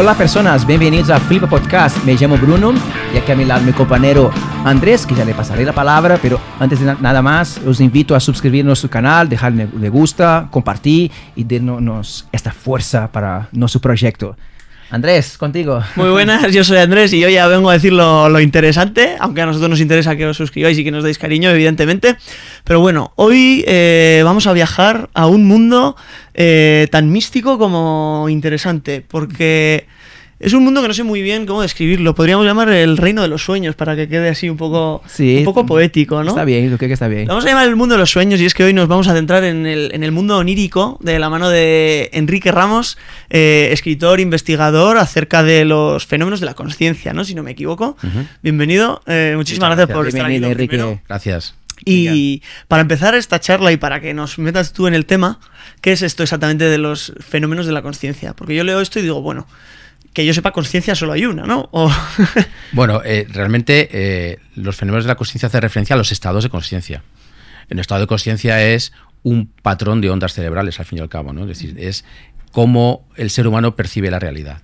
Hola personas, bienvenidos a Flipa Podcast. Me llamo Bruno y aquí a mi lado mi compañero Andrés, que ya le pasaré la palabra, pero antes de nada más os invito a suscribir a nuestro canal, dejar me gusta, compartir y darnos esta fuerza para nuestro proyecto. Andrés, contigo. Muy buenas, yo soy Andrés y hoy ya vengo a decir lo, interesante, aunque a nosotros nos interesa que os suscribáis y que nos deis cariño, evidentemente. Pero bueno, hoy eh, vamos a viajar a un mundo eh, tan místico como interesante, porque es un mundo que no sé muy bien cómo describirlo. Podríamos llamar el reino de los sueños para que quede así un poco, un poco poético, ¿no? Está bien, creo que está bien. vamos a llamar el mundo de los sueños y es que hoy nos vamos a centrar en el, en el mundo onírico de la mano de Enrique Ramos, eh, escritor, investigador acerca de los fenómenos de la conciencia, ¿no? Si no me equivoco. Bienvenido. Eh, muchísimas gracias, por estar aquí. Enrique. Gracias. Y para empezar esta charla y para que nos metas tú en el tema, ¿qué es esto exactamente de los fenómenos de la conciencia? Porque yo leo esto y digo, bueno, que yo sepa, conciencia solo hay una, ¿no? bueno, eh, realmente eh, los fenómenos de la conciencia hacen referencia a los estados de conciencia. El estado de conciencia es un patrón de ondas cerebrales, al fin y al cabo, ¿no? Es decir, es cómo el ser humano percibe la realidad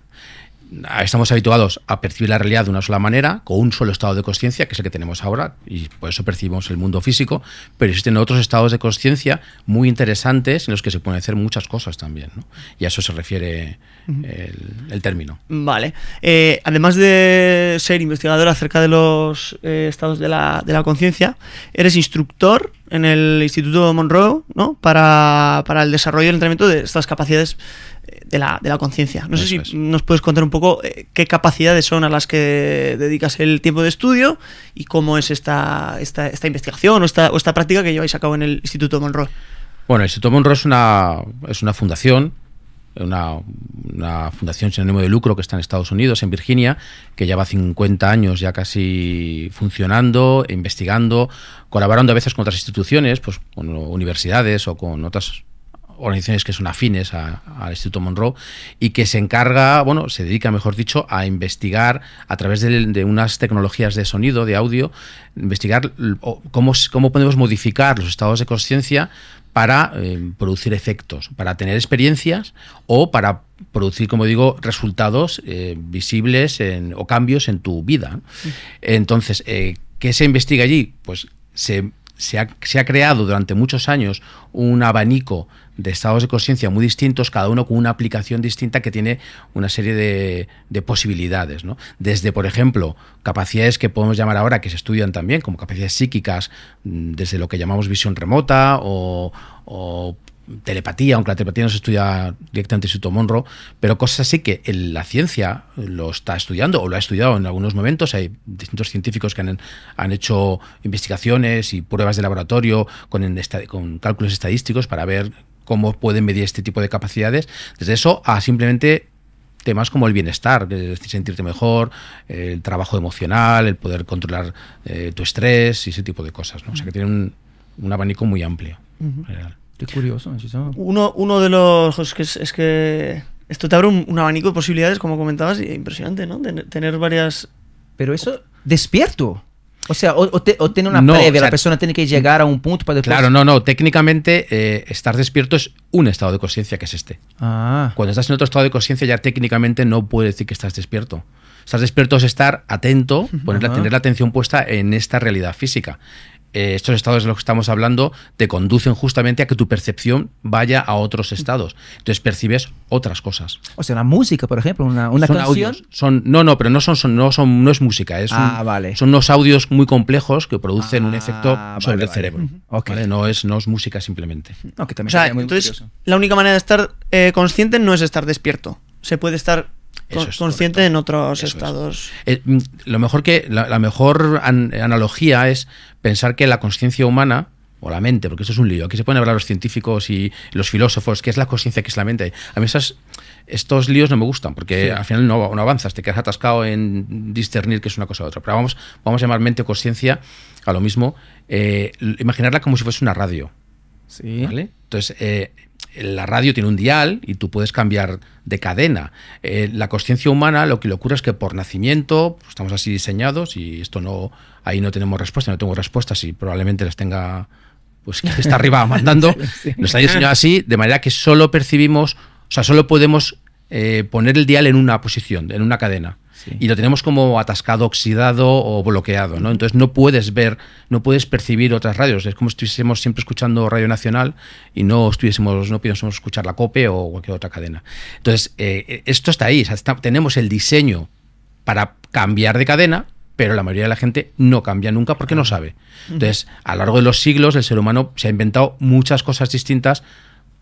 estamos habituados a percibir la realidad de una sola manera, con un solo estado de conciencia, que es el que tenemos ahora, y por eso percibimos el mundo físico, pero existen otros estados de conciencia muy interesantes en los que se pueden hacer muchas cosas también, y a eso se refiere el, término. Vale. Eh, además de ser investigador acerca de los eh, estados de la, de la conciencia, eres instructor en el Instituto Monroe ¿no? para, para el desarrollo y el entrenamiento de estas capacidades de la, de la conciencia. No sé si nos puedes contar un poco eh, qué capacidades son a las que dedicas el tiempo de estudio y cómo es esta, esta, esta investigación o esta, o esta práctica que lleváis a cabo en el Instituto Monroe. Bueno, el Instituto Monroe es una, es una fundación, una, una, fundación sin ánimo de lucro que está en Estados Unidos, en Virginia, que lleva 50 años ya casi funcionando, investigando, colaborando a veces con otras instituciones, pues con universidades o con otras organizaciones que son afines al Instituto Monroe y que se encarga, bueno, se dedica, mejor dicho, a investigar a través de, unas tecnologías de sonido, de audio, investigar cómo, cómo podemos modificar los estados de conciencia para eh, producir efectos, para tener experiencias o para producir, como digo, resultados eh, visibles o cambios en tu vida. Entonces, eh, ¿qué se investiga allí? Pues se, se ha creado durante muchos años un abanico de estados de conciencia muy distintos, cada uno con una aplicación distinta que tiene una serie de, posibilidades. ¿no? Desde, por ejemplo, capacidades que podemos llamar ahora, que se estudian también, como capacidades psíquicas, mm, desde lo que llamamos visión remota o, telepatía, aunque la telepatía no se estudia directamente en Instituto Monroe, pero cosas así que la ciencia lo está estudiando o lo ha estudiado en algunos momentos. Hay distintos científicos que han, han hecho investigaciones y pruebas de laboratorio con, con cálculos estadísticos para ver cómo pueden medir este tipo de capacidades, desde eso a simplemente temas como el bienestar, es decir, sentirte mejor, el trabajo emocional, el poder controlar eh, tu estrés y ese tipo de cosas. ¿no? O sea que tiene un, abanico muy amplio. Qué curioso. Uno, uno de los... Es que, es que esto te abre un, abanico de posibilidades, como comentabas, y impresionante, ¿no? tener varias... Pero eso despierto. O sea, o, tiene una previa, la persona tiene que llegar a un punto para después... Claro, no, no. Técnicamente, eh, estar despierto es un estado de conciencia que es este. Ah. Cuando estás en otro estado de conciencia, ya técnicamente no puedes decir que estás despierto. Estar despierto es estar atento, poner, tener la atención puesta en esta realidad física. Eh, estos estados de los que estamos hablando te conducen justamente a que tu percepción vaya a otros estados. Entonces percibes otras cosas. O sea, la música, por ejemplo, una, una son canción. Audios, son, no, no, pero no son, no son, no es música, es ah, vale. son unos audios muy complejos que producen un efecto ah, sobre el cerebro. Okay. No es, no es música simplemente. también o sea, entonces, la única manera de estar eh, consciente no es estar despierto. Se puede estar consciente en otros estados. Eh, mm, lo mejor que la, mejor analogía es pensar que la conciencia humana o la mente, porque esto es un lío. Aquí se pueden hablar los científicos y los filósofos, qué es la conciencia, qué es la mente. A mí estos líos no me gustan, porque al final no, avanzas, te quedas atascado en discernir qué es una cosa u otra. Pero vamos, vamos a llamar mente o conciencia a lo mismo. Eh, imaginarla como si fuese una radio. Sí. Entonces, eh, la radio tiene un dial y tú puedes cambiar de cadena. Eh, la conciencia humana lo que le ocurre es que por nacimiento pues, estamos así diseñados y esto no ahí no tenemos respuesta, no tengo respuestas y probablemente las tenga pues que está arriba mandando. Nos ha diseñado así de manera que solo percibimos, o sea, solo podemos eh, poner el dial en una posición, en una cadena. Y lo tenemos como atascado, oxidado o bloqueado, ¿no? Entonces no puedes ver, no puedes percibir otras radios. Es como si estuviésemos siempre escuchando Radio Nacional y no estuviésemos, no pudiésemos escuchar la COPE o cualquier otra cadena. Entonces, eh, esto está ahí. tenemos el diseño para cambiar de cadena, pero la mayoría de la gente no cambia nunca porque no sabe. Entonces, a lo largo de los siglos, el ser humano se ha inventado muchas cosas distintas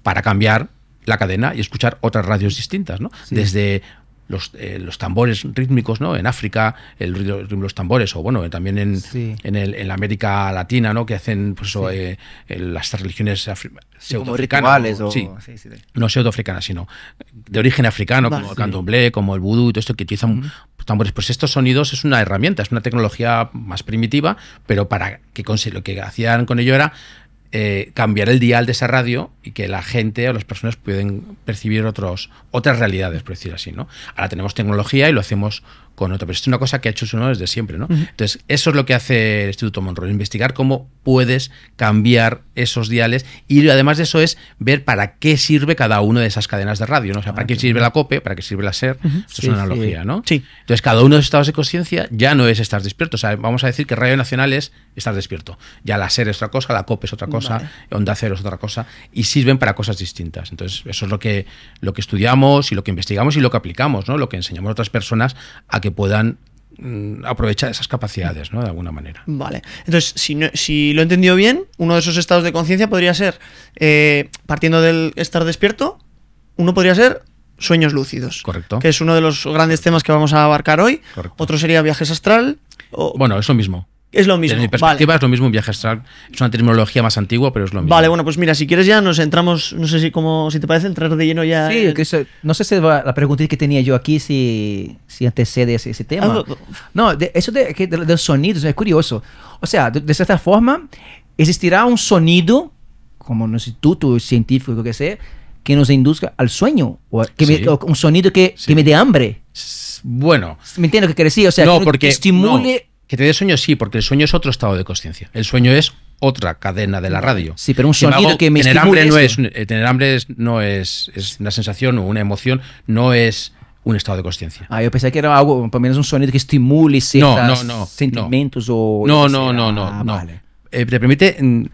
para cambiar la cadena y escuchar otras radios distintas, ¿no? Desde los, eh, los, tambores rítmicos, ¿no? En África, el ritmo de los tambores, o bueno, también en, en, el, en, la América Latina, ¿no? Que hacen, pues eh, las religiones pseudoafricanas. O, sí, no pseudoafricanas, sino de origen africano, como el candomblé, como el vudú y todo esto, que utilizan tambores. Pues estos sonidos es una herramienta, es una tecnología más primitiva, pero para que lo que hacían con ello era eh, cambiar el dial de esa radio y que la gente o las personas pueden percibir otros, otras realidades, por decir así. ¿no? Ahora tenemos tecnología y lo hacemos con otro. Pero es una cosa que ha hecho su desde siempre, ¿no? Entonces, eso es lo que hace el Instituto Monroe, investigar cómo puedes cambiar esos diales y además de eso es ver para qué sirve cada una de esas cadenas de radio, ¿no? O sea, para ah, qué sirve la COPE, para qué sirve la SER, esto es una analogía, ¿no? Sí. Entonces, cada uno de los estados de conciencia ya no es estar despierto, o sea, vamos a decir que Radio Nacional es estar despierto. Ya la SER es otra cosa, la COPE es otra cosa, Onda Cero es otra cosa y sirven para cosas distintas. Entonces, eso es lo que, lo que estudiamos y lo que investigamos y lo que aplicamos, ¿no? Lo que enseñamos a otras personas a que puedan mm, aprovechar esas capacidades, ¿no? De alguna manera. Vale. Entonces, si, si lo he entendido bien, uno de esos estados de conciencia podría ser, eh, partiendo del estar despierto, uno podría ser sueños lúcidos. Correcto. Que es uno de los grandes temas que vamos a abarcar hoy. Otro sería viajes astral. Bueno, es lo mismo. Es lo mismo. Desde mi perspectiva es lo mismo un viaje astral. Es una terminología más antigua, pero es lo mismo. Vale, bueno, pues mira, si quieres ya nos entramos, no sé si como si te parece entrar de lleno ya. Sí, no sé si la pregunta que tenía yo aquí si, si antecede ese, ese tema. Ah, no, eso de, de, de, los sonidos es curioso. O sea, de, cierta forma, existirá un sonido, como un instituto científico que sea, que nos induzca al sueño, o, que un sonido que, que, me dé hambre. Bueno. ¿Me entiendes lo que quiere decir? O sea, no, porque, estimule... Que te dé sueño, sí, porque el sueño es otro estado de conciencia. El sueño es otra cadena de la radio. Sí, pero un sonido que me tener hambre no es eh, Tener hambre no es, es, una sensación o una emoción, no es un estado de conciencia. Ah, yo pensé que era algo, por lo menos un sonido que estimule ciertos no, no, sentimientos no. o... No, no, no, no, ah. Vale. Eh, te permite mm,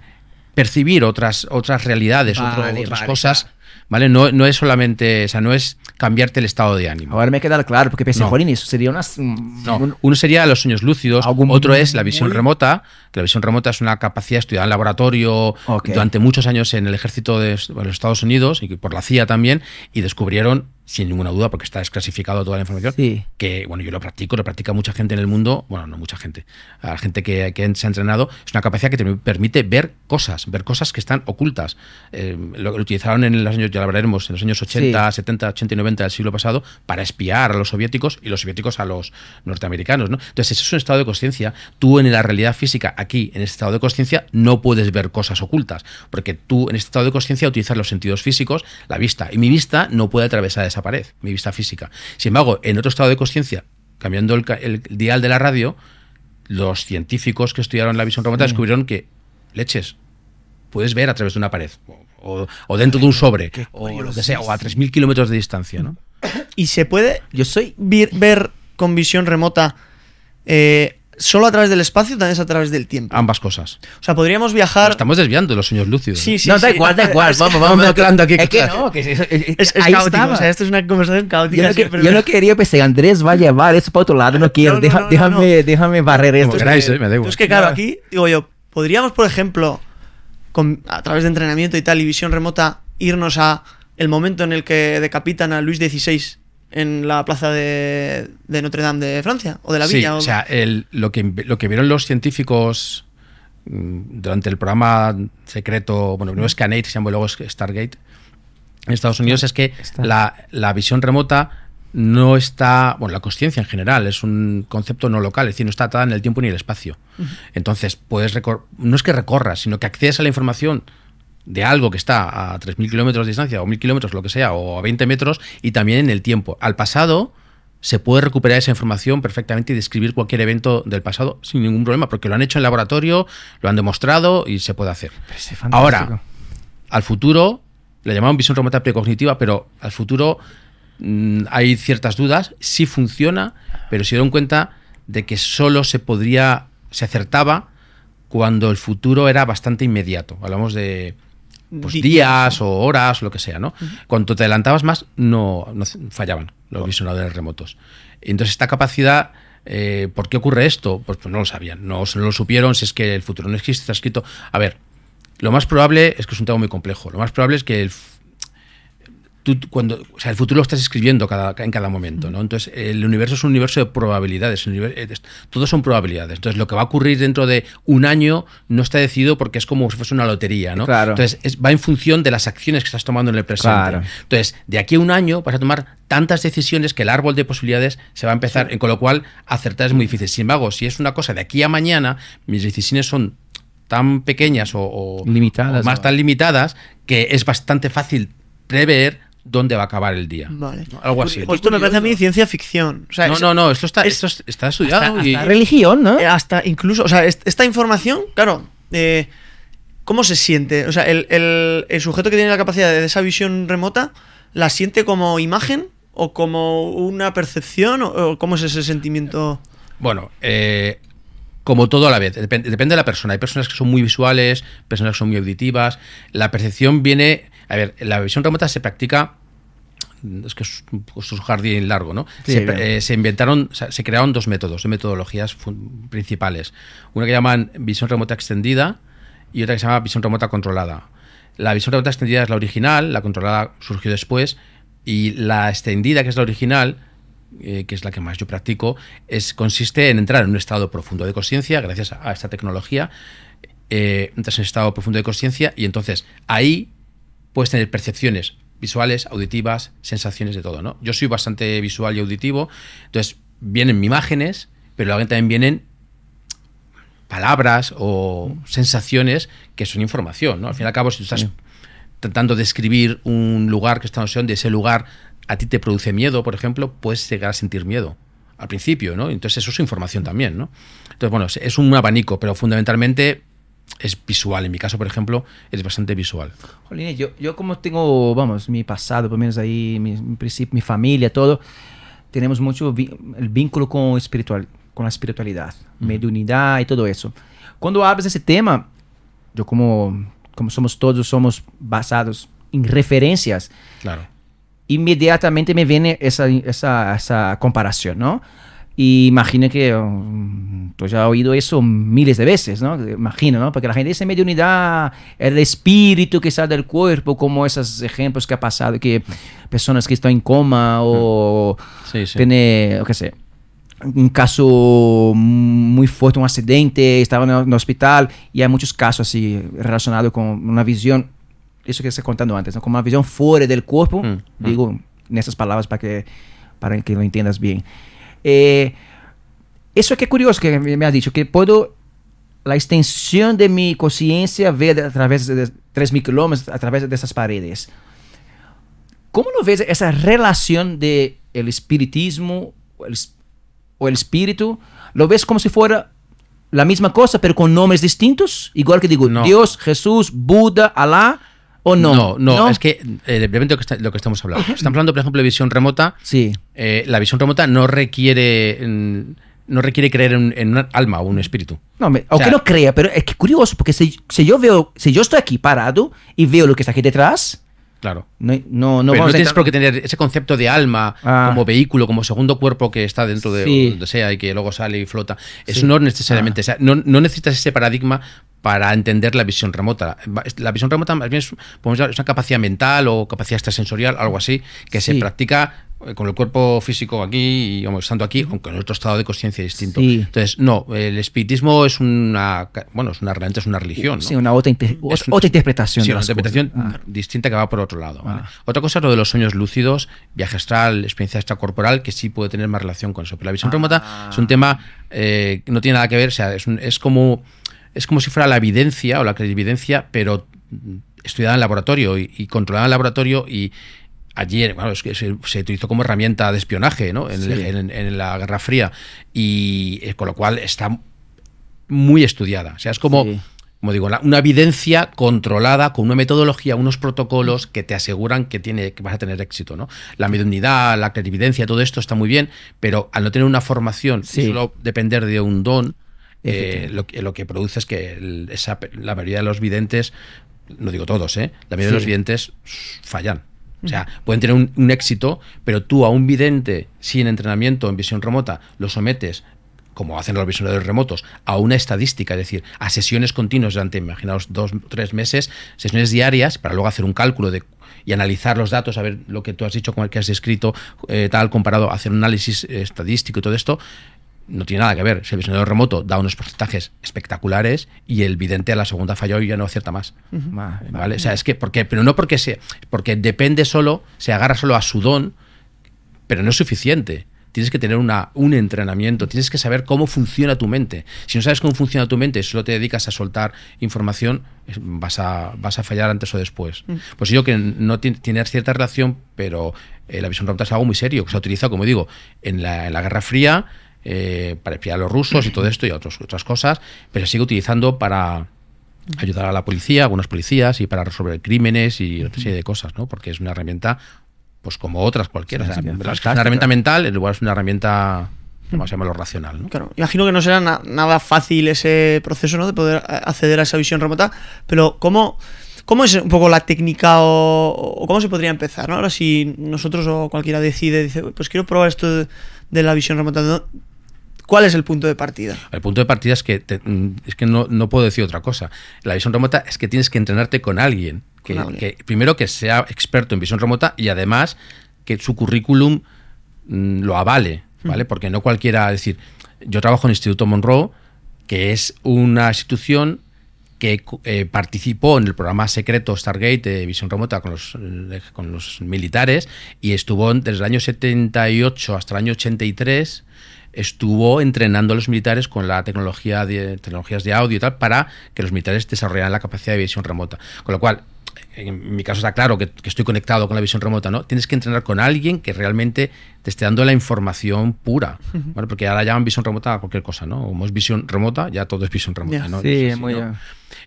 percibir otras, otras realidades, otras cosas. ¿Vale? No, no es solamente, o sea, no es cambiarte el estado de ánimo. Ahora me queda claro, porque pensé, no. eso sería unas... No, uno sería los sueños lúcidos, otro es la visión remota, que la visión remota es una capacidad estudiada en laboratorio durante muchos años en el ejército de los Estados Unidos y por la CIA también, y descubrieron sin ninguna duda, porque está desclasificado toda la información, que, bueno, yo lo practico, lo practica mucha gente en el mundo, bueno, no mucha gente, la gente que, se ha entrenado, es una capacidad que te permite ver cosas, ver cosas que están ocultas. Eh, lo, lo, utilizaron en los años, ya lo hablaremos, en los años 80, 70, 80 y 90 del siglo pasado, para espiar a los soviéticos y los soviéticos a los norteamericanos, ¿no? Entonces, eso es un estado de conciencia. Tú en la realidad física, aquí, en este estado de conciencia, no puedes ver cosas ocultas, porque tú en este estado de conciencia utilizas los sentidos físicos, la vista, y mi vista no puede atravesar esa pared, mi vista física. Sin embargo, en otro estado de conciencia, cambiando el, dial de la radio, los científicos que estudiaron la visión remota mm. descubrieron que, leches, puedes ver a través de una pared, o, dentro de un sobre, o lo que sea, o a 3.000 kilómetros de distancia, ¿no? ¿Y se puede Yo soy... ver, con visión remota eh, solo a través del espacio también es a través del tiempo. Ambas cosas. O sea, podríamos viajar. estamos desviando de los sueños lúcidos. Sí, sí. No, da igual, da igual. Vamos, vamos mezclando aquí. Es que no, que es, es, caótico. O sea, esto es una conversación caótica. Yo no, yo no quería pensar, Andrés va a llevar eso para otro lado. No quiero. déjame, déjame barrer esto. Como queráis, eh, me da igual. Es que, claro, aquí, digo yo, podríamos, por ejemplo, con, a través de entrenamiento y tal y visión remota, irnos a el momento en el que decapitan a Luis XVI en la plaza de, Notre Dame de Francia o de la Villa. O, sea, lo, que, lo que vieron los científicos mm, durante el programa secreto, bueno, primero Scanate, se llamó luego Stargate, en Estados Unidos, es que la, visión remota no está, bueno, la conciencia en general es un concepto no local, es decir, no está atada en el tiempo ni el espacio. Entonces, puedes no es que recorras, sino que accedes a la información de algo que está a 3.000 kilómetros de distancia o 1.000 kilómetros, lo que sea, o a 20 metros, y también en el tiempo. Al pasado se puede recuperar esa información perfectamente y describir cualquier evento del pasado sin ningún problema, porque lo han hecho en laboratorio, lo han demostrado y se puede hacer. Ahora, al futuro, le llamaban visión remota precognitiva, pero al futuro mm, hay ciertas dudas, sí funciona, pero se dieron cuenta de que solo se podría, se acertaba cuando el futuro era bastante inmediato. Hablamos de pues, días o horas, lo que sea, ¿no? Cuando te adelantabas más, no, no fallaban los visionadores remotos. Entonces, esta capacidad, eh, ¿por qué ocurre esto? Pues, pues no lo sabían, no, no lo supieron, si es que el futuro no existe, está escrito. A ver, lo más probable es que es un tema muy complejo. Lo más probable es que el, tú cuando, o sea, el futuro lo estás escribiendo cada, en cada momento, ¿no? Entonces, el universo es un universo de probabilidades. todos son probabilidades. Entonces, lo que va a ocurrir dentro de un año no está decidido porque es como si fuese una lotería, ¿no? Claro. Entonces, es- va en función de las acciones que estás tomando en el presente. Claro. Entonces, de aquí a un año vas a tomar tantas decisiones que el árbol de posibilidades se va a empezar, con lo cual acertar es muy difícil. Sin embargo, si es una cosa de aquí a mañana, mis decisiones son tan pequeñas o, o- Limitadas, o más tan limitadas que es bastante fácil prever dónde va a acabar el día. Vale. ¿no? Algo así. Pues esto me parece a mí ciencia ficción. O sea, No, es- no, no, esto está, es- esto es- está estudiado hasta- y religión, ¿no? eh, hasta incluso, o sea, est- esta información, claro, eh, ¿cómo se siente? O sea, el, el- el sujeto que tiene la capacidad de esa visión remota, ¿la siente como imagen o como una percepción o, o cómo es ese sentimiento? Bueno, eh, como todo a la vez, depende, depende de la persona. Hay personas que son muy visuales, personas que son muy auditivas. La percepción viene. A ver, la visión remota se practica. Es que es un, es un jardín largo, ¿no? Sí, se, bien. eh, se inventaron, o sea, se crearon dos métodos, dos metodologías principales. Una que llaman visión remota extendida y otra que se llama visión remota controlada. La visión remota extendida es la original, la controlada surgió después, y la extendida, que es la original, eh, que es la que más yo practico, es, consiste en entrar en un estado profundo de conciencia, gracias a, a esta tecnología, eh, entras en estado profundo de conciencia y entonces ahí puedes tener percepciones visuales, auditivas, sensaciones de todo, ¿no? Yo soy bastante visual y auditivo, entonces vienen imágenes, pero también vienen palabras o sensaciones que son información, ¿no? Al fin y al cabo, si tú estás tratando de describir un lugar que está en opción de ese lugar a ti te produce miedo, por ejemplo, puedes llegar a sentir miedo al principio, ¿no? Entonces eso es información también, ¿no? Entonces, bueno, es un abanico, pero fundamentalmente es visual. En mi caso, por ejemplo, es bastante visual. Jolín, yo, yo como tengo, vamos, mi pasado, por lo menos ahí, mi, mi mi familia, todo, tenemos mucho vi- el vínculo con, espiritual, con la espiritualidad, mediunidad y todo eso. Cuando hablas de ese tema, yo como, como somos todos, somos basados en referencias, Claro. inmediatamente me viene esa, esa, esa comparación, ¿no? Y imagino que tú ya has oído eso miles de veces, ¿no? Imagino, ¿no? Porque la gente dice mediunidad, el espíritu que sale del cuerpo, como esos ejemplos que ha pasado, que personas que están en coma o Sí, sí. tiene, qué sé, un caso muy fuerte, un accidente, estaba en el hospital y hay muchos casos así relacionados con una visión, eso que estoy contando antes, ¿no? como una visión fuera del cuerpo, Mm, mm. digo en esas palabras para que, para que lo entiendas bien. Eh, eso que es curioso que me has dicho, que puedo, la extensión de mi conciencia ver a través de 3.000 kilómetros, a través de esas paredes. ¿Cómo lo ves esa relación de el espiritismo o el, o el espíritu? ¿Lo ves como si fuera la misma cosa, pero con nombres distintos? Igual que digo, No. Dios, Jesús, Buda, Alá, o no? No, no, es que eh, lo que, está- lo que estamos hablando. Estamos hablando, por ejemplo, de visión remota. Sí, Eh, la visión remota no requiere mm, no requiere creer en, en un alma o un espíritu. no, me- O aunque sea- no crea, pero es que curioso, porque si, si yo veo, si yo estoy aquí parado y veo lo que está aquí detrás, Claro. no, no, no Pero no a tienes por qué tener ese concepto de alma Ah. como vehículo, como segundo cuerpo que está dentro de Sí. donde sea y que luego sale y flota. Eso Sí. no necesariamente. o sea, no, no necesitas ese paradigma para entender la visión remota. La visión remota más bien es, una capacidad mental o capacidad extrasensorial, algo así, que se practica eh, con el cuerpo físico aquí y vamos, estando aquí, aunque en otro estado de conciencia distinto. Sí. Entonces, no, el espiritismo es una, bueno, es una realmente es una religión. ¿no? Sí, una otra, Es otra interpretación. Sí, una interpretación. Ah. distinta que va por otro lado. ¿vale? Ah. Otra cosa es lo de los sueños lúcidos, viaje astral, experiencia extracorporal, que sí puede tener más relación con eso. Pero la visión Ah. remota es un tema eh, que no tiene nada que ver, o sea, es, un- es como es como si fuera la evidencia o la clarividencia, pero mm, estudiada en laboratorio y, y controlada en laboratorio y ayer, bueno, es que se, se utilizó como herramienta de espionaje, ¿no? En, el- en- en la Guerra Fría y eh, con lo cual está muy estudiada. O sea, es como Sí. como digo, una evidencia controlada con una metodología, unos protocolos que te aseguran que, tiene, que vas a tener éxito. ¿no? La mediunidad, la credibilidad, todo esto está muy bien, pero al no tener una formación solo depender de un don, eh, lo, lo, que produce es que esa, la mayoría de los videntes, no digo todos, ¿eh? la mayoría de los videntes fallan. O sea, pueden tener un, un, éxito, pero tú a un vidente sin entrenamiento en visión remota lo sometes como hacen los visionarios remotos, a una estadística, es decir, a sesiones continuas durante, imaginaos, dos, tres meses, sesiones diarias, para luego hacer un cálculo de y analizar los datos, a ver lo que tú has dicho, como el que has descrito, eh, tal, comparado, hacer un análisis estadístico y todo esto, no tiene nada que ver. Si el visionario remoto da unos porcentajes espectaculares y el vidente a la segunda falló y ya no acierta más. ¿Vale? O sea, es que, porque, pero no porque se, porque depende solo, se agarra solo a su don, pero no es suficiente tienes que tener una, un entrenamiento, tienes que saber cómo funciona tu mente. Si no sabes cómo funciona tu mente y solo te dedicas a soltar información, vas a, vas a fallar antes o después. Mm. Pues yo que no tiene, cierta relación, pero eh, la visión remota es algo muy serio, que se ha utilizado, como digo, en la, en la Guerra Fría, eh, para espiar a los rusos y todo esto y otros, otras cosas, pero se sigue utilizando para ayudar a la policía, algunas policías, y para resolver crímenes y otra serie de cosas, ¿no? Porque es una herramienta pues como otras cualquiera. es una herramienta mental, igual es una herramienta, vamos a llamarlo racional. ¿no? Claro, imagino que no será nada fácil ese proceso ¿no? de poder acceder a esa visión remota, pero ¿cómo, cómo es un poco la técnica o, cómo se podría empezar? ¿no? Ahora si nosotros o cualquiera decide, dice, pues quiero probar esto de, la visión remota, ¿Cuál es el punto de partida? El punto de partida es que, es que no, no, puedo decir otra cosa. La visión remota es que tienes que entrenarte con alguien que, primero que sea experto en visión remota y además que su currículum mm, lo avale, ¿vale? Porque no cualquiera, decir, yo trabajo en el Instituto Monroe, que es una institución que eh, participó en el programa secreto Stargate de visión remota con los, eh, con los militares y estuvo desde el año 78 hasta el año 83 estuvo entrenando a los militares con la tecnología de tecnologías de audio y tal para que los militares desarrollaran la capacidad de visión remota. Con lo cual, en mi caso está claro que, estoy conectado con la visión remota, ¿no? Tienes que entrenar con alguien que realmente te esté dando la información pura, Porque ahora llaman visión remota a cualquier cosa, ¿no? Como es visión remota, ya todo es visión remota, ¿no? Sí, muy bien.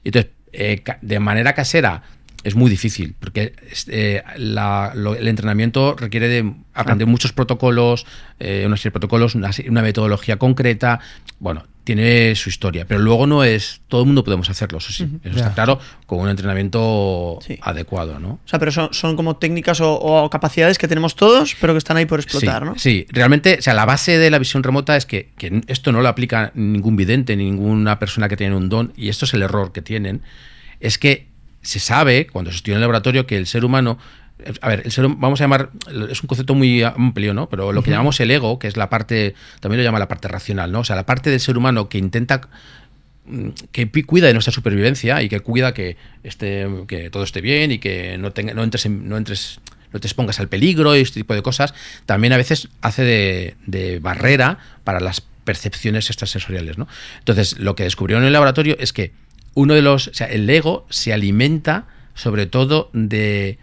Entonces, eh, de manera casera, es muy difícil, porque eh, el entrenamiento requiere de aprender muchos protocolos, eh, una serie de protocolos, una, metodología concreta. Bueno, tiene su historia, pero luego no es. Todo el mundo podemos hacerlo, eso sí. Eso está claro, con un entrenamiento adecuado, ¿no? O sea, pero son, como técnicas o, capacidades que tenemos todos, pero que están ahí por explotar, ¿no? Sí, realmente, o sea, la base de la visión remota es que, que esto no lo aplica ningún vidente, ninguna persona que tiene un don, y esto es el error que tienen, es que se sabe, cuando se estudia en el laboratorio, que el ser humano a ver, el ser, vamos a llamar, es un concepto muy amplio, ¿no? Pero lo que llamamos el ego, que es la parte, también lo llama la parte racional, ¿no? O sea, la parte del ser humano que intenta, mm, que cuida de nuestra supervivencia y que cuida que, esté, que todo esté bien y que no, tenga, no, entres no entres no te expongas al peligro y este tipo de cosas, también a veces hace de, de barrera para las percepciones extrasensoriales, ¿no? Entonces, lo que descubrieron en el laboratorio es que uno de los, o sea, el ego se alimenta sobre todo de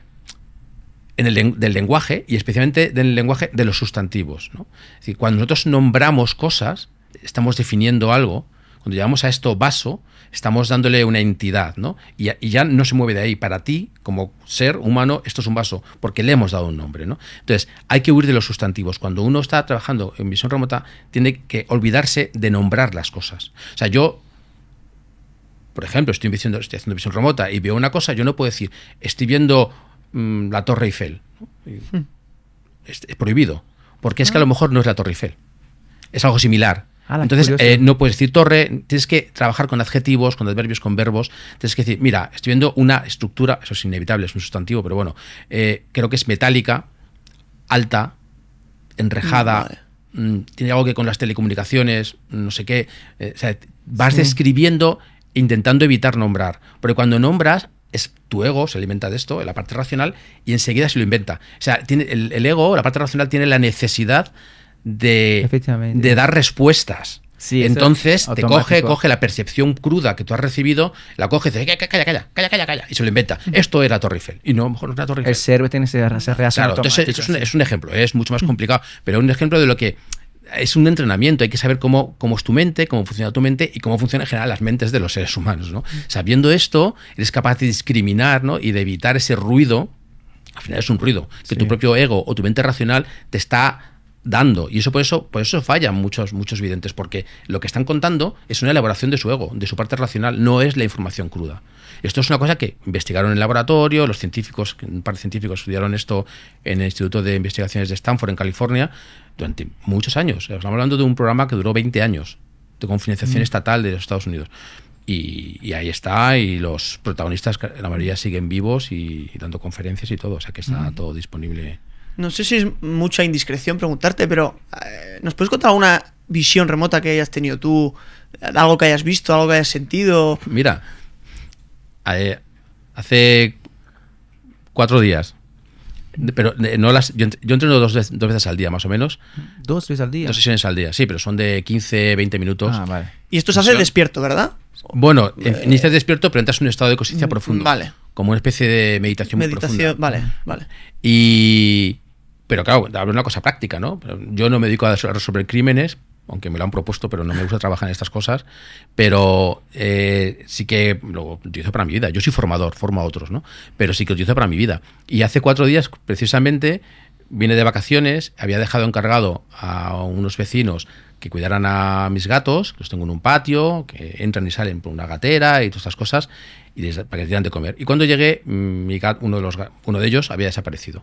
en el, del lenguaje y especialmente del lenguaje de los sustantivos. ¿no? Cuando nosotros nombramos cosas, estamos definiendo algo. Cuando llamamos a esto vaso, estamos dándole una entidad, ¿no? Y, ya no se mueve de ahí. Para ti, como ser humano, esto es un vaso, porque le hemos dado un nombre, ¿no? Entonces, hay que huir de los sustantivos. Cuando uno está trabajando en visión remota, tiene que olvidarse de nombrar las cosas. O sea, yo por ejemplo, estoy, estoy haciendo visión remota y veo una cosa, yo no puedo decir, estoy viendo mm, la Torre Eiffel. Hmm. Es, prohibido, porque es que a lo ah. mejor no es la Torre Eiffel. Es algo similar. Ah, Entonces, eh, no puedes decir torre, tienes que trabajar con adjetivos, con adverbios, con verbos. Tienes que decir, mira, estoy viendo una estructura, eso es inevitable, es un sustantivo, pero bueno, eh, creo que es metálica, alta, enrejada, mm, tiene algo que con las telecomunicaciones, no sé qué. Eh, o sea, vas describiendo intentando evitar nombrar. Porque cuando nombras, es tu ego se alimenta de esto, la parte racional, y enseguida se lo inventa. O sea, tiene, el, ego, la parte racional, tiene la necesidad de, de dar respuestas. Sí, Entonces te coge, coge la percepción cruda que tú has recibido, la coge y dice, calla, calla, calla, calla, calla, y se lo inventa. Esto era Torre Eiffel. Y no, mejor no era Torre Eiffel. El cerebro tiene ese, ese Claro, entonces es un, es un, ejemplo, es mucho más complicado, pero un ejemplo de lo que es un entrenamiento, hay que saber cómo, cómo es tu mente, cómo funciona tu mente y cómo funcionan en general las mentes de los seres humanos. ¿no? Sabiendo esto, eres capaz de discriminar ¿no? y de evitar ese ruido. Al final es un ruido que tu propio ego o tu mente racional te está dando. Y eso por eso, por eso fallan muchos, muchos videntes, porque lo que están contando es una elaboración de su ego, de su parte racional, no es la información cruda. Esto es una cosa que investigaron en el laboratorio, los científicos, un par de científicos estudiaron esto en el Instituto de Investigaciones de Stanford, en California, durante muchos años. Estamos hablando de un programa que duró 20 años, de confinanciación mm. estatal de los Estados Unidos. Y, ahí está, y los protagonistas, la mayoría siguen vivos y, dando conferencias y todo, o sea que está mm. todo disponible. No sé si es mucha indiscreción preguntarte, pero eh, ¿nos puedes contar una visión remota que hayas tenido tú? Algo que hayas visto, algo que hayas sentido. Mira, eh, hace cuatro días. Pero no las, yo, entreno dos, veces al día, más o menos. ¿Dos veces al día? Dos sesiones al día, sí, pero son de 15, 20 minutos. Ah, y esto se hace despierto, ¿verdad? Bueno, eh, inicias despierto, pero entras en un estado de conciencia mm, profundo. Vale. Como una especie de meditación, meditación Vale, vale. Y. Pero claro, hablo de una cosa práctica, ¿no? Yo no me dedico a resolver crímenes, aunque me lo han propuesto, pero no me gusta trabajar en estas cosas, pero eh, sí que lo utilizo para mi vida. Yo soy formador, formo a otros, ¿no? Pero sí que lo utilizo para mi vida. Y hace cuatro días, precisamente, vine de vacaciones, había dejado encargado a unos vecinos que cuidaran a mis gatos, que los tengo en un patio, que entran y salen por una gatera y todas estas cosas, y para que dieran de comer. Y cuando llegué, mm, mi uno, de los, uno de ellos había desaparecido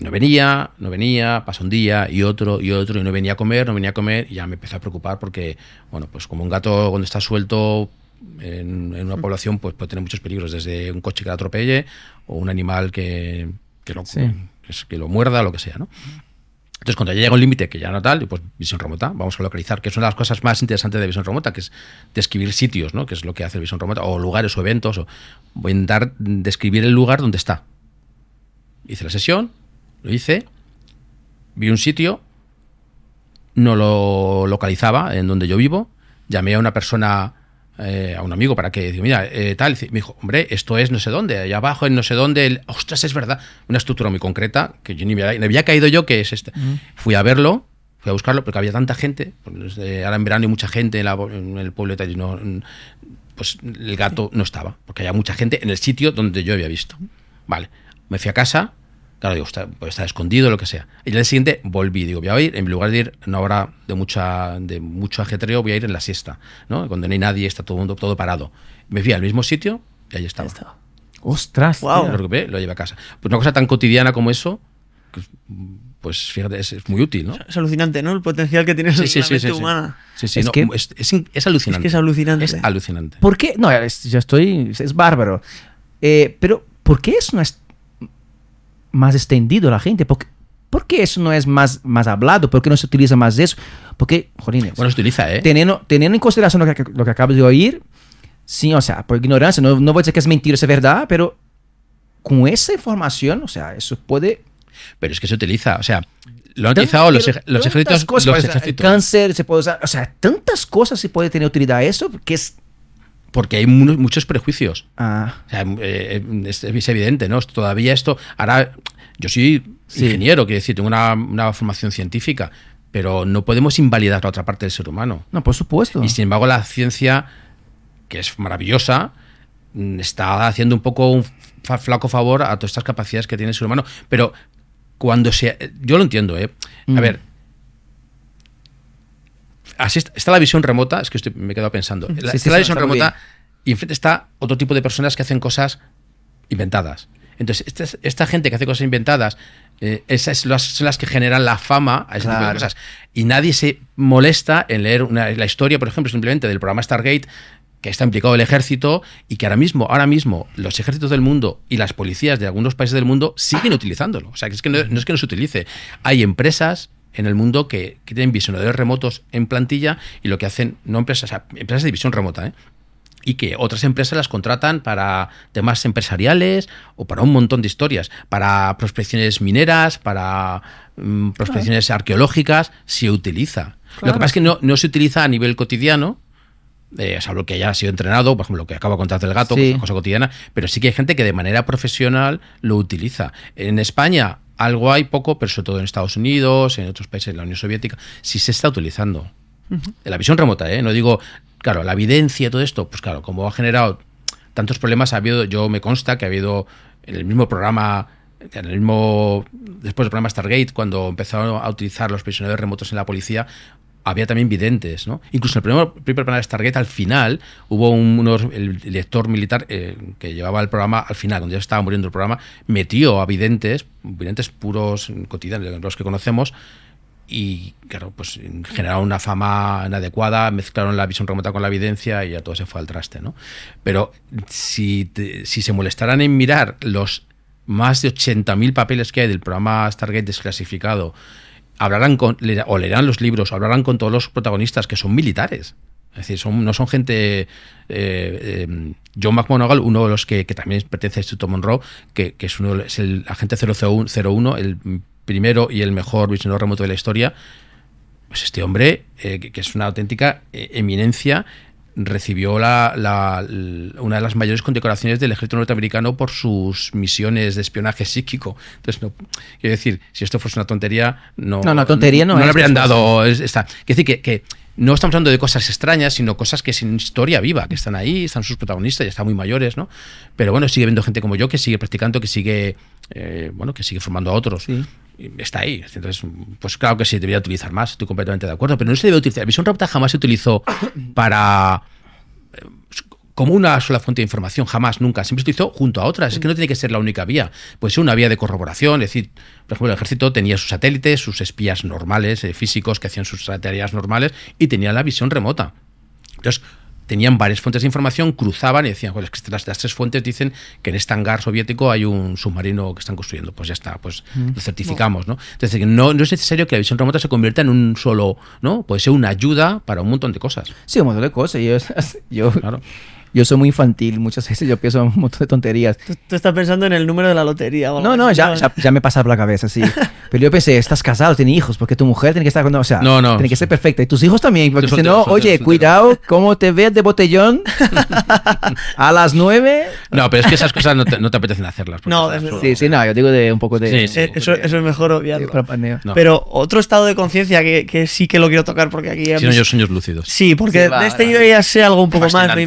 no venía, no venía, pasó un día y otro y otro y no venía a comer, no venía a comer y ya me empecé a preocupar porque, bueno, pues como un gato cuando está suelto en, una población pues puede tener muchos peligros, desde un coche que la atropelle o un animal que, que, lo, que, lo muerda, lo que sea, ¿no? Entonces, cuando ya llega un límite que ya no tal, pues visión remota, vamos a localizar, que es una de las cosas más interesantes de visión remota, que es describir sitios, ¿no? Que es lo que hace visión remota, o lugares o eventos. O, voy a intentar describir el lugar donde está. Hice la sesión, lo hice, vi un sitio, no lo localizaba en donde yo vivo, llamé a una persona, eh, a un amigo para que, mira, eh, tal, me dijo, hombre, esto es no sé dónde, allá abajo en no sé dónde, ostras, es verdad, una estructura muy concreta, que yo ni me había, caído yo que es esta. Fui a verlo, fui a buscarlo, porque había tanta gente, pues, eh, ahora en verano hay mucha gente en, el pueblo de no, pues el gato no estaba, porque había mucha gente en el sitio donde yo había visto. Vale, me fui a casa, Claro, digo, está, puede estar escondido, lo que sea. Y el día siguiente volví, digo, voy a ir, en lugar de ir en una hora de, mucha, de mucho ajetreo, voy a ir en la siesta, ¿no? Cuando no hay nadie, está todo mundo todo parado. Me fui al mismo sitio y ahí estaba. estaba. Ostras, wow. Lo lo llevé a casa. Pues una cosa tan cotidiana como eso, pues fíjate, es, muy útil, ¿no? Es alucinante, ¿no? El potencial que tiene sí, sí, la mente humana. Sí, sí, es, que, es, alucinante. Es que es alucinante. Es alucinante. ¿Por qué? No, ya estoy, es bárbaro. Eh, pero, ¿por qué es una más extendido la gente? ¿Por qué, ¿por qué eso no es más, más hablado? ¿Por qué no se utiliza más eso? Porque, jolines. Bueno, se utiliza, ¿eh? Teniendo, teniendo en consideración lo que, lo que acabas de oír, sí, o sea, por ignorancia, no, no voy a decir que es mentira, es verdad, pero con esa información, o sea, eso puede... Pero es que se utiliza, o sea, lo han utilizado los, los ejércitos. Cosas, los ejércitos. Cáncer, se puede usar, o sea, tantas cosas se puede tener utilidad eso, que es porque hay muchos prejuicios. Ah. O sea, eh, es, evidente, ¿no? Todavía esto. Ahora, yo soy ingeniero, quiero decir, tengo una, formación científica, pero no podemos invalidar la otra parte del ser humano. No, por supuesto. Y sin embargo, la ciencia, que es maravillosa, mm, está haciendo un poco un flaco favor a todas estas capacidades que tiene el ser humano. Pero cuando se. Yo lo entiendo, ¿eh? A mm. ver, así está, la visión remota, es que me he quedado pensando. está la visión remota y enfrente está otro tipo de personas que hacen cosas inventadas. Entonces, esta, gente que hace cosas inventadas, eh, esas son las que generan la fama a ese tipo de cosas. Y nadie se molesta en leer la historia, por ejemplo, simplemente del programa Stargate, que está implicado el ejército y que ahora mismo, ahora mismo, los ejércitos del mundo y las policías de algunos países del mundo siguen utilizándolo. O sea, que es que no, no es que no se utilice. Hay empresas en el mundo que, tienen visionadores remotos en plantilla y lo que hacen, no empresas, empresas de visión remota, ¿eh? y que otras empresas las contratan para temas empresariales o para un montón de historias, para prospecciones mineras, para mm, prospecciones arqueológicas, se utiliza. Lo que pasa es que no, no, se utiliza a nivel cotidiano, eh, salvo que haya sido entrenado, por ejemplo, lo que acabo de contar del gato, Sí. que es una cosa cotidiana, pero sí que hay gente que de manera profesional lo utiliza. En España algo hay poco, pero sobre todo en Estados Unidos, en otros países de la Unión Soviética, sí se está utilizando. En la visión remota, ¿eh? No digo, claro, la evidencia todo esto, pues claro, como ha generado tantos problemas, ha habido, yo me consta que ha habido en el mismo programa, en el mismo, después del programa Stargate, cuando empezaron a utilizar los prisioneros remotos en la policía, había también videntes, ¿no? Incluso en el primer, primer programa de Stargate, al final, hubo un, unos- el director militar eh, que llevaba el programa, al final, cuando ya estaba muriendo el programa, metió a videntes, videntes puros, cotidianos, los que conocemos, y claro, pues generaron una fama inadecuada, mezclaron la visión remota con la evidencia y ya todo se fue al traste, ¿no? Pero si, te- si se molestaran en mirar los más de 80.000 papeles que hay del programa Stargate desclasificado, hablarán con, o leerán los libros, o hablarán con todos los protagonistas que son militares. Es decir, son, no son gente. eh, eh, John McMonagle, uno de los que, también pertenece al Instituto Monroe, que, es, uno, es el agente 001, el primero y el mejor visionador remoto de la historia. Pues este hombre, eh, que, que es una auténtica eh, eminencia, recibió la, la- una de las mayores condecoraciones del ejército norteamericano por sus misiones de espionaje psíquico. Entonces, no, quiero decir, si esto fuese una tontería, no, No, no, tontería no no es, le habrían dado es- esta. Quiero decir que, que no estamos hablando de cosas extrañas, sino cosas que sin historia viva, que están ahí, están sus protagonistas, ya están muy mayores, ¿no? Pero bueno, sigue viendo gente como yo que sigue practicando, que sigue, eh, bueno, que sigue formando a otros. Sí. Está ahí. Entonces, pues claro que sí, debería utilizar más, estoy completamente de acuerdo, pero no se debe utilizar. La visión remota jamás se utilizó para como una sola fuente de información, jamás, nunca. Siempre se utilizó junto a otras. Es que no tiene que ser la única vía. Puede ser una vía de corroboración. Es decir, por ejemplo, el ejército tenía sus satélites, sus espías normales, eh, físicos, que hacían sus tareas normales, y tenía la visión remota. Entonces, tenían varias fuentes de información, cruzaban y decían, pues es que las, las tres fuentes dicen que en este hangar soviético hay un submarino que están construyendo. Pues ya está, pues lo certificamos, ¿no? Entonces, no, no es necesario que la visión remota se convierta en un solo, ¿no? Puede ser una ayuda para un montón de cosas. Sí, un montón de cosas. Yo, yo, Claro. Yo soy muy infantil. Muchas veces yo pienso un montón de tonterías. Tú, tú estás pensando en el número de la lotería. o algo No, no, ya, ya, ya me pasa por la cabeza, sí. Pero yo pensé, estás casado, tienes hijos, porque tu mujer tiene que estar con... O sea, No, no. tiene que ser perfecta. Y tus hijos también, porque si no, oye, soltero. cuidado, cómo te ves de botellón a las nueve. No, pero es que esas cosas no te, no te apetecen hacerlas. No, solo. Sí, sí, no, yo digo de un poco de... Sí, sí. Eh, eso, eso es mejor obviarlo. para paneo. No. Pero otro estado de conciencia que, que sí que lo quiero tocar porque aquí... a Si no, yo sueños lúcidos. Sí, porque Sí, va, de este va. yo ya sé algo un poco más, me he Fascinante.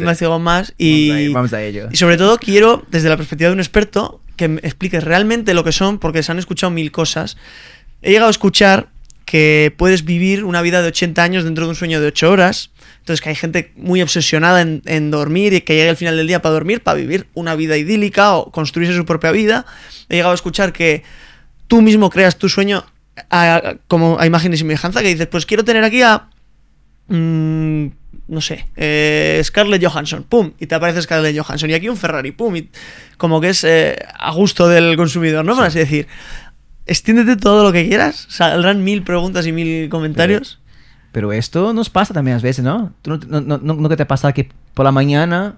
Investigado más Vamos a ir, y, Vamos a ello. y sobre todo quiero, desde la perspectiva de un experto, que me expliques realmente lo que son, porque se han escuchado mil cosas. He llegado a escuchar que puedes vivir una vida de 80 años dentro de un sueño de 8 horas. Entonces que hay gente muy obsesionada en, en dormir y que llegue al final del día para dormir, para vivir una vida idílica o construirse su propia vida. He llegado a escuchar que tú mismo creas tu sueño a- a- como a imagen y semejanza, que dices, pues quiero tener aquí a mm, no sé, eh, Scarlett Johansson, pum, y te aparece Scarlett Johansson, y aquí un Ferrari, pum, y como que es eh, a gusto del consumidor, ¿no? Por así decir. Extiéndete todo lo que quieras, saldrán mil preguntas y mil comentarios. Pero esto nos pasa también a veces, ¿no? ¿Tú no, no, no, no- no que te pasa que por la mañana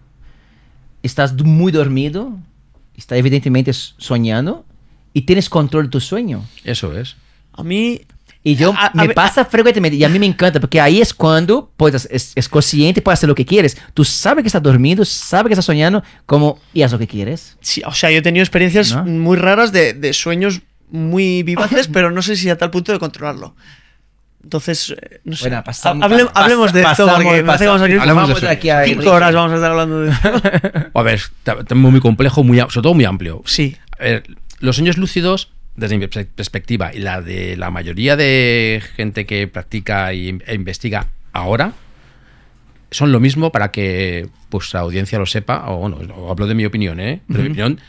estás muy dormido, estás evidentemente soñando y tienes control de tu sueño? Eso es. A mí, Y yo A- a me pasa frecuentemente y a mí me encanta porque ahí es cuando puedes, es, es consciente, puedes hacer lo que quieres. Tú sabes que estás dormido, sabes que estás soñando, como y haz lo que quieres. sí, o sea, yo he tenido experiencias ¿No? muy raras de, de sueños muy vivaces, pero no sé si a tal punto de controlarlo. Entonces, eh, no sé. Bueno, pasamos- Ha- hable- hablemos de esto, porque me hace vamos a ir Hablemos de aquí a cinco horas vamos a estar hablando de esto. A ver, está muy complejo, muy, sobre todo muy amplio. Sí. A ver, los sueños lúcidos, desde mi pers- perspectiva, y la de la mayoría de gente que practica e investiga ahora, son lo mismo para que pues, la audiencia lo sepa, o bueno, hablo de mi opinión, ¿eh? Pero mi opinión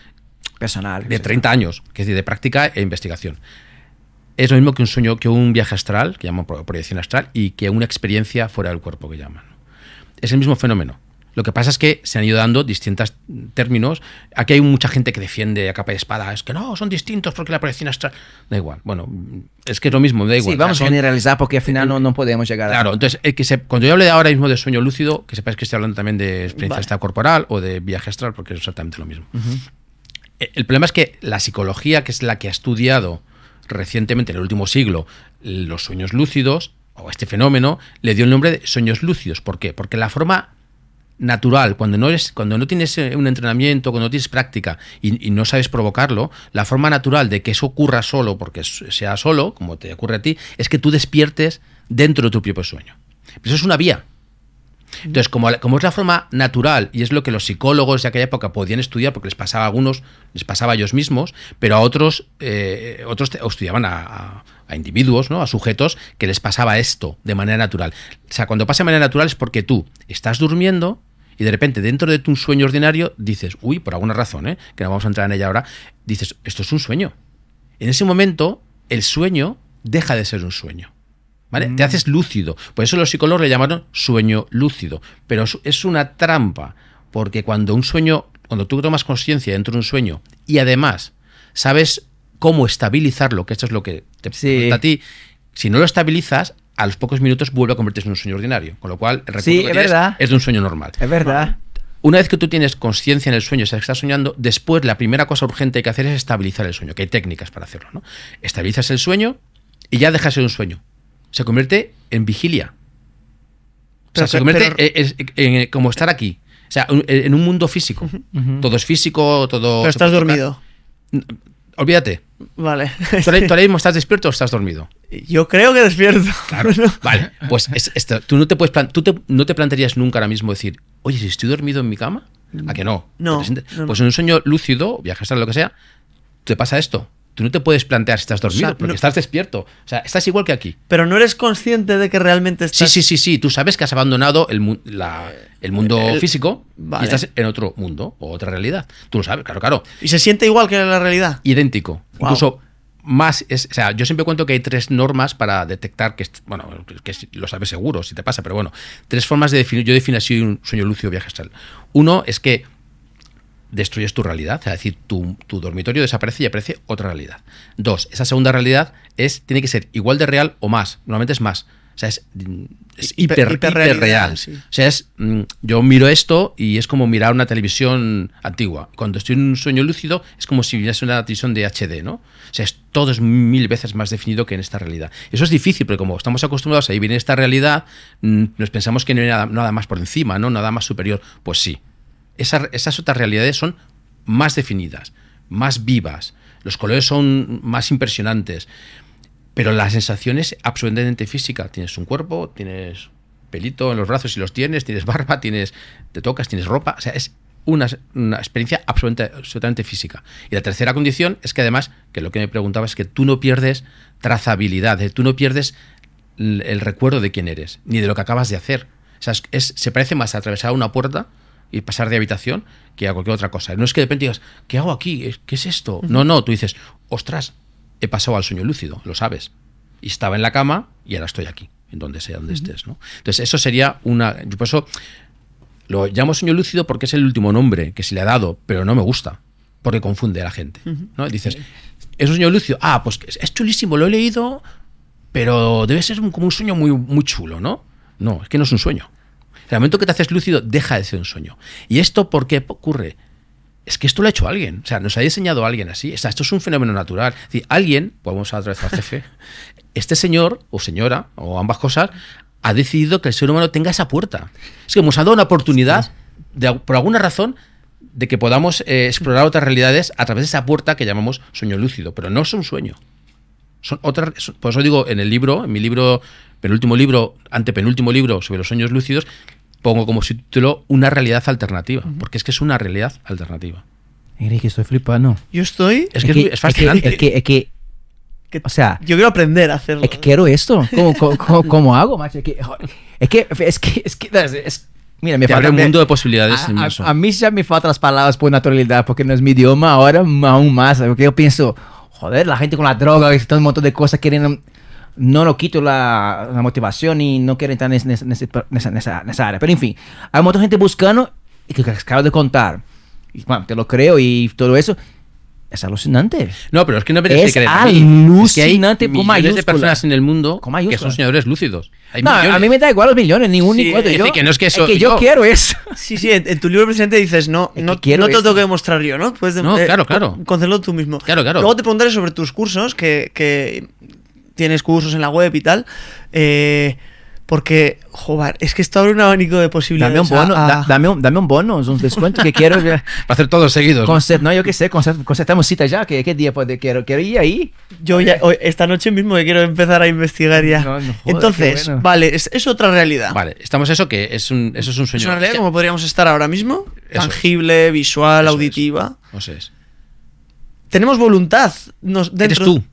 Personal. de 30 años, que es decir, de práctica e investigación. Es lo mismo que un sueño, que un viaje astral, que llaman pro- proyección astral, y que una experiencia fuera del cuerpo, que llaman. Es el mismo fenómeno. Lo que pasa es que se han ido dando distintos términos. Aquí hay mucha gente que defiende a capa de espada. Es que no, son distintos porque la proyección astral. Da igual. Bueno, es que es lo mismo, da igual. Sí, vamos Son- a generalizar porque al final no, no podemos llegar a... Claro, entonces, que se- cuando yo hable ahora mismo de sueño lúcido, que sepáis que estoy hablando también de experiencia Vale. extracorporal o de viaje astral, porque es exactamente lo mismo. Eh, El problema es que la psicología, que es la que ha estudiado recientemente, en el último siglo, los sueños lúcidos, o este fenómeno, le dio el nombre de sueños lúcidos. ¿Por qué? Porque la forma natural, cuando no, cuando no tienes eh, un entrenamiento, cuando no tienes práctica y, no sabes provocarlo, la forma natural de que eso ocurra solo, porque sea solo, como te ocurre a ti, es que tú despiertes dentro de tu propio sueño. Pero eso es una vía. Entonces, como, como es la forma natural y es lo que los psicólogos de aquella época podían estudiar, porque les pasaba a algunos, les pasaba a ellos mismos, pero a otros, eh, otros estudiaban a individuos, ¿no? a sujetos, que les pasaba esto de manera natural. O sea, cuando pasa de manera natural es porque tú estás durmiendo y de repente dentro de tu sueño ordinario dices, uy, por alguna razón, ¿eh? que no vamos a entrar en ella ahora, dices, esto es un sueño. En ese momento, el sueño deja de ser un sueño. ¿Vale? Te haces lúcido. Por eso los psicólogos le llamaron sueño lúcido. Pero es- una trampa, porque cuando un sueño, cuando tú tomas conciencia dentro de un sueño y además sabes cómo estabilizarlo, que esto es lo que te Sí. pregunta a ti, si no lo estabilizas, a los pocos minutos vuelve a convertirse en un sueño ordinario. Con lo cual, el recuerdo Sí, que es tienes verdad. es de un sueño normal. Es verdad. Una vez que tú tienes conciencia en el sueño, sabes que estás soñando, después la primera cosa urgente que hay que hacer es estabilizar el sueño, que hay técnicas para hacerlo. ¿no? Estabilizas el sueño y ya deja de ser un sueño. Se convierte en vigilia. O sea, Pero se convierte pero- en, en- en como estar aquí. O sea, en un mundo físico. Todo es físico, todo... Pero estás dormido. Olvídate. Vale. ¿Tú ahora, mismo estás despierto o estás dormido? Yo creo que despierto. Claro. Vale. Pues es- esto, tú, no te, puedes plan- tú te- no te plantearías nunca ahora mismo decir, oye, si estoy dormido en mi cama, ¿a que no? No. Pues en un sueño lúcido, viaje astral, lo que sea, te pasa esto. Tú no te puedes plantear si estás dormido, sea, porque no- estás despierto. O sea, estás igual que aquí. Pero no eres consciente de que realmente Sí, estás. sí, sí, sí. Tú sabes que has abandonado el, mu- la- el mundo el- físico vale. y estás en otro mundo o otra realidad. Tú lo sabes, claro, claro. Y se siente igual que en la realidad. idéntico. Wow. Incluso más. Es, o sea, yo siempre cuento que hay tres normas para detectar que. Bueno, que lo sabes seguro si te pasa, pero bueno. Tres formas de definir. Yo defino así un sueño lúcido viaje astral. Uno es que destruyes tu realidad, es decir, tu, tu dormitorio desaparece y aparece otra realidad. Dos, esa segunda realidad es, tiene que ser igual de real o más. Normalmente es más. O sea, es, es Hiper- sí. O sea, es, mm, yo miro esto y es como mirar una televisión antigua. Cuando estoy en un sueño lúcido es como si viese una televisión de HD, ¿no? O sea, es, todo es mil veces más definido que en esta realidad. Eso es difícil, porque como estamos acostumbrados a vivir en esta realidad, mm, nos pensamos que no hay nada, nada más por encima, ¿no? Nada más superior. Pues sí. Esa- esas otras realidades son más definidas, más vivas. Los colores son más impresionantes. Pero la sensación es absolutamente física. Tienes un cuerpo, tienes pelito en los brazos si los tienes, tienes barba, tienes, te tocas, tienes ropa. O sea, es una, una experiencia absolutamente, física. Y la tercera condición es que además, que lo que me preguntaba es que tú no pierdes trazabilidad, eh, tú no pierdes el, recuerdo de quién eres, ni de lo que acabas de hacer. O sea, es- se parece más a atravesar una puerta y pasar de habitación que a cualquier otra cosa. No es que de repente digas, ¿qué hago aquí? ¿Qué es esto? No, no, tú dices, ostras, he pasado al sueño lúcido, lo sabes. Y estaba en la cama y ahora estoy aquí, en donde sea, donde estés. ¿no? Entonces, eso sería una. Yo por eso lo llamo sueño lúcido porque es el último nombre que se le ha dado, pero no me gusta, porque confunde a la gente. ¿no? Y dices, ¿es un sueño lúcido? Ah, pues es- es chulísimo, lo he leído, pero debe ser un- como un sueño muy, muy chulo, ¿no? No, es que no es un sueño. En el momento que te haces lúcido, deja de ser un sueño. ¿Y esto por qué ocurre? Es que esto lo ha hecho alguien. O sea, nos ha diseñado alguien así. O sea, esto es un fenómeno natural. Es decir, alguien, pues vamos a otra vez al jefe, este señor o señora, o ambas cosas, ha decidido que el ser humano tenga esa puerta. Es que ha dado una oportunidad, de, por alguna razón, de que podamos eh, explorar otras realidades a través de esa puerta que llamamos sueño lúcido. Pero no es un sueño. Son otras, por eso digo, en el libro, en mi libro, penúltimo libro, antepenúltimo libro sobre los sueños lúcidos, pongo como subtítulo una realidad alternativa, porque es que es una realidad alternativa. Enrique, estoy flipando. Yo estoy. Es que es, muy- es fascinante. Es que, es que, que- o sea, yo quiero aprender a hacerlo. es que quiero esto. ¿Cómo, cómo, cómo- cómo hago, macho? Es que, es que, es que, es que, es- mira, me Te falta abre un mundo de posibilidades a, inmenso. a- a mí ya me faltan las palabras por naturalidad, porque no es mi idioma, ahora aún más, porque yo pienso, joder, la gente con la droga un montón de cosas quieren, no lo quito la, la motivación y no quieren estar en, ese- en ese- en esa, en esa- en esa área, pero en fin, hay de gente buscando, y que acabo de contar, y bueno, te lo creo y todo eso, es alucinante. No, pero es que no me tienes Es que creer alucinante es que hay millones de mayúsculas. personas en el mundo que son soñadores lúcidos. Hay No, millones. a mí me da igual los millones, ni un Sí, ni cuatro. es Yo, que no es que eso- que yo yo- quiero eso. Sí, sí, en, en tu libro presente dices, no, Es no, que quiero no te lo tengo que demostrar yo, ¿no? Puedes de- No, claro, claro. con- Concederlo tú mismo. Claro, claro. Luego te preguntaré sobre tus cursos, que, que tienes cursos en la web y tal. Eh, Porque, joder, es que esto abre un abanico de posibilidades. Dame un bono, a- a- da- dame, un, dame un bono, un descuento que quiero. Para hacer todos seguidos. ¿no? Concer- no, yo qué sé, concer- concertamos cita ya. ¿Qué, qué día puede? Quiero, quiero ir ahí. Yo ya, hoy- esta noche mismo que quiero empezar a investigar ya. No, no jodas, Entonces, bueno. vale, es, es otra realidad. Vale, estamos eso que es un, eso es un Es sueño. una realidad Es como podríamos estar ahora mismo. Eso es. tangible, visual, Eso es. auditiva. No sé, es. Tenemos voluntad. Nos, Eres dentro- tú.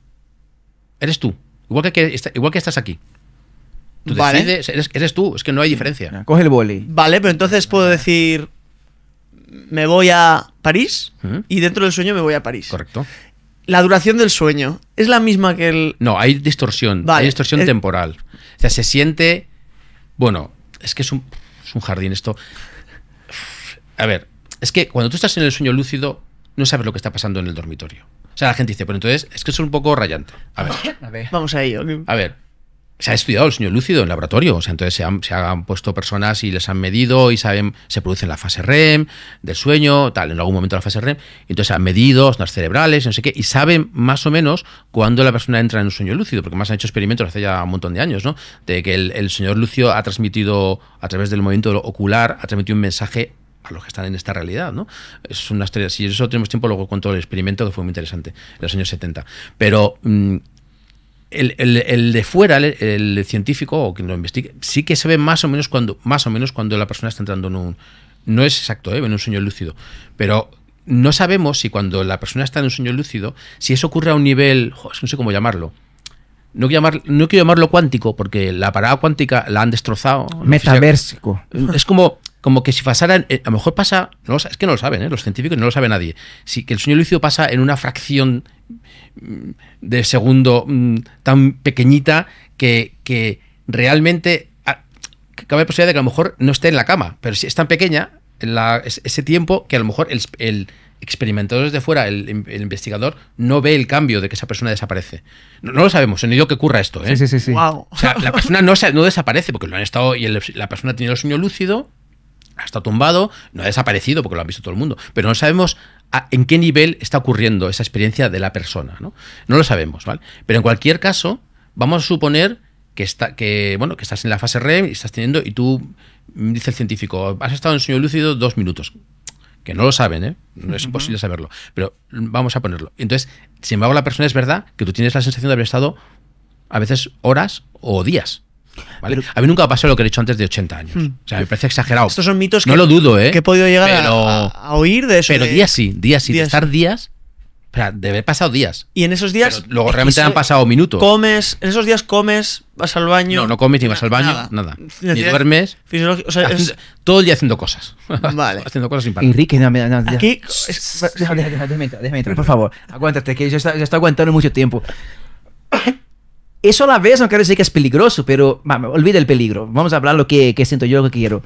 Eres tú. Igual que, que est- igual que estás aquí. Tú Vale. decides, eres, eres tú, es que no hay diferencia. Coge el boli. Vale, pero entonces puedo decir. Me voy a París y dentro del sueño me voy a París. Correcto. La duración del sueño es la misma que el. No, hay distorsión. Vale. Hay distorsión Es- temporal. O sea, se siente. Bueno, es que es un, es un jardín esto. A ver, es que cuando tú estás en el sueño lúcido, no sabes lo que está pasando en el dormitorio. O sea, la gente dice, pero entonces es que es un poco rayante. A ver, A ver. Vamos a ello. a ver. Se ha estudiado el sueño lúcido en laboratorio, o sea, entonces se han, se han puesto personas y les han medido y saben, se produce en la fase REM del sueño, tal, en algún momento la fase REM, y entonces han medido ondas cerebrales, no sé qué, y saben más o menos cuándo la persona entra en un sueño lúcido, porque más han hecho experimentos hace ya un montón de años, ¿no? De que el, el sueño lúcido ha transmitido, a través del movimiento ocular, ha transmitido un mensaje a los que están en esta realidad, ¿no? Es una historia, si eso tenemos tiempo, luego cuento el experimento que fue muy interesante, en los años 70. Pero mm, el, el- el de fuera, el, el científico o quien lo investigue, sí que se ve más o menos cuando, más o menos cuando la persona está entrando en un. No es exacto, ¿eh? en un sueño lúcido. Pero no sabemos si cuando la persona está en un sueño lúcido, si eso ocurre a un nivel. jo, no sé cómo llamarlo. No quiero, llamar, no quiero llamarlo cuántico, porque la parada cuántica la han destrozado. Metaversico. Es como, como que si pasara, en- eh, a lo mejor pasa, no es que no lo saben, ¿eh? los científicos no lo sabe nadie. Si que el sueño lúcido pasa en una fracción mm, de segundo mm, tan pequeñita que, que realmente ah, que cabe la posibilidad de que a lo mejor no esté en la cama, pero si es tan pequeña en la- es- ese tiempo que a lo mejor el, el experimentador desde fuera, el, el investigador, no ve el cambio de que esa persona desaparece. No, no lo sabemos, no digo que ocurra esto. ¿eh? Sí, sí, sí. sí. Wow. O sea, la persona no, se- no desaparece porque lo han estado y el- la persona ha tenido el sueño lúcido, ha estado tumbado, no ha desaparecido porque lo ha visto todo el mundo, pero no sabemos a- en qué nivel está ocurriendo esa experiencia de la persona, ¿no? No lo sabemos, ¿vale? Pero en cualquier caso, vamos a suponer que está que bueno, que estás en la fase REM y estás teniendo y tú mm, dice el científico, has estado en sueño lúcido dos minutos. Que no lo saben, ¿eh? No es imposible saberlo. Pero vamos a ponerlo. Entonces, sin embargo, la persona es verdad que tú tienes la sensación de haber estado a veces horas o días. ¿Vale? a mí nunca me ha pasado lo que he dicho antes de 80 años. O sea, me parece exagerado. Estos son mitos no que, lo dudo, ¿eh? que he podido llegar a- pero, a, a oír de eso. Pero de- días sí, días sí. de días estar sí. días. O sea, de haber pasado días. Y en esos días. Pero luego es que realmente han pasado minutos. Comes, en esos días comes, vas al baño. No, no comes ni vas al baño, nada. nada. Ni duermes. o sea, es- Haciendo- todo el día haciendo cosas. Vale. haciendo cosas sin parar. Enrique, no, no, no. Aquí- déjame entrar, déjame entrar, por favor. Aguántate, que ya está, ya está aguantando mucho tiempo. Eso a la vez no quiere decir que es peligroso, pero vamos, olvida el peligro. Vamos a hablar lo que, que siento yo, lo que quiero.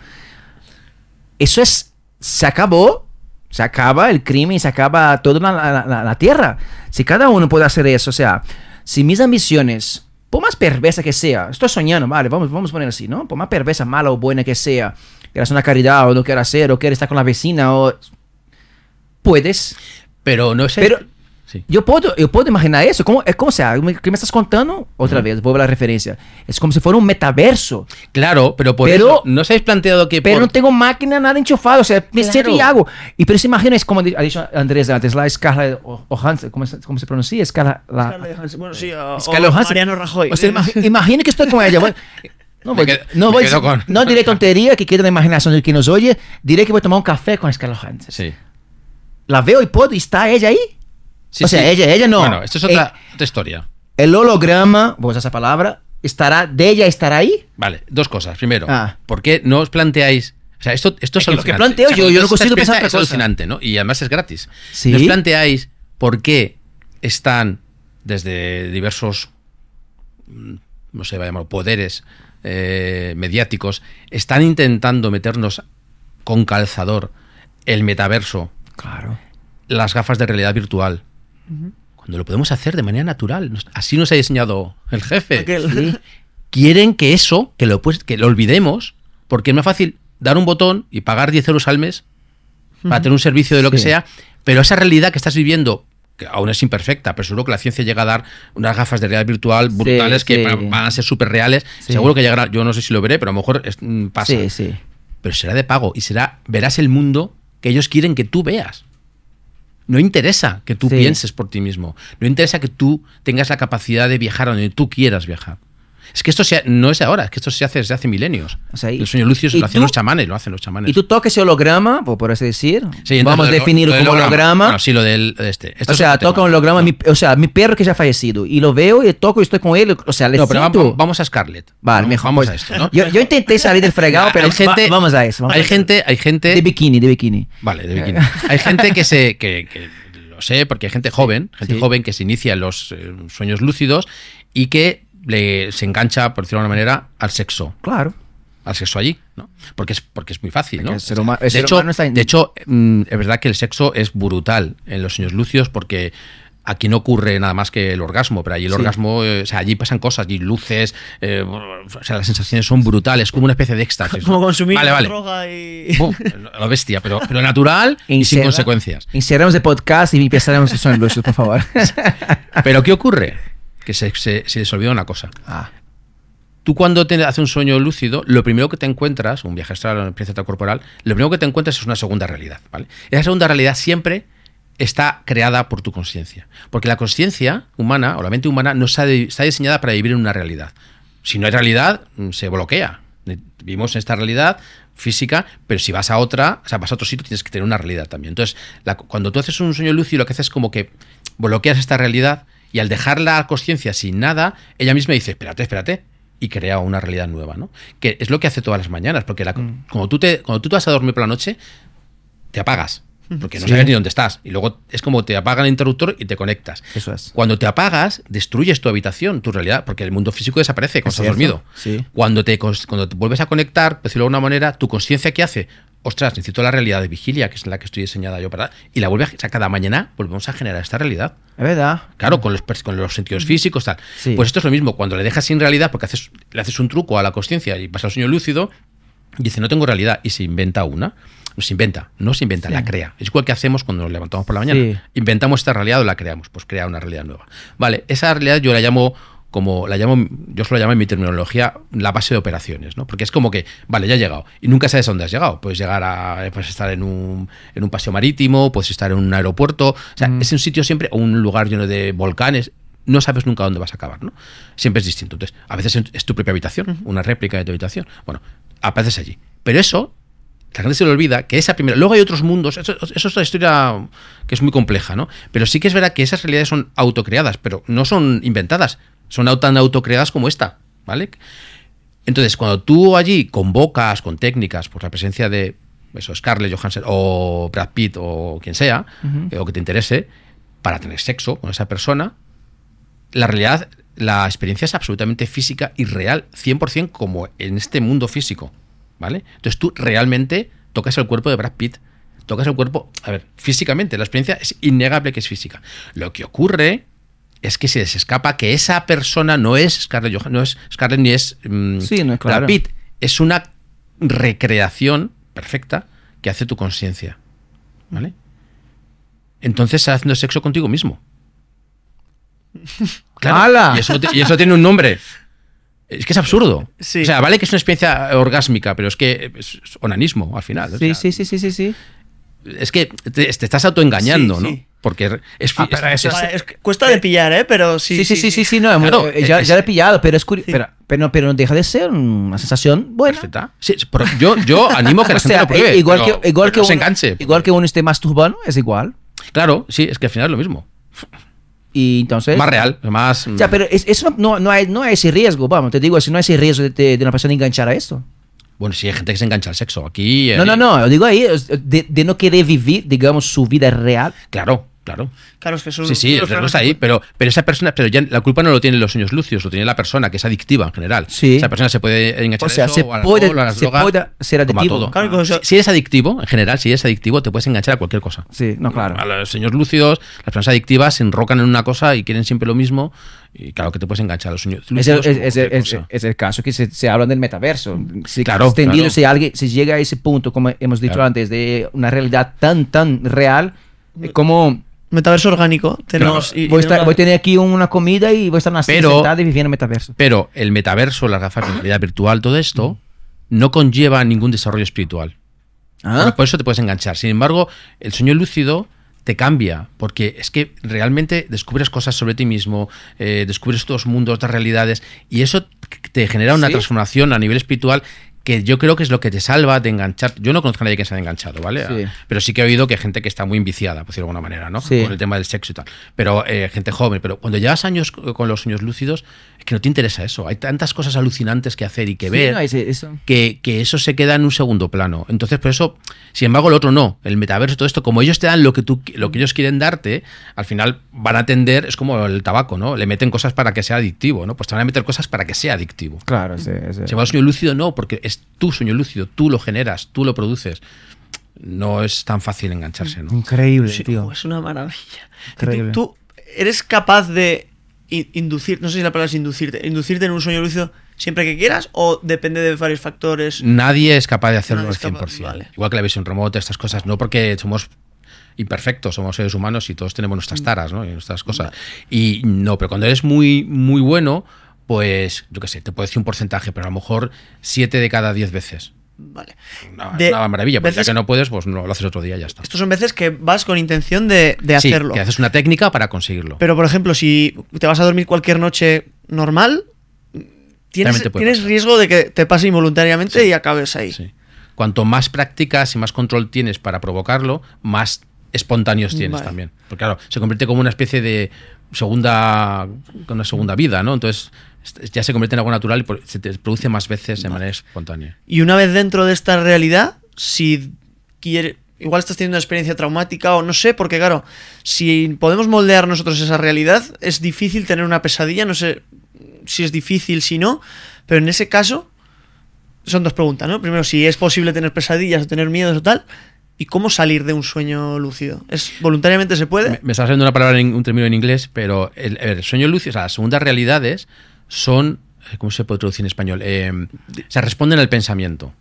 Eso es, se acabó, se acaba el crimen, se acaba toda la, la- la- tierra. Si cada uno puede hacer eso, o sea, si mis ambiciones, por más perversa que sea, estoy soñando, vale, vamos, vamos a poner así, ¿no? Por más perversa, mala o buena que sea, quieras una caridad o no quieras hacer, o quieres estar con la vecina, o... Puedes, Pero no sé. pero Sí. yo puedo, yo puedo imaginar eso. ¿Cómo, es como sea, ¿qué me estás contando? Otra vez, vuelvo a la referencia. Es como si fuera un metaverso. Claro, pero por Pero- eso no os habéis planteado que. Pero por- no tengo máquina, nada enchufado. O sea, me Claro. siento y hago. Y pero se imagina, es como ha dicho Andrés antes, la escala o, o Hans, ¿cómo, se- cómo se pronuncia? Escala, la, Johansson, Bueno, sí, o, o Johansson. Mariano Rajoy. O sea, imagina que estoy con ella. Bueno, no, Me voy, quedo- no, voy- con- no diré tontería que quede en la imaginación del que nos oye. Diré que voy a tomar un café con Scarlett Johansson. Sí. La veo y puedo y está ella ahí. Sí, o sea, sí. ella, ella no. Bueno, esto es otra, Eh, otra historia. el holograma, vos esa palabra, estará de ella estará ahí. Vale, dos cosas. Primero, Ah. ¿por qué no os planteáis? O sea, esto, esto es, Es lo que planteo O sea, yo, yo no consigo pensar otra Es cosa. alucinante, ¿no? Y además es gratis. Sí. ¿No os planteáis por qué están desde diversos, mm, no sé, va a llamar, poderes eh, mediáticos, están intentando meternos con calzador el metaverso, Claro. las gafas de realidad virtual? Cuando lo podemos hacer de manera natural. Así nos ha diseñado el jefe. Aquel- Sí. quieren que eso, que lo, pues, que lo olvidemos, porque es más fácil dar un botón y pagar 10 euros al mes para tener un servicio de lo que sea, pero esa realidad que estás viviendo, que aún es imperfecta, pero seguro que la ciencia llega a dar unas gafas de realidad virtual brutales que sí. van a ser súper reales. Sí. Seguro que llegará, yo no sé si lo veré, pero a lo mejor es- mm, pasa. Sí, sí. Pero será de pago y será, verás el mundo que ellos quieren que tú veas. No interesa que tú Sí. pienses por ti mismo. No interesa que tú tengas la capacidad de viajar a donde tú quieras viajar. Es que esto se no es de ahora, es que esto se hace desde hace milenios. O sea, y- el sueño lúcido lo hacen tú- los chamanes, lo hacen los chamanes. Y tú toques ese holograma, por, por así decir. Sí, Vamos a lo de- definirlo lo como holograma. Bueno, sí, lo del de este. Esto o sea, toca un holograma, mi- o sea, mi perro que ya ha fallecido. Y lo veo y toco y estoy con él. O sea, le No, pero vamos, vamos a Scarlett. Vale, vamos, mejor. Vamos pues. a esto, ¿no? yo, yo intenté salir del fregado, pero hay gente, va- vamos a eso. vamos hay a eso. gente, hay gente. De bikini, de bikini. Vale, de bikini. Hay gente que se. Que, que lo sé, porque hay gente joven, gente Sí. joven que se inicia en los eh, sueños lúcidos y que le, se engancha, por decirlo de alguna manera, al sexo. Claro. Al sexo allí, ¿no? Porque es, porque es muy fácil, ¿no? ser huma- el de, ser hecho, humano está en- de hecho, mm, es verdad que el sexo es brutal en los sueños lúcidos porque aquí no ocurre nada más que el orgasmo, pero allí el Sí. orgasmo, eh, o sea, allí pasan cosas, allí luces, eh, o sea, las sensaciones son brutales, como una especie de éxtasis. Como ¿no? consumir Vale, vale. droga y. Bum, lo bestia, pero, pero natural y sin consecuencias. Iniciaremos el podcast y empezaremos el sueño lúcido, por favor. Pero ¿qué ocurre? Que se, se, se les olvida una cosa. ah, Tú cuando te haces un sueño lúcido, lo primero que te encuentras, un viaje astral o una experiencia corporal, lo primero que te encuentras es una segunda realidad. ¿vale? Esa segunda realidad siempre está creada por tu conciencia. Porque la conciencia humana o la mente humana no está, de- está diseñada para vivir en una realidad. Si no hay realidad, mm, se bloquea. Vivimos en esta realidad física, pero si vas a otra, o sea, vas a otro sitio, tienes que tener una realidad también. Entonces, la- cuando tú haces un sueño lúcido, lo que haces es como que bloqueas esta realidad y al dejar la conciencia sin nada, ella misma dice, espérate, espérate, y crea una realidad nueva, ¿no? Que es lo que hace todas las mañanas, porque la- cuando, tú te, cuando tú te vas a dormir por la noche, te apagas, porque no Sí. sabes ni dónde estás, y luego es como te apagan el interruptor y te conectas. eso es. Cuando te apagas, destruyes tu habitación, tu realidad, porque el mundo físico desaparece cuando Es estás cierto, dormido. sí. Cuando, te, cuando te vuelves a conectar, por decirlo de alguna manera, tu conciencia, ¿qué hace? Ostras, necesito la realidad de vigilia, que es la que estoy diseñada yo para... Y la vuelve a... O sea, cada mañana volvemos a generar esta realidad. Es verdad. Claro, con los, pers- con los sentidos físicos, tal. Sí. Pues esto es lo mismo. Cuando le dejas sin realidad, porque haces, le haces un truco a la conciencia y vas al sueño lúcido, y dice, no tengo realidad, y se inventa una. No se inventa, no se inventa, Sí. la crea. Es igual que hacemos cuando nos levantamos por la mañana. Sí. Inventamos esta realidad o la creamos, pues crea una realidad nueva. Vale, esa realidad yo la llamo como la llamo, yo solo la llamo en mi terminología la base de operaciones, ¿no? Porque es como que, vale, ya he llegado y nunca sabes a dónde has llegado. Puedes llegar a, puedes estar en un, en un paseo marítimo, puedes estar en un aeropuerto, o sea, Mm. es un sitio siempre, o un lugar lleno de volcanes, no sabes nunca dónde vas a acabar, ¿no? Siempre es distinto. Entonces, a veces es tu propia habitación, una réplica de tu habitación. Bueno, apareces allí. Pero eso, la gente se le olvida que esa primera. Luego hay otros mundos, eso, eso es otra historia que es muy compleja, ¿no? Pero sí que es verdad que esas realidades son autocreadas, pero no son inventadas, son tan autocreadas como esta, ¿vale? Entonces, cuando tú allí convocas con técnicas, por la presencia de eso, Scarlett Johansson o Brad Pitt o quien sea, o que te interese, para tener sexo con esa persona, la realidad, la experiencia es absolutamente física y real, 100% como en este mundo físico, ¿vale? Entonces tú realmente tocas el cuerpo de Brad Pitt, tocas el cuerpo, a ver, físicamente, la experiencia es innegable que es física. Lo que ocurre es que se les escapa que esa persona no es Scarlett Johansson, no es Scarlett ni es mm, Sí, no, Brad claro. Pitt, es una recreación perfecta que hace tu conciencia, ¿vale? Entonces haciendo sexo contigo mismo. Claro. Y, eso, y eso tiene un nombre. Es que es absurdo. Sí. O sea, vale que es una experiencia orgásmica, pero es que es onanismo al final. o Sí, sea, sí, sí, sí, sí, sí. Es que te, te estás autoengañando, Sí, ¿no? sí. Porque es, Ah, pero es- eso es- es cuesta de pillar, ¿eh? Pero sí. Sí, sí, sí, sí, sí, no, Claro, eh, ya, es- ya lo he pillado, pero es curioso. Pero, pero, pero no deja de ser una sensación buena. perfecta. Sí, pero yo, yo animo a que la O gente sea, lo pruebe. eh, igual pero- que, igual que no se uno, enganche. igual que uno esté masturbando, es igual. Claro, sí, es que al final es lo mismo. Y entonces. Más real, más. O sea, pero es- eso no, no, no hay, no hay ese riesgo, vamos, te digo, si no hay ese riesgo de, de- de una persona enganchar a esto. Bueno, sí, hay gente que se engancha al sexo. Aquí. eh, No, no, no, yo digo ahí, de, de no querer vivir, digamos, su vida real. Claro, claro. Claro, es que son Sí, sí, el los riesgo está ahí, pero, pero esa persona, pero ya la culpa no lo tienen los sueños lucios, lo tiene la persona, que es adictiva en general. Sí. Esa persona se puede enganchar O sea, a eso, se o puede- a las se drogas, puede ser adictivo. todo. Claro, que eso- Si- Si eres adictivo, en general, si eres adictivo, te puedes enganchar a cualquier cosa. Sí, no, claro. A los sueños lúcidos, las personas adictivas se enrocan en una cosa y quieren siempre lo mismo. Y claro que te puedes enganchar a los sueños Es lúcidos. es, el- es- es el caso que se, se habla del metaverso. Si, Claro, extendido, claro. Si, alguien, si llega a ese punto, como hemos dicho Claro. antes, de una realidad tan, tan real, eh, como Metaverso orgánico. Tenemos, y voy, a estar- voy a tener aquí una comida y voy a estar así Pero- sentada y viviendo en el metaverso. Pero el metaverso, las gafas de realidad virtual, todo esto, no conlleva ningún desarrollo espiritual. Ah. Por- Por eso te puedes enganchar. Sin embargo, el sueño lúcido te cambia, porque es que realmente descubres cosas sobre ti mismo, eh, descubres otros mundos, otras realidades, y eso te genera una ¿Sí? transformación a nivel espiritual que yo creo que es lo que te salva de enganchar. Yo no conozco a nadie que se haya enganchado, ¿vale? Sí. Pero sí que he oído que hay gente que está muy enviciada, por decirlo de alguna manera, ¿no? Sí. Con el tema del sexo y tal. Pero eh, gente joven. Pero cuando llevas años co- con los sueños lúcidos, es que no te interesa eso. Hay tantas cosas alucinantes que hacer y que Sí, ver no, ese- eso. que, que eso se queda en un segundo plano. Entonces, por eso, sin embargo, el otro no. El metaverso, todo esto, como ellos te dan lo que, tú, lo que ellos quieren darte, al final van a tender, es como el tabaco, ¿no? Le meten cosas para que sea adictivo, ¿no? Pues te van a meter cosas para que sea adictivo. Claro, sí, sí. Se llama sueño lúcido, no, porque es tu sueño lúcido, tú lo generas, tú lo produces. No es tan fácil engancharse, ¿no? Increíble, Sí, tío. es una maravilla. Increíble. ¿Tú, tú eres capaz de in- inducir, no sé si la palabra es inducirte, inducirte en un sueño lúcido siempre que quieras o depende de varios factores? Nadie es capaz de hacerlo al es capaz, 100%. vale. Igual que la visión remota, estas cosas, no porque somos imperfectos, somos seres humanos y todos tenemos nuestras taras, ¿no? Y nuestras cosas. Y no, pero cuando eres muy, muy bueno, pues, yo qué sé, te puedo decir un porcentaje, pero a lo mejor 7 de cada 10 veces. Vale. Una, De una maravilla, porque ya que no puedes, pues no lo haces otro día y ya está. Estos son veces que vas con intención de, de Sí, hacerlo. que haces una técnica para conseguirlo. Pero, por ejemplo, si te vas a dormir cualquier noche normal, tienes, pasar. riesgo de que te pase involuntariamente Sí. y acabes ahí. Sí. Cuanto más prácticas y más control tienes para provocarlo, más espontáneos tienes Vale. también. Porque claro, se convierte como una especie de segunda una segunda vida, ¿no? Entonces ya se convierte en algo natural y se te produce más veces de manera espontánea. Y una vez dentro de esta realidad, si igual estás teniendo una experiencia traumática o no sé, porque claro, si podemos moldear nosotros esa realidad, es difícil tener una pesadilla, no sé si es difícil, si no, pero en ese caso son dos preguntas, ¿no? Primero, si es posible tener pesadillas o tener miedos o tal, y cómo salir de un sueño lúcido. ¿Es voluntariamente se puede? Me, me está saliendo una palabra en un término en inglés, pero el, el sueño lúcido, o sea, las segundas realidades son eh, ¿cómo se puede traducir en español? Eh, se responden al pensamiento.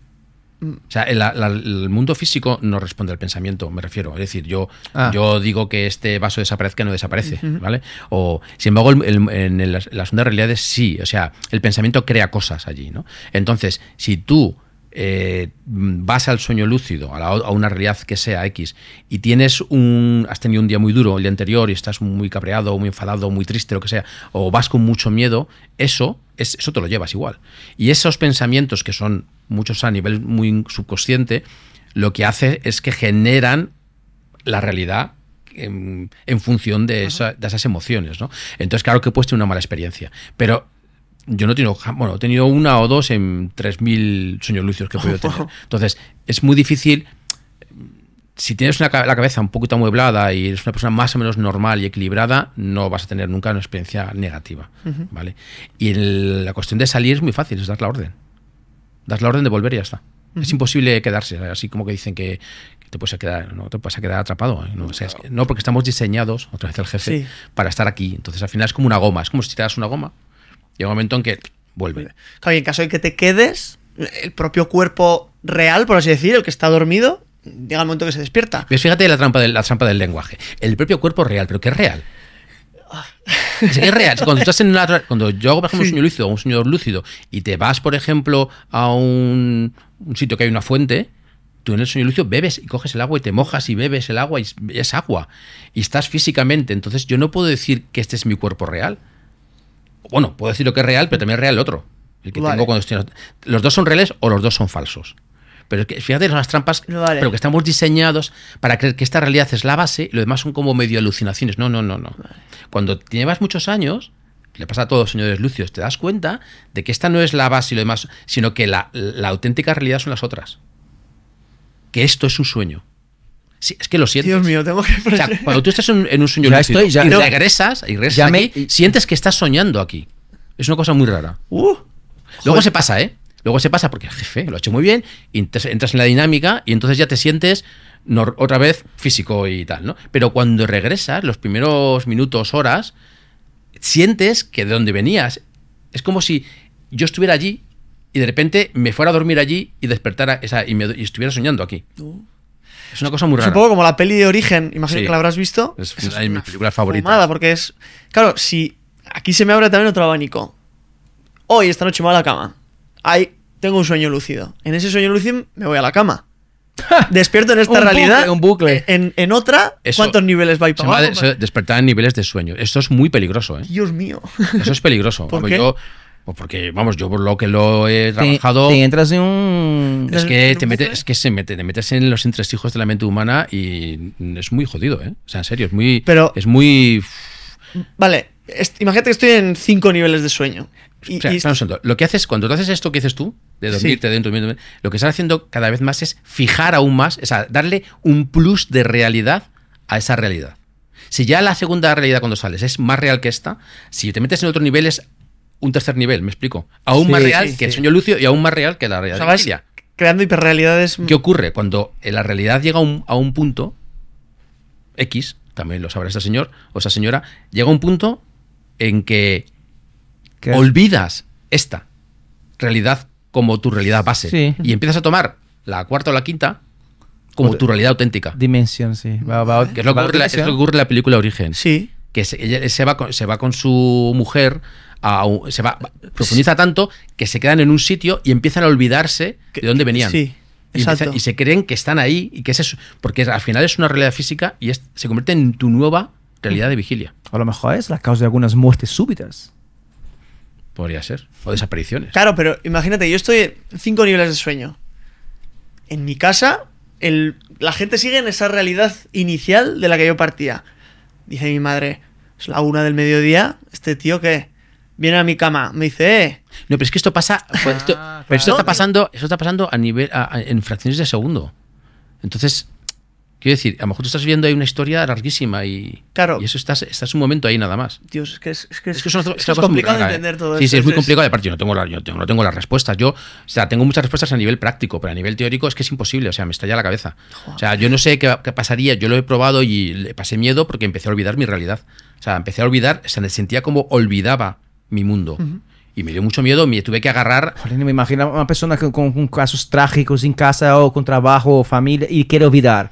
Mm. O sea, el, la- el mundo físico no responde al pensamiento, me refiero. Es decir, yo, Ah. yo digo que este vaso desaparezca y no desaparece, ¿vale? O, sin embargo, el- el- en las, las realidades sí. O sea, el pensamiento crea cosas allí, ¿no? Entonces, si tú eh, vas al sueño lúcido, a, la- a una realidad que sea X, y tienes un. has tenido un día muy duro el día anterior y estás muy cabreado, muy enfadado, muy triste, lo que sea, o vas con mucho miedo, eso, es, eso te lo llevas igual. Y esos pensamientos, que son muchos a nivel muy subconsciente, lo que hace es que generan la realidad en, en función de, esa- de esas emociones, ¿no? Entonces, claro que puedes tener una mala experiencia, pero yo no he tenido, bueno, he tenido una o dos en 3.000 sueños lúcidos que he podido tener. Entonces, es muy difícil, si tienes una, la cabeza un poquito amueblada y eres una persona más o menos normal y equilibrada, no vas a tener nunca una experiencia negativa, ¿vale? Y el- la cuestión de salir es muy fácil, es dar la orden. Das la orden de volver y ya está. Es imposible quedarse, así como que dicen que, te puedes quedar, no te puedes quedar atrapado. ¿eh? No, O sea, es que- no, porque estamos diseñados, otra vez el jefe, Sí. para estar aquí. Entonces al final es como una goma, es como si te das una goma. Llega un momento en que vuelve. Claro, y en caso de que te quedes, el propio cuerpo real, por así decir, el que está dormido, llega el momento que se despierta. ¿Ves? Fíjate la trampa, del, la trampa del lenguaje. El propio cuerpo real, pero ¿qué es real? Es que es real. Cuando, estás en una cuando yo hago, por ejemplo, un sueño lúcido un sueño lúcido y te vas, por ejemplo, a un, un sitio que hay una fuente, tú en el sueño lúcido bebes y coges el agua y te mojas y bebes el agua y es agua. Y estás físicamente. Entonces yo no puedo decir que este es mi cuerpo real. Bueno, puedo decir lo que es real, pero también es real el otro. El que Vale. tengo cuando estoy Los dos son reales o los dos son falsos. Pero es que fíjate las trampas, Vale. pero que estamos diseñados para creer que esta realidad es la base y lo demás son como medio alucinaciones. No, no, no, no. Cuando llevas muchos años, le pasa a todos señores lucios, te das cuenta de que esta no es la base y lo demás, sino que la, la auténtica realidad son las otras. Que esto es un sueño. Sí, es que lo sientes. Dios mío, tengo que O sea, cuando tú estás en, en un sueño Ya lúcido estoy, ya- y no. regresas, y regresas Ya me- sientes que estás soñando aquí. Es una cosa muy rara. Uh, Luego Joder. se pasa, ¿eh? Luego se pasa porque el jefe lo ha hecho muy bien, entras en la dinámica y entonces ya te sientes otra vez físico y tal, ¿no? Pero cuando regresas, los primeros minutos, horas, sientes que de donde venías es como si yo estuviera allí y de repente me fuera a dormir allí y despertara esa y, me- y estuviera soñando aquí. Es una cosa muy Es rara. un poco como la peli de Origen, imagino Sí. que la habrás visto. Es Esa una de mis una películas favoritas. fumada, porque es. Claro, si. Aquí se me abre también otro abanico. Hoy, esta noche me voy a la cama. Ahí tengo un sueño lúcido. En ese sueño lúcido me voy a la cama. Despierto en esta Un bucle, realidad. un bucle. En, en otra, Eso- ¿cuántos niveles va a ir Se para abajo? de- despertar en niveles de sueño. Esto es muy peligroso, ¿eh? Dios mío. Eso es peligroso. ¿Por qué? yo- pues porque, vamos, yo por lo que lo he trabajado. te entras en un... Es que ¿En te metes, es que se mete, te metes en los entresijos de la mente humana y es muy jodido, ¿eh? O sea, en serio, es muy. Pero- es muy. Vale, imagínate que estoy en cinco niveles de sueño. Y, O sea, y-. Lo que haces, cuando tú haces esto que haces tú, de dormirte dentro, dormirte, lo que estás haciendo cada vez más es fijar aún más, o sea, darle un plus de realidad a esa realidad. Si ya la segunda realidad cuando sales es más real que esta, si te metes en otro nivel es un tercer nivel, me explico. Aún Sí, más real sí, que el sueño lucio y aún más real que la o realidad. sea, de vas vigilia. creando hiperrealidades. ¿Qué ocurre? Cuando eh, la realidad llega a un, a un punto X, también lo sabrá ese señor o esa señora, llega a un punto en que olvidas esta realidad como tu realidad base Sí. y empiezas a tomar la cuarta o la quinta como tu realidad auténtica. Dimensión, sí. Va- va- Que es lo que, ocurre, la- es lo que ocurre en la película Origen. Sí. Que se, ella se va, con, se va con su mujer, a se va, profundiza tanto que se quedan en un sitio y empiezan a olvidarse de dónde venían. sí, Y, empiezan- y se creen que están ahí y que es eso. Porque al final es una realidad física y es- se convierte en tu nueva realidad de vigilia. A lo mejor es la causa de algunas muertes súbitas. Podría ser. O desapariciones. Claro, pero imagínate, yo estoy en cinco niveles de sueño. En mi casa, el, la gente sigue en esa realidad inicial de la que yo partía. Dice mi madre, es la una del mediodía, este tío que viene a mi cama, me dice, eh, No, pero es que esto pasa. pues esto- Ah, pero esto claro. está pasando. Esto está pasando a nivel. a- a- en fracciones de segundo. Entonces. Quiero decir, a lo mejor tú estás viendo ahí una historia larguísima y. Claro. Y eso estás, estás un momento ahí nada más. Dios, es que es, es que Es que es, una- que una es cosa muy complicado rara, ¿eh? entender todo Sí, esto. sí, es muy complicado. Y aparte, yo no tengo, la- yo tengo- no tengo las respuestas. Yo, o sea, tengo muchas respuestas a nivel práctico, pero a nivel teórico es que es imposible. O sea, me estalla la cabeza. O sea, yo no sé qué, qué pasaría. Yo lo he probado y le pasé miedo porque empecé a olvidar mi realidad. O sea, empecé a olvidar, o sea, me sentía como olvidaba mi mundo. Y me dio mucho miedo, me tuve que agarrar. Joder, me imagino una persona con, casos trágicos en casa o con trabajo o familia y quiere olvidar.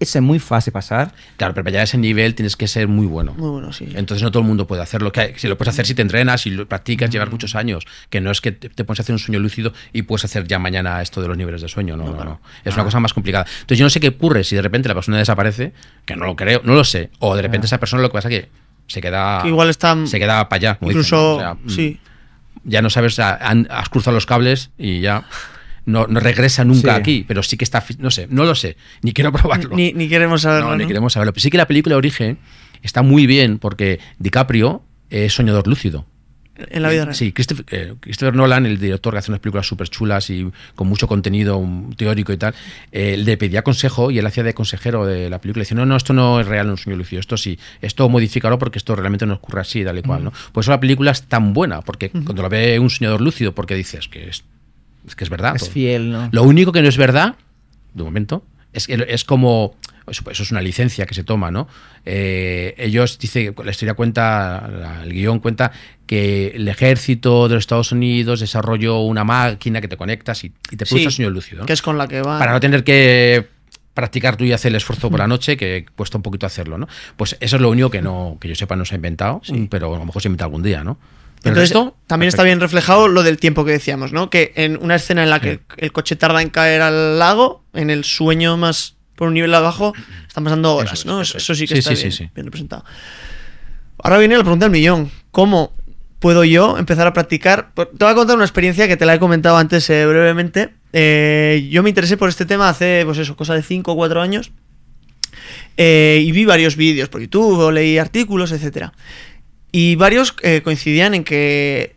Eso es muy fácil pasar. Claro, pero para llegar a ese nivel tienes que ser muy bueno. Muy bueno, sí. Entonces no todo el mundo puede hacerlo. Que si lo puedes hacer si te entrenas y lo practicas, llevar muchos años. Que no es que te, te pones a hacer un sueño lúcido y puedes hacer ya mañana esto de los niveles de sueño. No, no, no. Es una cosa más complicada. Entonces yo no sé qué ocurre si de repente la persona desaparece, que no lo creo, no lo sé. O de repente esa persona lo que pasa es que se queda, Que igual está se queda para allá. dicen, incluso, ¿no? O sea, sí. Ya no sabes, has cruzado los cables y ya no, no regresa nunca Sí. aquí. Pero sí que está, fi- no sé, no lo sé. Ni quiero probarlo. Ni, ni queremos saberlo, No, ni queremos saberlo. Pero sí que la película Origen está muy bien porque DiCaprio es soñador lúcido. En la vida real. Sí, Christopher, eh, Christopher Nolan, el director que hace unas películas súper chulas y con mucho contenido teórico y tal, eh, le pedía consejo y él hacía de consejero de la película. Y dice, no, no, esto no es real, no es un sueño lúcido, esto sí, esto modifícalo porque esto realmente no ocurre así, tal y cual. ¿no? Por eso la película es tan buena, porque cuando la ve un soñador lúcido, porque dices que es, es que es verdad. Es todo. fiel, ¿no? Lo único que no es verdad, de momento, es, que es como. Eso, eso es una licencia que se toma, ¿no? Eh, ellos, dice, la historia cuenta, el guion cuenta que el ejército de los Estados Unidos desarrolló una máquina que te conectas y, y te produce Sí, el sueño lúcido. ¿no? Que es con la que va. Para no tener que practicar tú y hacer el esfuerzo por la noche, que cuesta un poquito hacerlo, ¿no? Pues eso es lo único que no que yo sepa no se ha inventado, Sí. pero a lo mejor se inventa algún día, ¿no? Pero Entonces, resto, también está bien reflejado lo del tiempo que decíamos, ¿no? Que en una escena en la que el coche tarda en caer al lago, en el sueño más por un nivel abajo, están pasando horas, Eso ¿no? eso Eso, es. sí que Sí, está sí, bien, sí. bien representado. Ahora viene la pregunta del millón. ¿Cómo puedo yo empezar a practicar? Te voy a contar una experiencia que te la he comentado antes eh, brevemente. Eh, yo me interesé por este tema hace, pues eso, cosa de 5 o 4 años. Eh, y vi varios vídeos por YouTube, o leí artículos, etcétera. Y varios coincidían en que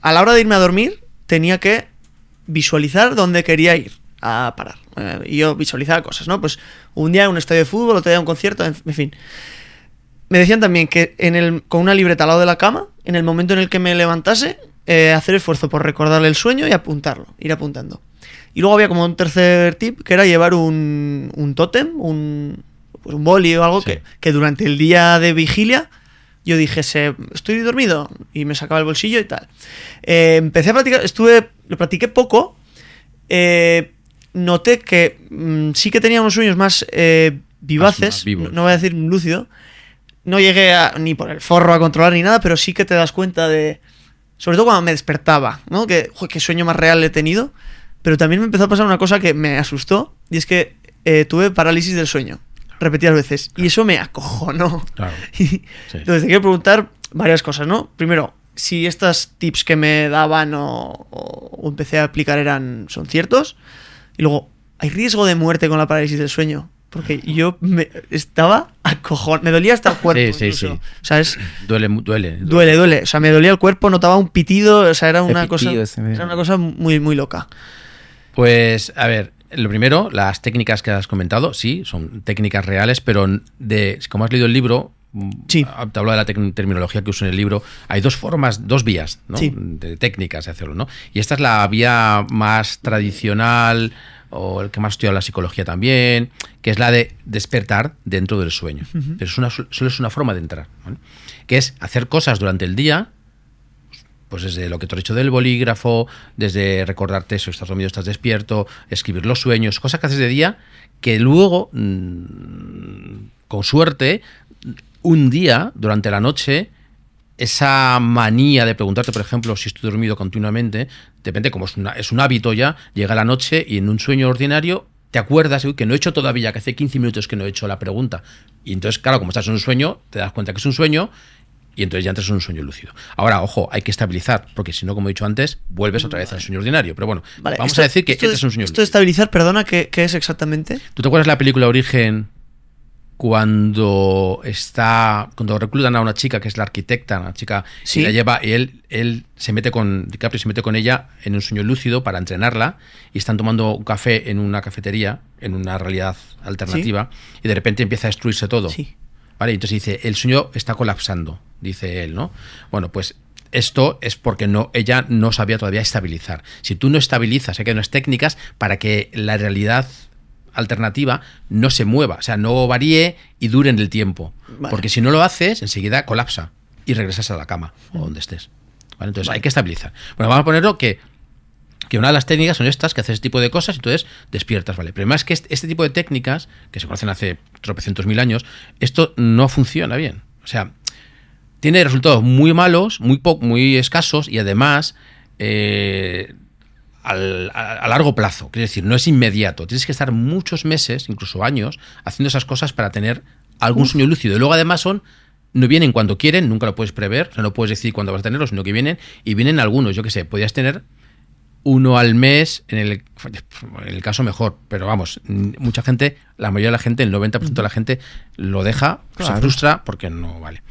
a la hora de irme a dormir tenía que visualizar dónde quería ir a parar. Eh, y yo visualizaba cosas, ¿no? Pues un día en un estadio de fútbol, otro día en un concierto, en, fin. Me decían también que en el, con una libreta al lado de la cama, en el momento en el que me levantase, eh, hacer esfuerzo por recordarle el sueño y apuntarlo, ir apuntando. Y luego había como un tercer tip, que era llevar un, un tótem, un, pues un boli o algo Sí. que, que durante el día de vigilia yo dijese, estoy dormido, y me sacaba el bolsillo y tal. Eh, empecé a practicar, estuve, lo practiqué poco, eh, noté que mm, sí que tenía unos sueños más eh, vivaces, más no voy a decir lúcido. No llegué a- ni por el forro a controlar ni nada, pero sí que te das cuenta de. Sobre todo cuando me despertaba, ¿no? Que, joder, qué sueño más real he tenido. Pero también me empezó a pasar una cosa que me asustó, y es que eh, tuve parálisis del sueño, repetidas veces. Y eso me acojonó. Claro. Sí. Entonces te quiero preguntar varias cosas, ¿no? Primero, si estos tips que me daban o, o- o empecé a aplicar eran son ciertos. Y luego, ¿hay riesgo de muerte con la parálisis del sueño? Porque yo me estaba acojón, me dolía hasta el cuerpo. Sí, sí, incluso. sí. O sea, es, Duele, mu- duele. duele, duele. O sea, me dolía el cuerpo, notaba un pitido, o sea, era una cosa, era una cosa muy, muy loca. Pues, a ver, lo primero, las técnicas que has comentado, sí, son técnicas reales, pero de, como has leído el libro, Sí. te hablo de la terminología que uso en el libro, hay dos formas, dos vías, ¿no? Sí. De técnicas de hacerlo, ¿no? Y esta es la vía más tradicional o el que más estudia la psicología también, que es la de despertar dentro del sueño. Pero es una, solo es una forma de entrar, ¿vale? que es hacer cosas durante el día pues desde lo que te he dicho del bolígrafo, desde recordarte eso, estás dormido, estás despierto, escribir los sueños, cosas que haces de día que luego, mm, con suerte, un día, durante la noche, esa manía de preguntarte, por ejemplo, si estoy dormido continuamente, depende, como es, una- es un hábito ya, llega la noche y en un sueño ordinario te acuerdas uy, que no he hecho todavía, que hace 15 minutos que no he hecho la pregunta. Y entonces, claro, como estás en un sueño, te das cuenta que es un sueño y entonces ya entras en un sueño lúcido. Ahora, ojo, hay que estabilizar, porque si no, como he dicho antes, vuelves otra vez al sueño ordinario. Pero bueno, Vale, vamos esto- a decir que entras en un sueño esto de lúcido. estabilizar, perdona, ¿qué, qué es exactamente? ¿Tú te acuerdas la película Origen cuando está cuando reclutan a una chica que es la arquitecta, una chica Sí. y la lleva y él él se mete con DiCaprio se mete con ella en un sueño lúcido para entrenarla y están tomando un café en una cafetería en una realidad alternativa y de repente empieza a destruirse todo. Sí. ¿Vale? Entonces dice, el sueño está colapsando, dice él, ¿no? Bueno, pues esto es porque no, ella no sabía todavía estabilizar. Si tú no estabilizas, hay que unas técnicas para que la realidad alternativa no se mueva, o sea, no varíe y dure en el tiempo. Vale. Porque si no lo haces, enseguida colapsa y regresas a la cama o donde estés. ¿Vale? Entonces hay que estabilizar. Bueno, vamos a ponerlo que que una de las técnicas son estas, que haces este tipo de cosas y entonces despiertas, ¿vale? Pero además que este, este tipo de técnicas, que se conocen hace tropecientos mil años, esto no funciona bien. O sea, tiene resultados muy malos, muy, po- muy escasos y además eh, al- a, largo plazo. Es decir, no es inmediato. Tienes que estar muchos meses, incluso años, haciendo esas cosas para tener algún sueño lúcido. Y luego además son... No vienen cuando quieren, nunca lo puedes prever, o sea, no puedes decir cuándo vas a tenerlos, sino que vienen y vienen algunos. Yo qué sé, podías tener uno al mes, en el, en el caso mejor, pero vamos, mucha gente, la mayoría de la gente, el 90% de la gente lo deja, se frustra porque no vale.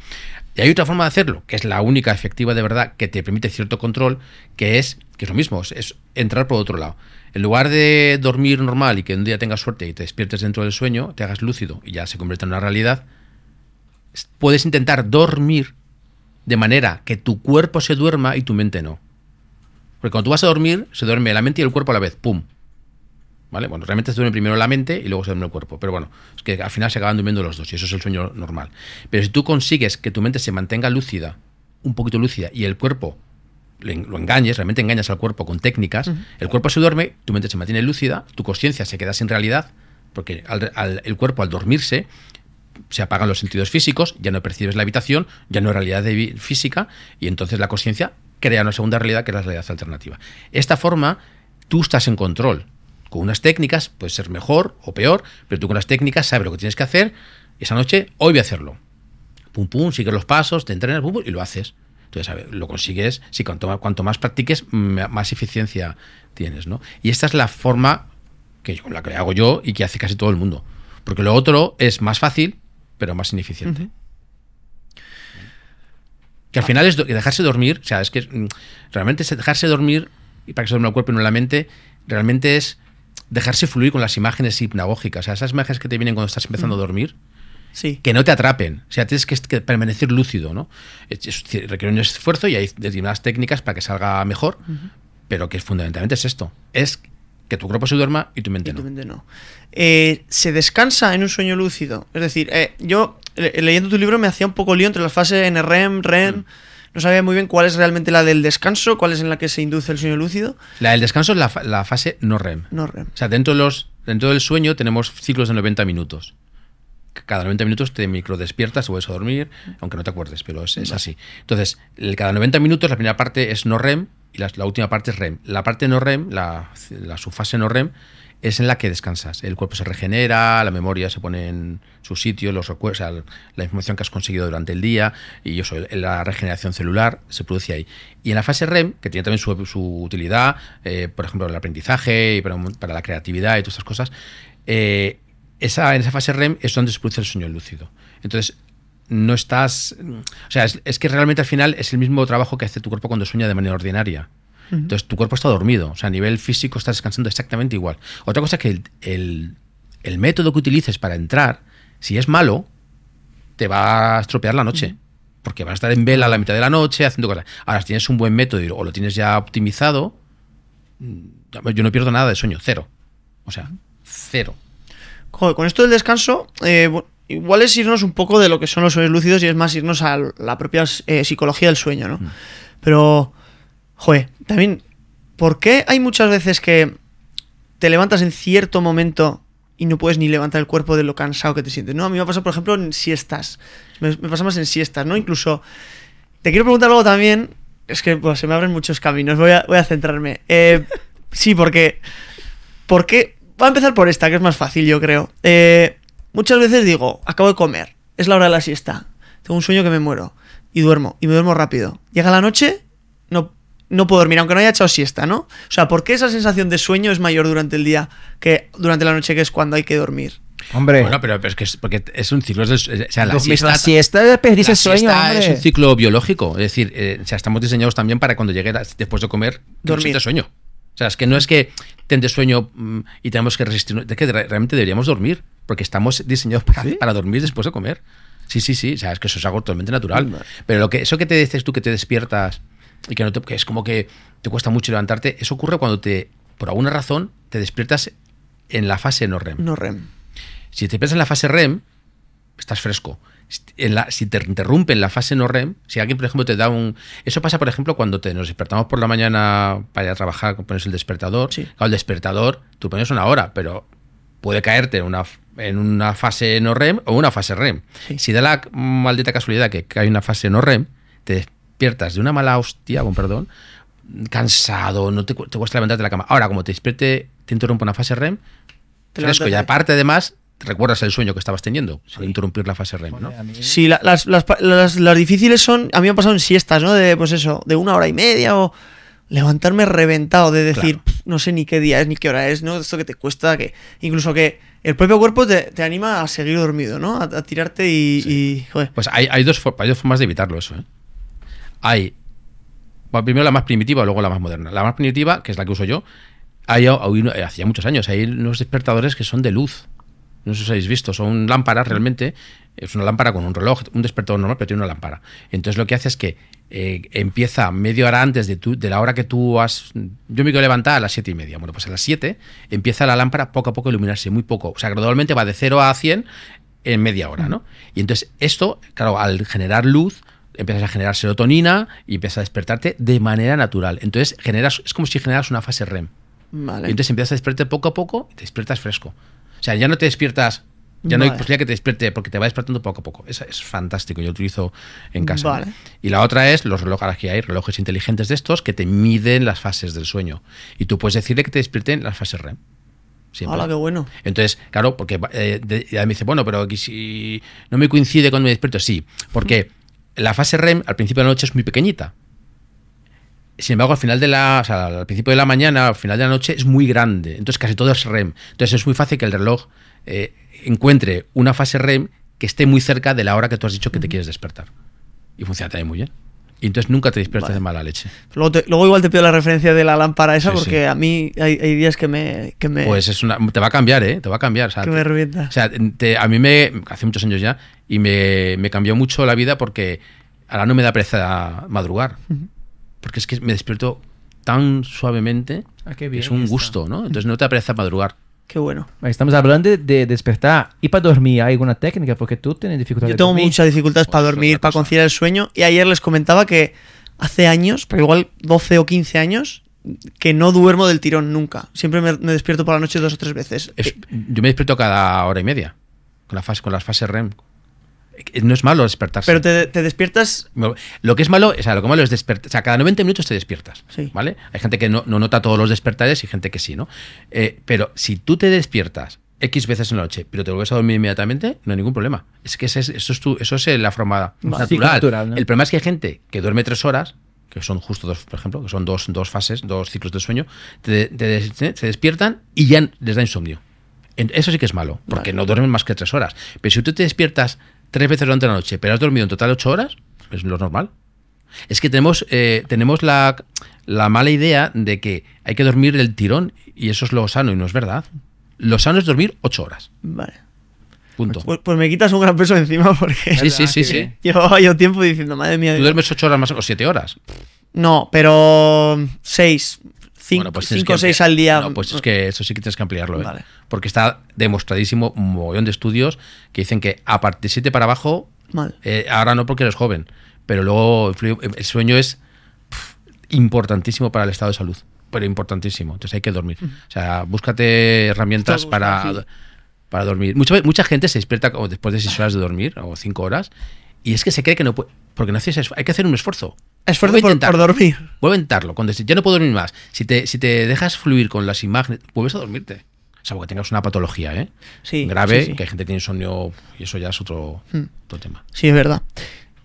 Y hay otra forma de hacerlo, que es la única efectiva de verdad que te permite cierto control, que es, que es lo mismo, es, es entrar por otro lado. En lugar de dormir normal y que un día tengas suerte y te despiertes dentro del sueño, te hagas lúcido y ya se convierte en una realidad, puedes intentar dormir de manera que tu cuerpo se duerma y tu mente no. Porque cuando tú vas a dormir, se duerme la mente y el cuerpo a la vez. ¡Pum! ¿Vale? Bueno, realmente se duerme primero la mente y luego se duerme el cuerpo. Pero bueno, es que al final se acaban durmiendo los dos y eso es el sueño normal. Pero si tú consigues que tu mente se mantenga lúcida, un poquito lúcida, y el cuerpo lo engañes, realmente engañas al cuerpo con técnicas, el cuerpo se duerme, tu mente se mantiene lúcida, tu conciencia se queda sin realidad, porque al- al- el cuerpo al dormirse se apagan los sentidos físicos, ya no percibes la habitación, ya no hay realidad de física, y entonces la conciencia crea una segunda realidad que es la realidad alternativa. Esta forma, tú estás en control. Con unas técnicas, puede ser mejor o peor, pero tú con las técnicas sabes lo que tienes que hacer. Esa noche, hoy voy a hacerlo. Pum, pum, sigues los pasos, te entrenas, pum, pum, y lo haces. Entonces, a ver, lo consigues, si cuanto más, cuanto más practiques, más eficiencia tienes, ¿no? Y esta es la forma que yo, la que hago yo y que hace casi todo el mundo. Porque lo otro es más fácil, pero más ineficiente. Que al final es dejarse dormir, o sea, es que mm, realmente es dejarse dormir, y para que se duerma el cuerpo y no la mente, realmente es dejarse fluir con las imágenes hipnagógicas. O sea, esas imágenes que te vienen cuando estás empezando a dormir, Sí. que no te atrapen. O sea, tienes que, que permanecer lúcido, ¿no? Es- es- requiere un esfuerzo y hay determinadas técnicas para que salga mejor, pero que fundamentalmente es esto. Es que tu cuerpo se duerma y tu mente Y no. tu mente no. Eh, se descansa en un sueño lúcido. Es decir, eh, yo le- leyendo tu libro me hacía un poco lío entre las fases NREM, REM. No sabía muy bien cuál es realmente la del descanso, cuál es en la que se induce el sueño lúcido. La del descanso es la, fa- la fase no REM. No REM. O sea, dentro, de los, dentro del sueño tenemos ciclos de 90 minutos. Cada 90 minutos te microdespiertas o vuelves a dormir, aunque no te acuerdes, pero es, es así. Entonces, el- cada 90 minutos la primera parte es no REM y la, la última parte es REM. La parte no REM, la, la subfase no REM, es en la que descansas. El cuerpo se regenera, la memoria se pone en su sitio, los la información que has conseguido durante el día y eso, la regeneración celular se produce ahí. Y en la fase REM, que tiene también su, utilidad, eh, por ejemplo, el aprendizaje y para, la creatividad y todas estas cosas, eh, esa, en esa fase REM es donde se produce el sueño lúcido. Entonces, no estás. O sea, es, que realmente al final es el mismo trabajo que hace tu cuerpo cuando sueña de manera ordinaria. Uh -huh. Entonces, tu cuerpo está dormido. O sea, a nivel físico estás descansando exactamente igual. Otra cosa es que el, el, el método que utilices para entrar, si es malo, te va a estropear la noche. Uh -huh. Porque vas a estar en vela a la mitad de la noche haciendo cosas. Ahora, si tienes un buen método o lo tienes ya optimizado, yo no pierdo nada de sueño, cero. O sea, cero. Joder, con esto del descanso, eh, igual es irnos un poco de lo que son los sueños lúcidos y es más irnos a la propia eh, psicología del sueño, ¿no? Mm. Pero, joder, también, ¿por qué hay muchas veces que te levantas en cierto momento y no puedes ni levantar el cuerpo de lo cansado que te sientes? No, a mí me pasa, por ejemplo, en siestas. Me, me pasa más en siestas, ¿no? Incluso, te quiero preguntar algo también, es que pues, se me abren muchos caminos, voy a, voy a centrarme. Eh, sí, porque, ¿por qué? Voy a empezar por esta, que es más fácil, yo creo. Eh, muchas veces digo, acabo de comer, es la hora de la siesta, tengo un sueño que me muero, y duermo, y me duermo rápido. Llega la noche, no, no puedo dormir, aunque no haya echado siesta, ¿no? O sea, ¿por qué esa sensación de sueño es mayor durante el día que durante la noche, que es cuando hay que dormir? Hombre. Bueno, pero, pero es que es porque es un ciclo. Es, o sea, la siesta, siesta, la siesta perdiste sueño. Siesta hombre. es un ciclo biológico. Es decir, eh, o sea, estamos diseñados también para cuando llegue después de comer, dormir. No sueño. O sea, es que no es que tentes sueño mm, y tenemos que resistir. Es que realmente deberíamos dormir, porque estamos diseñados para, ¿Sí? para dormir después de comer. Sí, sí, sí. O sea, es que eso es algo totalmente natural. Pero lo que, eso que te dices tú que te despiertas y que, no te, que es como que te cuesta mucho levantarte, eso ocurre cuando te, por alguna razón, te despiertas en la fase no REM. No REM. Si te despiertas en la fase REM, estás fresco. En la, si te interrumpe en la fase no REM, si alguien, por ejemplo, te da un... Eso pasa, por ejemplo, cuando te, nos despertamos por la mañana para ir a trabajar, pones el despertador. Sí. Claro, el despertador, tú pones una hora, pero puede caerte en una, en una fase no REM o una fase REM. Sí. Si da la maldita casualidad que cae una fase no REM, te despiertas de una mala hostia, con perdón, cansado, no te, te cuesta levantarte de la cama. Ahora, como te despierte, te interrumpe una fase REM, Te fresco, y aparte, además, recuerdas el sueño que estabas teniendo, sin interrumpir la fase REM, ¿no? Sí, la- las, las, las- las difíciles son. A mí me han pasado en siestas, ¿no? De, pues eso, de una hora y media o levantarme reventado, de decir, Claro. "Pff, no sé ni qué día es ni qué hora es, ¿no? Esto que te cuesta, que incluso que el propio cuerpo te, te anima a seguir dormido, ¿no? A, a tirarte y, y, joder. Pues hay, hay, dos, hay dos formas de evitarlo eso. ¿eh? Hay, bueno, primero la más primitiva, luego la más moderna. La más primitiva, que es la que uso yo, hay, eh, hacía muchos años, hay unos despertadores que son de luz. No sé si habéis visto, son lámparas realmente. Es una lámpara con un reloj, un despertador normal, pero tiene una lámpara. Entonces lo que hace es que eh, empieza media hora antes de, tu- de la hora que tú has... Yo me quiero levantar a las siete y media. Bueno, pues a las 7 empieza la lámpara poco a poco a iluminarse, muy poco. O sea, gradualmente va de 0 a 100 en media hora, ¿no? Y entonces esto, claro, al generar luz, empiezas a generar serotonina y empiezas a despertarte de manera natural. Entonces generas, es como si generas una fase REM. Vale. Y entonces empiezas a despertarte poco a poco y te despiertas fresco. O sea, ya no te despiertas, ya no hay posibilidad que te despierte porque te va despertando poco a poco. Eso es fantástico, yo lo utilizo en casa. Vale. Y la otra es los relojes, que hay relojes inteligentes de estos que te miden las fases del sueño. Y tú puedes decirle que te despierten las fases REM. Siempre. Hola, qué bueno. Entonces, claro, porque eh, de- ya me dice, bueno, pero aquí si no me coincide cuando me despierto, sí, porque la fase REM al principio de la noche es muy pequeñita. Sin embargo, al final de la, o sea, al principio de la mañana, al final de la noche es muy grande. Entonces, casi todo es REM. Entonces, es muy fácil que el reloj eh, encuentre una fase REM que esté muy cerca de la hora que tú has dicho que te quieres despertar. Y funciona también muy bien. Y entonces nunca te despiertas Vale. de mala leche. Luego, te- luego igual te pido la referencia de la lámpara esa Sí, porque sí. a mí hay, hay días que me, que me, Pues es una, te va a cambiar, ¿eh? Te va a cambiar. O sea, que te- me revienta. O sea, te- a mí me. hace muchos años ya, y me, me cambió mucho la vida porque ahora no me da pereza madrugar. Porque es que me despierto tan suavemente Ah, qué que bien es un está. gusto, ¿no? Entonces no te da pereza madrugar. Qué bueno. Estamos hablando de, de despertar. ¿Y para dormir hay alguna técnica? Porque tú tienes dificultades Yo tengo dormir. muchas dificultades para dormir, para conciliar el sueño. Y ayer les comentaba que hace años, pero igual 12 o 15 años, que no duermo del tirón nunca. Siempre me, me despierto por la noche dos o tres veces. Es- yo me despierto cada hora y media con, la fase, con las fases REM. Eh, No es malo despertarse. Pero te, te despiertas. Lo que es malo, o sea, lo que malo es despertar. O sea, cada 90 minutos te despiertas. Sí. ¿Vale? Hay gente que no, no nota todos los despertares y gente que sí, ¿no? Eh, pero si tú te despiertas X veces en la noche, pero te vuelves a dormir inmediatamente, no hay ningún problema. Es que ese es- eso, es tu- eso es la forma natural. Ciclo natural, ¿no? El problema es que hay gente que duerme tres horas, que son justo dos, por ejemplo, que son dos, dos fases, dos ciclos de sueño, te, se despiertan y ya les da insomnio. Eso sí que es malo, porque Vale. no duermen más que tres horas. Pero si tú te despiertas tres veces durante la noche, pero has dormido en total ocho horas, es lo normal. Es que tenemos, eh, tenemos la, la mala idea de que hay que dormir del tirón y eso es lo sano y no es verdad. Lo sano es dormir ocho horas. Vale. Punto. Pues, pues me quitas un gran peso encima porque Sí, sí, sí, sí. llevaba yo tiempo diciendo, madre mía. Tú duermes ocho horas más o siete horas. No, pero seis. Cinco, Bueno, pues cinco o que seis al día. No, pues es que eso sí que tienes que ampliarlo, ¿eh? Vale. Porque está demostradísimo un mogollón de estudios que dicen que a partir de 7 para abajo, Mal. eh, ahora no porque eres joven, pero luego influye- el sueño es importantísimo para el estado de salud, pero importantísimo. Entonces hay que dormir. O sea, búscate herramientas para, sí. para dormir. Mucha, mucha gente se despierta como después de 6 horas de dormir o 5 horas y es que se cree que no puede, porque no haces hay que hacer un esfuerzo. Esfuerzo por, dormir. Vuelve a intentarlo. Cuando ya no puedo dormir más. Si te, si te dejas fluir con las imágenes, vuelves a dormirte. Salvo que tengas una patología, ¿eh? Sí, Grave, sí, sí. que hay gente que tiene insomnio y eso ya es otro, Hmm. otro tema. Sí, es verdad.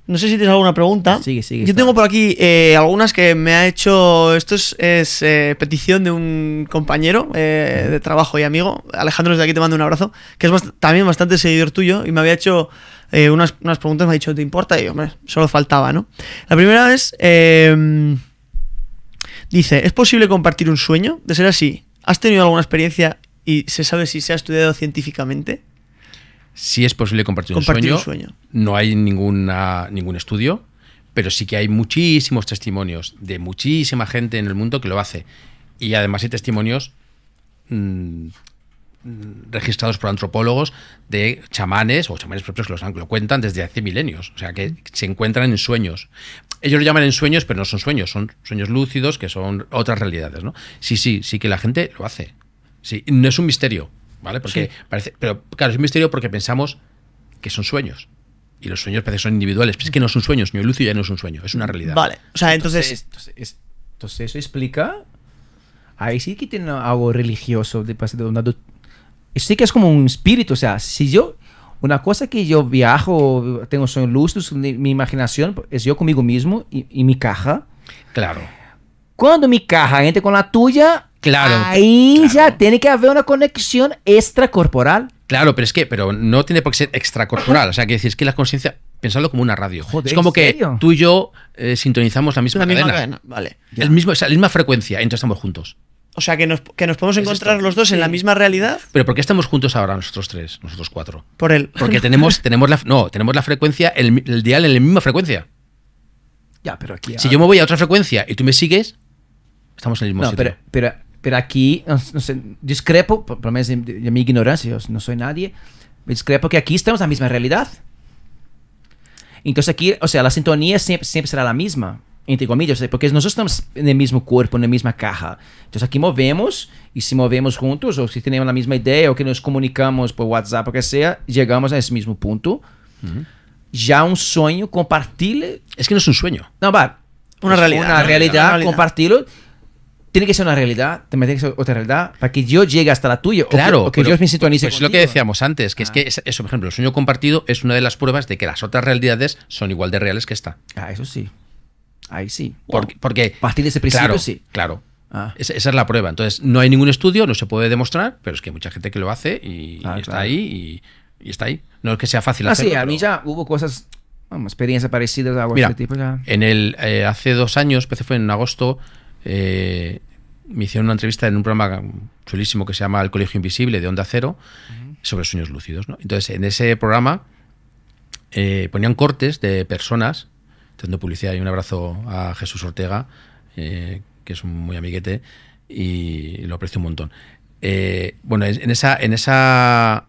No sé si tienes alguna pregunta. Sigue, sigue, Yo está. tengo por aquí eh, algunas que me ha hecho. Esto es, es, eh, petición de un compañero eh, de trabajo y amigo. Alejandro, desde aquí te mando un abrazo. Que es bast- también bastante seguidor tuyo. Y me había hecho eh, unas, unas preguntas. Me ha dicho, ¿te importa? Y hombre, solo faltaba, ¿no? La primera es. eh, dice: ¿Es posible compartir un sueño? De ser así, ¿has tenido alguna experiencia y se sabe si se ha estudiado científicamente? Si es posible compartir, Compartir un, un sueño, no hay ninguna, ningún estudio, pero sí que hay muchísimos testimonios de muchísima gente en el mundo que lo hace. Y además hay testimonios mm, registrados por antropólogos de chamanes o chamanes propios que los han- que lo cuentan desde hace milenios. O sea, que se encuentran en sueños. Ellos lo llaman en sueños, pero no son sueños, son sueños lúcidos que son otras realidades, ¿no? Sí, sí, sí que la gente lo hace. Sí, no es un misterio, ¿vale? Porque Sí. parece, pero claro, es un misterio porque pensamos que son sueños. Y los sueños parece que son individuales, pero es que no son sueños, ni el lúcido ya no es un sueño, es una realidad. Vale. O sea, entonces. entonces, es- entonces eso explica. Ahí sí que tiene algo religioso. De, de una sí que es como un espíritu. O sea, si yo. Una cosa que yo viajo, tengo sueños lúcidos, mi imaginación es yo conmigo mismo y, y mi caja. Claro. Cuando mi caja entra con la tuya, Claro, ahí claro. ya tiene que haber una conexión extracorporal. Claro, pero es que, pero no tiene por qué ser extracorporal. O sea, que decir, es que la conciencia, pensadlo como una radio. Joder, es como ¿en que serio? tú y yo eh, sintonizamos la misma La misma cadena. cadena. Vale. El mismo, o sea, la misma frecuencia, entonces estamos juntos. O sea, que nos, que nos podemos encontrar los dos en la misma realidad Pero ¿por qué estamos juntos ahora nosotros tres, nosotros cuatro? por él. Porque tenemos, tenemos la, no, tenemos la frecuencia, el, el dial en la misma frecuencia. Ya, pero aquí. Si yo me voy a otra frecuencia y tú me sigues, estamos en el mismo No, sitio. pero, pero, pero aquí, no, no sé, discrepo, por por lo menos de, de mi ignorancia, yo no soy nadie, discrepo que aquí estamos en la misma realidad. Entonces aquí, o sea, la sintonía siempre, siempre será la misma, entre comillas, porque nosotros estamos en el mismo cuerpo, en la misma caja. Entonces aquí movemos, y si movemos juntos, o si tenemos la misma idea, o que nos comunicamos por WhatsApp, o que sea, llegamos a ese mismo punto. Ya un sueño, compartirle Es que no es un sueño. no, va. Una Es realidad, Una una realidad, realidad. compartirlo. Tiene que ser una realidad, también tiene que ser otra realidad, para que yo llegue hasta la tuya. o que- Claro, o que, pero- yo me sintonice pues es lo que decíamos antes, que es Ah. que es- eso, por ejemplo, el sueño compartido es una de las pruebas de que las otras realidades son igual de reales que esta. Ah, eso sí. Ahí sí. Porque, porque A partir de ese principio, claro, sí. Claro. Ah. Esa, esa es la prueba. Entonces, no hay ningún estudio, no se puede demostrar, pero es que hay mucha gente que lo hace y, Ah, y está claro. ahí y, y está ahí. No es que sea fácil Ah, hacerlo. sí, a pero- mí ya hubo cosas, vamos, experiencias parecidas algo Mira, de este tipo ya. en el, eh, hace dos años, empecé fue en agosto, eh, me hicieron una entrevista en un programa chulísimo que se llama El Colegio Invisible de Onda Cero sobre sueños lúcidos. ¿no? Entonces, en ese programa eh, ponían cortes de personas, haciendo publicidad y un abrazo a Jesús Ortega, eh, que es un muy amiguete y lo aprecio un montón. eh, bueno, en esa, en esa,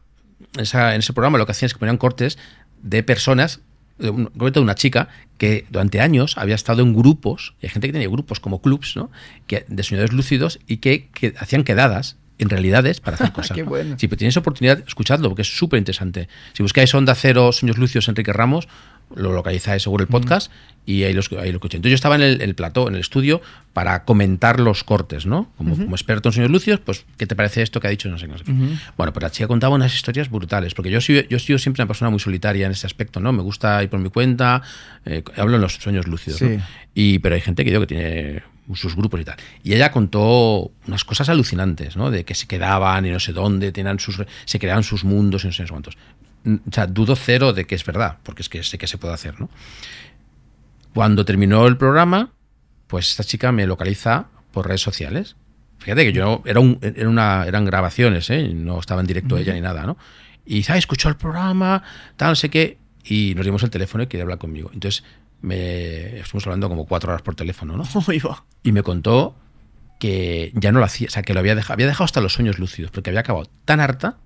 esa, en ese programa lo que hacían es que ponían cortes de personas de un- de una chica que durante años había estado en grupos, y hay gente que tenía grupos como clubs, ¿no? Que, de soñadores lúcidos y que, que hacían quedadas en realidades para hacer cosas. Qué bueno. Si tenéis oportunidad, escuchadlo, porque es súper interesante. Si buscáis Onda Cero, Sueños Lucios, Enrique Ramos, lo localizáis seguro el podcast y ahí, los, ahí lo escuché. Entonces yo estaba en el, el plató, en el estudio, para comentar los cortes, ¿no? Como, como experto en Sueños Lucios, pues, ¿qué te parece esto que ha dicho? No sé, no sé qué. Bueno, pues la chica contaba unas historias brutales, porque yo, soy, yo he sido siempre una persona muy solitaria en ese aspecto, ¿no? Me gusta ir por mi cuenta, eh, hablo en los sueños lúcidos, ¿no? Y, pero hay gente que digo que tiene sus grupos y tal. Y ella contó unas cosas alucinantes, ¿no? De que se quedaban y no sé dónde, tenían sus, se creaban sus mundos y no sé cuántos. O sea, dudo cero de que es verdad, porque es que sé que se puede hacer, ¿no? Cuando terminó el programa, pues esta chica me localiza por redes sociales. Fíjate que yo era, un, era una, eran grabaciones, ¿eh? no estaba en directo ella ni nada, ¿no? Y dice, ah, escuchó el programa, tal, no sé qué, y nos dimos el teléfono y quería hablar conmigo. Entonces, me estuvimos hablando como cuatro horas por teléfono, ¿no? Y me contó que ya no lo hacía, o sea, que lo había dejado, había dejado hasta los sueños lúcidos, porque había acabado tan harta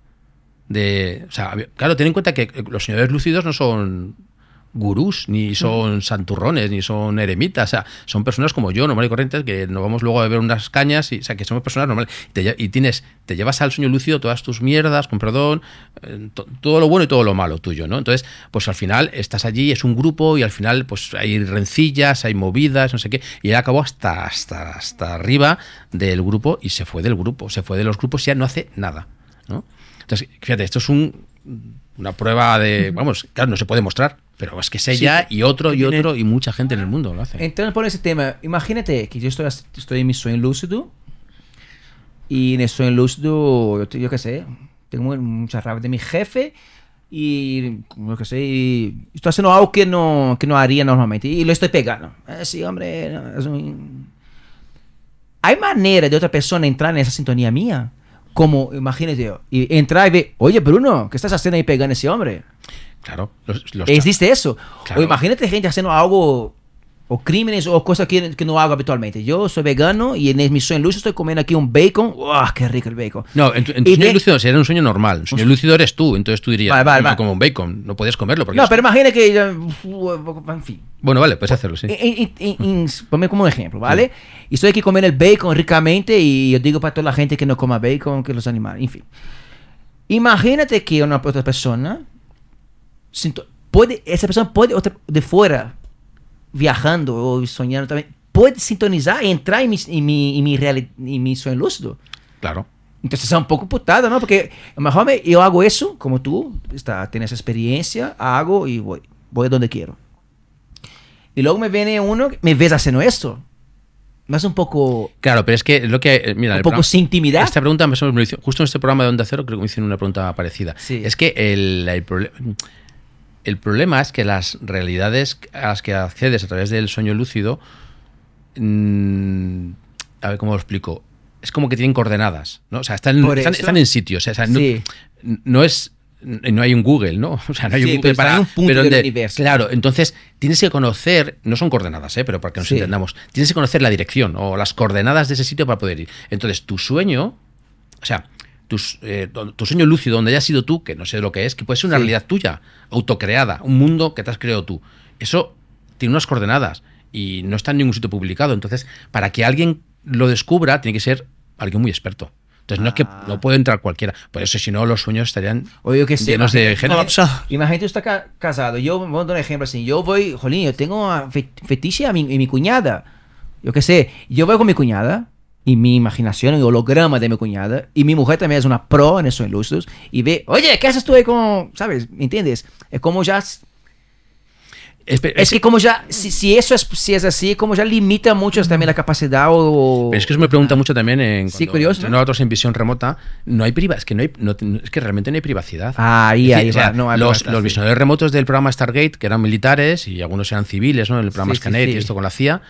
de, o sea, claro, ten en cuenta que los soñadores lúcidos no son gurús, ni son santurrones, ni son eremitas, o sea, son personas como yo, normales y corrientes, que nos vamos luego a beber unas cañas, y, o sea, que somos personas normales, y, te y tienes, te llevas al sueño lúcido todas tus mierdas, con perdón, eh, to- todo lo bueno y todo lo malo tuyo, ¿no? Entonces, pues al final estás allí, es un grupo, y al final, pues hay rencillas, hay movidas, no sé qué, y él acabó hasta, hasta, hasta arriba del grupo y se fue del grupo, se fue de los grupos y ya no hace nada. Entonces, fíjate, esto es un, una prueba de, vamos, claro, no se puede mostrar, pero es que es ella y otro y otro y mucha gente en el mundo lo hace. Entrando por ese tema, imagínate que yo estoy, estoy en mi sueño lúcido y en el sueño lúcido, yo, yo qué sé, tengo mu- mucha rabia de mi jefe y, yo qué sé, y estoy haciendo algo que no, que no haría normalmente y lo estoy pegando. Eh, sí, hombre, no, es un- ¿Hay manera de otra persona entrar en esa sintonía mía? Como, imagínate, yo, y entrar y ver, oye Bruno, ¿qué estás haciendo ahí pegando a ese hombre? Claro, los, los- Existe eso. Claro. O imagínate gente haciendo algo, o crímenes, o cosas que, que no hago habitualmente. Yo soy vegano y en mi sueño lúcido estoy comiendo aquí un bacon. ¡Wow! ¡Qué rico el bacon! No, en tu, en tu sueño de- lúcido sería un sueño normal. Un sueño lúcido eres tú, entonces tú dirías, Vale, vale, "Mm, vale. como un bacon, no puedes comerlo. Porque No, es- pero imagina que... En fin. Bueno, vale, puedes hacerlo, sí. Ponme como un ejemplo, ¿vale? Y estoy aquí comiendo el bacon ricamente y yo digo para toda la gente que no coma bacon, que los animales, en fin. Imagínate que una otra persona, puede, esa persona puede, otra, de fuera, viajando o soñando también, puede sintonizar y entrar en mi, en mi, en mi, reali- sueño lúcido. Claro. Entonces es un poco putada, ¿no? Porque a lo mejor me- yo hago eso, como tú, está, tienes experiencia, hago y voy, voy donde quiero. Y luego me viene uno, me ves haciendo esto. Es un poco, Claro, pero es que lo que. eh, Mira, un poco programa- sin intimidad. Esta pregunta me me hizo- justo en este programa de Onda Cero, creo que me hicieron una pregunta parecida. Sí. Es que el, el, proble- el problema es que las realidades a las que accedes a través del sueño lúcido. mm, a ver cómo lo explico. Es como que tienen coordenadas, ¿no? O sea, están, están, en sitios. O sea, no, Sí. no es. No hay un Google, ¿no? O sea, no hay Sí, un Google para. un punto pero del universo. Claro, entonces tienes que conocer, no son coordenadas, ¿eh? pero para que nos Sí. entendamos, tienes que conocer la dirección o las coordenadas de ese sitio para poder ir. Entonces, tu sueño, o sea, tus, eh, tu sueño lúcido, donde hayas sido tú, que no sé lo que es, que puede ser una Sí. realidad tuya, autocreada, un mundo que te has creado tú. Eso tiene unas coordenadas y no está en ningún sitio publicado. Entonces, para que alguien lo descubra, tiene que ser alguien muy experto. Entonces, no es que Ah. no puede entrar cualquiera. Por eso, si no, los sueños estarían O yo que sé. llenos de género. Imagínate tú estás ca- casado. Yo, vamos a dar un ejemplo así. Yo voy, jolín, yo tengo a fe- fetiche a mi, a mi cuñada. Yo qué sé. Yo voy con mi cuñada y mi imaginación, el holograma de mi cuñada. Y mi mujer también es una pro en eso en lustros. Y ve, oye, ¿qué haces tú ahí con, sabes? ¿Me entiendes? Es como ya... Espe- Es que como ya, si, si eso es, si es así, como ya limita mucho también la capacidad o... Pero es que eso me pregunta mucho también en Sí, curioso, entreno a otros en visión remota, no hay priva, es que no hay, no- es que realmente no hay privacidad. Ahí, ahí no los, privacidad, los sí. visionadores remotos del programa Stargate, que eran militares y algunos eran civiles, ¿no? El programa Sí, sí, Scanet sí. y esto con la CIA,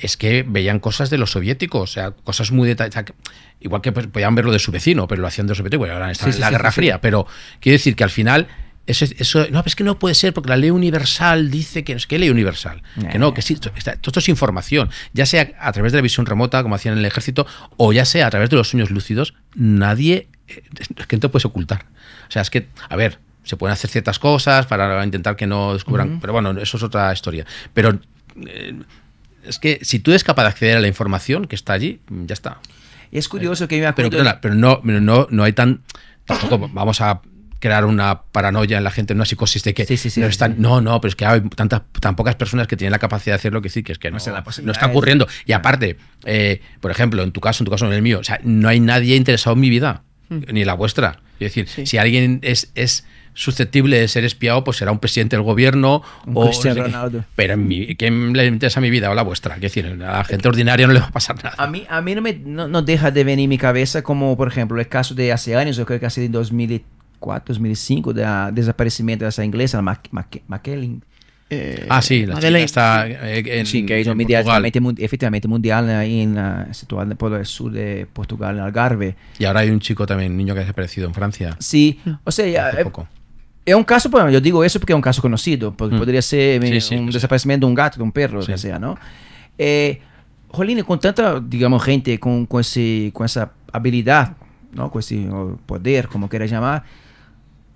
es que veían cosas de los soviéticos, o sea, cosas muy detalladas. Igual que pues, podían ver lo de su vecino, pero lo hacían de los soviéticos, ahora Sí, sí, en la sí, Guerra Fría. Pero quiero decir que al final Eso, eso, no, es que no puede ser porque la ley universal dice que es que ley universal. Que no, que sí, esto, esto es información. Ya sea a través de la visión remota, como hacían en el ejército, o ya sea a través de los sueños lúcidos, nadie. eh, Es que no te puedes ocultar. O sea, es que, a ver, se pueden hacer ciertas cosas para intentar que no descubran. Pero bueno, eso es otra historia. Pero. eh, es que si tú eres capaz de acceder a la información que está allí, ya está. Es curioso que me Pero, acuerdo... perdona, pero no, pero no, no hay tan. Tampoco vamos a crear una paranoia en la gente, una psicosis de que Sí, sí, sí, no están. sí. No, no, pero es que hay tantas, tan pocas personas que tienen la capacidad de hacerlo que sí, que es que no, no está es- ocurriendo. Y aparte, eh, por ejemplo, en tu caso, en tu caso, en el mío, o sea, no hay nadie interesado en mi vida, ni en la vuestra. Es decir, Sí. si alguien es, es susceptible de ser espiado, pues será un presidente del gobierno Un o. Ronaldo. Pero en mi, ¿quién le interesa mi vida o la vuestra? Es decir, a la gente ordinaria no le va a pasar nada. A mí, a mí no, me, no, no deja de venir en mi cabeza como, por ejemplo, el caso de hace años, yo creo que ha sido en 2004, 2005, del desaparecimiento de esa inglesa, Mac, Mac- McKellen. Eh, Ah, sí, la chica está eh, en, Sí, que hizo en mun- efectivamente mundial ahí en la, situada por el sur de Portugal, en Algarve. Y ahora hay un chico también, un niño que ha desaparecido en Francia. Sí, o sea, ya, Hace eh, poco. Es un caso, bueno, yo digo eso porque es un caso conocido, porque Mm. podría ser Sí, sí, un sí. desaparecimiento de un gato, de un perro, que sea, ¿no? Eh, Jolín, con tanta, digamos, gente con, con, ese, con esa habilidad, ¿no? Con ese o poder, como quieras llamar,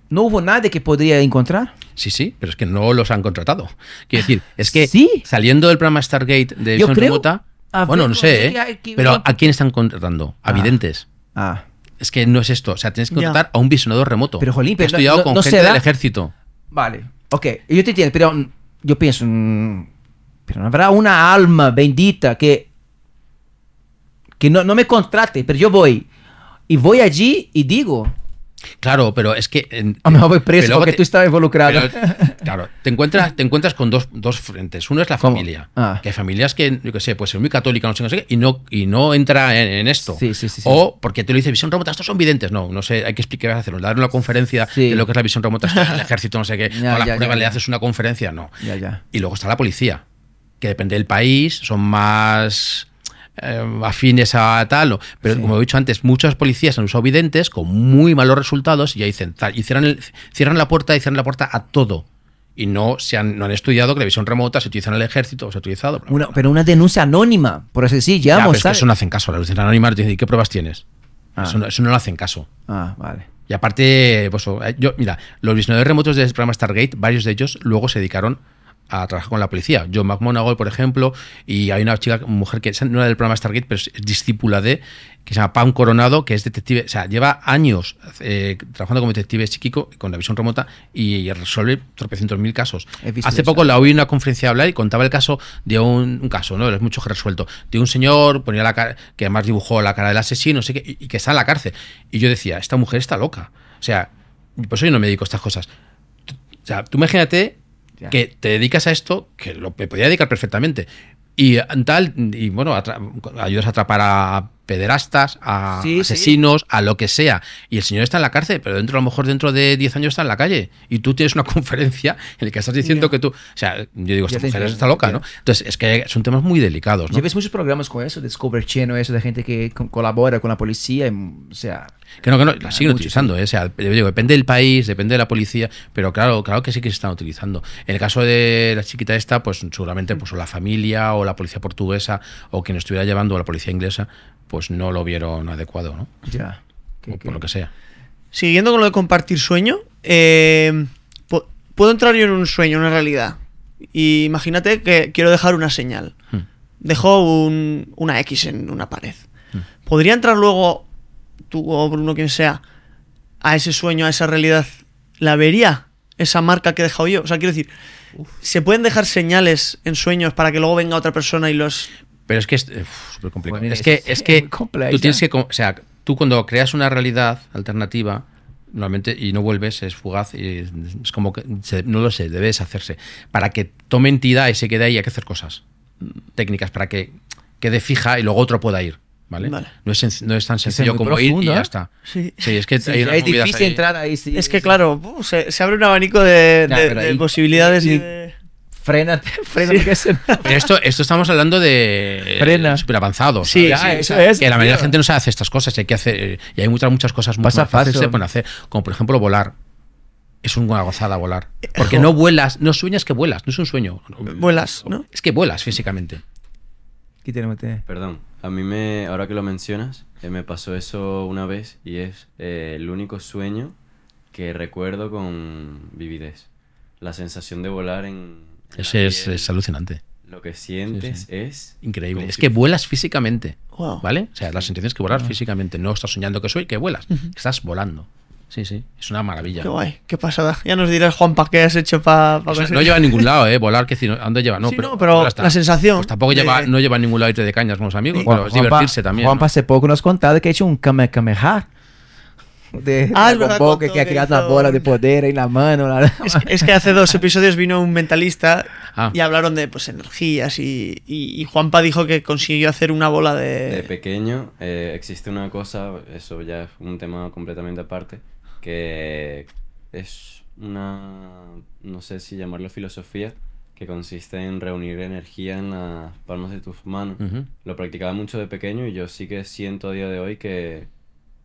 ¿no hubo nadie que podría encontrar? Sí, sí, pero es que no los han contratado. Quiero decir, es que Sí. saliendo del programa Stargate de Yo visión remota, bueno, no sé, ¿eh? que- pero ¿a quién están contratando? A Ah. videntes. Ah, Es que no es esto. O sea, tienes que Ya. contratar a un visionador remoto. Pero, jolín, pero estudiado no- con no gente del ejército. vale, ok, yo te entiendo, pero mm, yo pienso, mm, pero no habrá una alma bendita que, que no, no me contrate, pero yo voy, y voy allí y digo, Claro, pero es que. en- lo mejor voy preso porque te- tú estabas involucrado. pero, claro, te encuentras, te encuentras con dos, dos frentes. Uno es la ¿Cómo? familia. Ah. Que hay familias que, yo qué sé, pues ser muy católica, no sé, no sé qué, y no, y no entra en, en esto. Sí, sí, sí. O porque te lo dice visión remota, estos son videntes. No, no sé, hay que explicar, hacer, dar una conferencia de lo que es la visión remota, es el ejército, no sé qué. Ya, o la ya, prueba ya, le haces una conferencia, no. Y luego está la policía, que depende del país, son más eh, afines a tal. o- Pero Sí. como he dicho antes, muchas policías han usado videntes con muy malos resultados y ya dicen, tal, y cierran, el- cierran la puerta y cierran la puerta a todo. Y no, se han, no han estudiado que la visión remota se utiliza en el ejército o se ha utilizado. Una, pero una denuncia anónima, por así decir, Ya, pero es que eso no hacen caso. La luz anónima dice, ¿y qué pruebas tienes? Ah. Eso, no, eso no lo hacen caso. Ah, vale. Y aparte, pues, eh, yo, mira, los visionadores remotos del programa Stargate, varios de ellos luego se dedicaron a trabajar con la policía. John McMonagall, por ejemplo, y hay una chica, mujer que no era del programa Stargate, pero es discípula de, que se llama Pam Coronado, que es detective, o sea, lleva años eh, trabajando como detective psíquico con la visión remota y resuelve tropecientos mil casos. Hace poco la oí en una conferencia hablar y contaba el caso de un, un caso, ¿no? Que he resuelto. De un señor, ponía la cara, que además dibujó la cara del asesino, no sé qué, y, y que está en la cárcel. Y yo decía, esta mujer está loca. O sea, por eso yo no me dedico a estas cosas. O sea, tú imagínate Que te dedicas a esto, que lo me podía dedicar perfectamente. Y eh, tal, y bueno, ayudas a atrapar a pederastas, a Sí, sí. asesinos, a lo que sea. Y el señor está en la cárcel, pero dentro, a lo mejor dentro de 10 años está en la calle. Y tú tienes una conferencia en la que estás diciendo que tú. O sea, yo digo, esta mujer está loca. ¿no? Entonces, es que son temas muy delicados, ¿no? Ya ves muchos programas con eso, Discover Channel, eso de gente que co- colabora con la policía, y, o sea, Que no, que no, la siguen utilizando, ¿eh? O sea, yo digo, depende del país, depende de la policía, pero claro, claro que sí que se están utilizando. En el caso de la chiquita esta, pues seguramente pues o la familia o la policía portuguesa o quien estuviera llevando a la policía inglesa, pues no lo vieron adecuado, ¿no? ya. O por lo que sea. Siguiendo con lo de compartir sueño, eh, pu- puedo entrar yo en un sueño, en una realidad. Y imagínate que quiero dejar una señal. Hmm. Dejo un- una X en una pared. Hmm. ¿Podría entrar luego tú o Bruno, quien sea, a ese sueño, a esa realidad? ¿La vería esa marca que he dejado yo? O sea, quiero decir, ¿se pueden dejar señales en sueños para que luego venga otra persona y los... Pero es que es uf, súper complicado. Bueno, es es- que, es que tú tienes que, o sea, tú cuando creas una realidad alternativa, normalmente, y no vuelves, es fugaz, y es como que, se- no lo sé, debe deshacerse. Para que tome entidad y se quede ahí hay que hacer cosas técnicas para que quede fija y luego otro pueda ir. ¿Vale? Vale. No, es, no es tan sencillo como ir y ya ¿eh? está. Sí. es que Sí, hay es difícil ahí. entrar ahí. sí, Es que sí. claro, se, se abre un abanico de, Ya, de- pero de ahí- posibilidades y y- de... Frena, frena, Sí. porque es- Pero esto, esto estamos hablando de Frena. súper avanzados. Sí, Ya, sí, eso es. que la mayoría de la gente no sabe hacer estas cosas, hay que hacer, y hay muchas, muchas cosas muy fáciles que se pueden hacer, como por ejemplo volar. es una gozada volar. Porque jo. no vuelas, no sueñas que vuelas, no es un sueño. Vuelas, ¿no? Es que vuelas físicamente. Perdón, a mí me, ahora que lo mencionas, eh, me pasó eso una vez y es eh, el único sueño que recuerdo con vividez. La sensación de volar en... es, piel, es alucinante. Lo que sientes Sí, sí. es... Increíble. Es si que vuelas físicamente. Wow. ¿Vale? O sea, la sensación es que vuelas físicamente. No estás soñando que soy, que vuelas. Estás volando. Sí, sí. Es una maravilla. Qué guay, qué pasada. Ya nos dirás, Juanpa, qué has hecho para Eso no lleva a ningún lado, ¿eh? Volar, que decir, ¿a dónde lleva? No, Sí, no, pero la sensación Pues tampoco de- lleva, no lleva a ningún lado irte de cañas con los amigos. Juan- Bueno, es Juanpa- divertirse también. Juanpa ¿no? hace poco nos contado que ha hecho un Kamehameha. De Ah, es Dragon Ball, que, que creado una hizo bola de poder en la mano. la- Es, es que hace dos episodios vino un mentalista Ah. y hablaron de pues energías y, y- y Juanpa dijo que consiguió hacer una bola de... De pequeño eh, existe una cosa, eso ya es un tema completamente aparte, que es una, no sé si llamarlo filosofía, que consiste en reunir energía en las palmas de tus manos. Lo practicaba mucho de pequeño y yo sí que siento a día de hoy que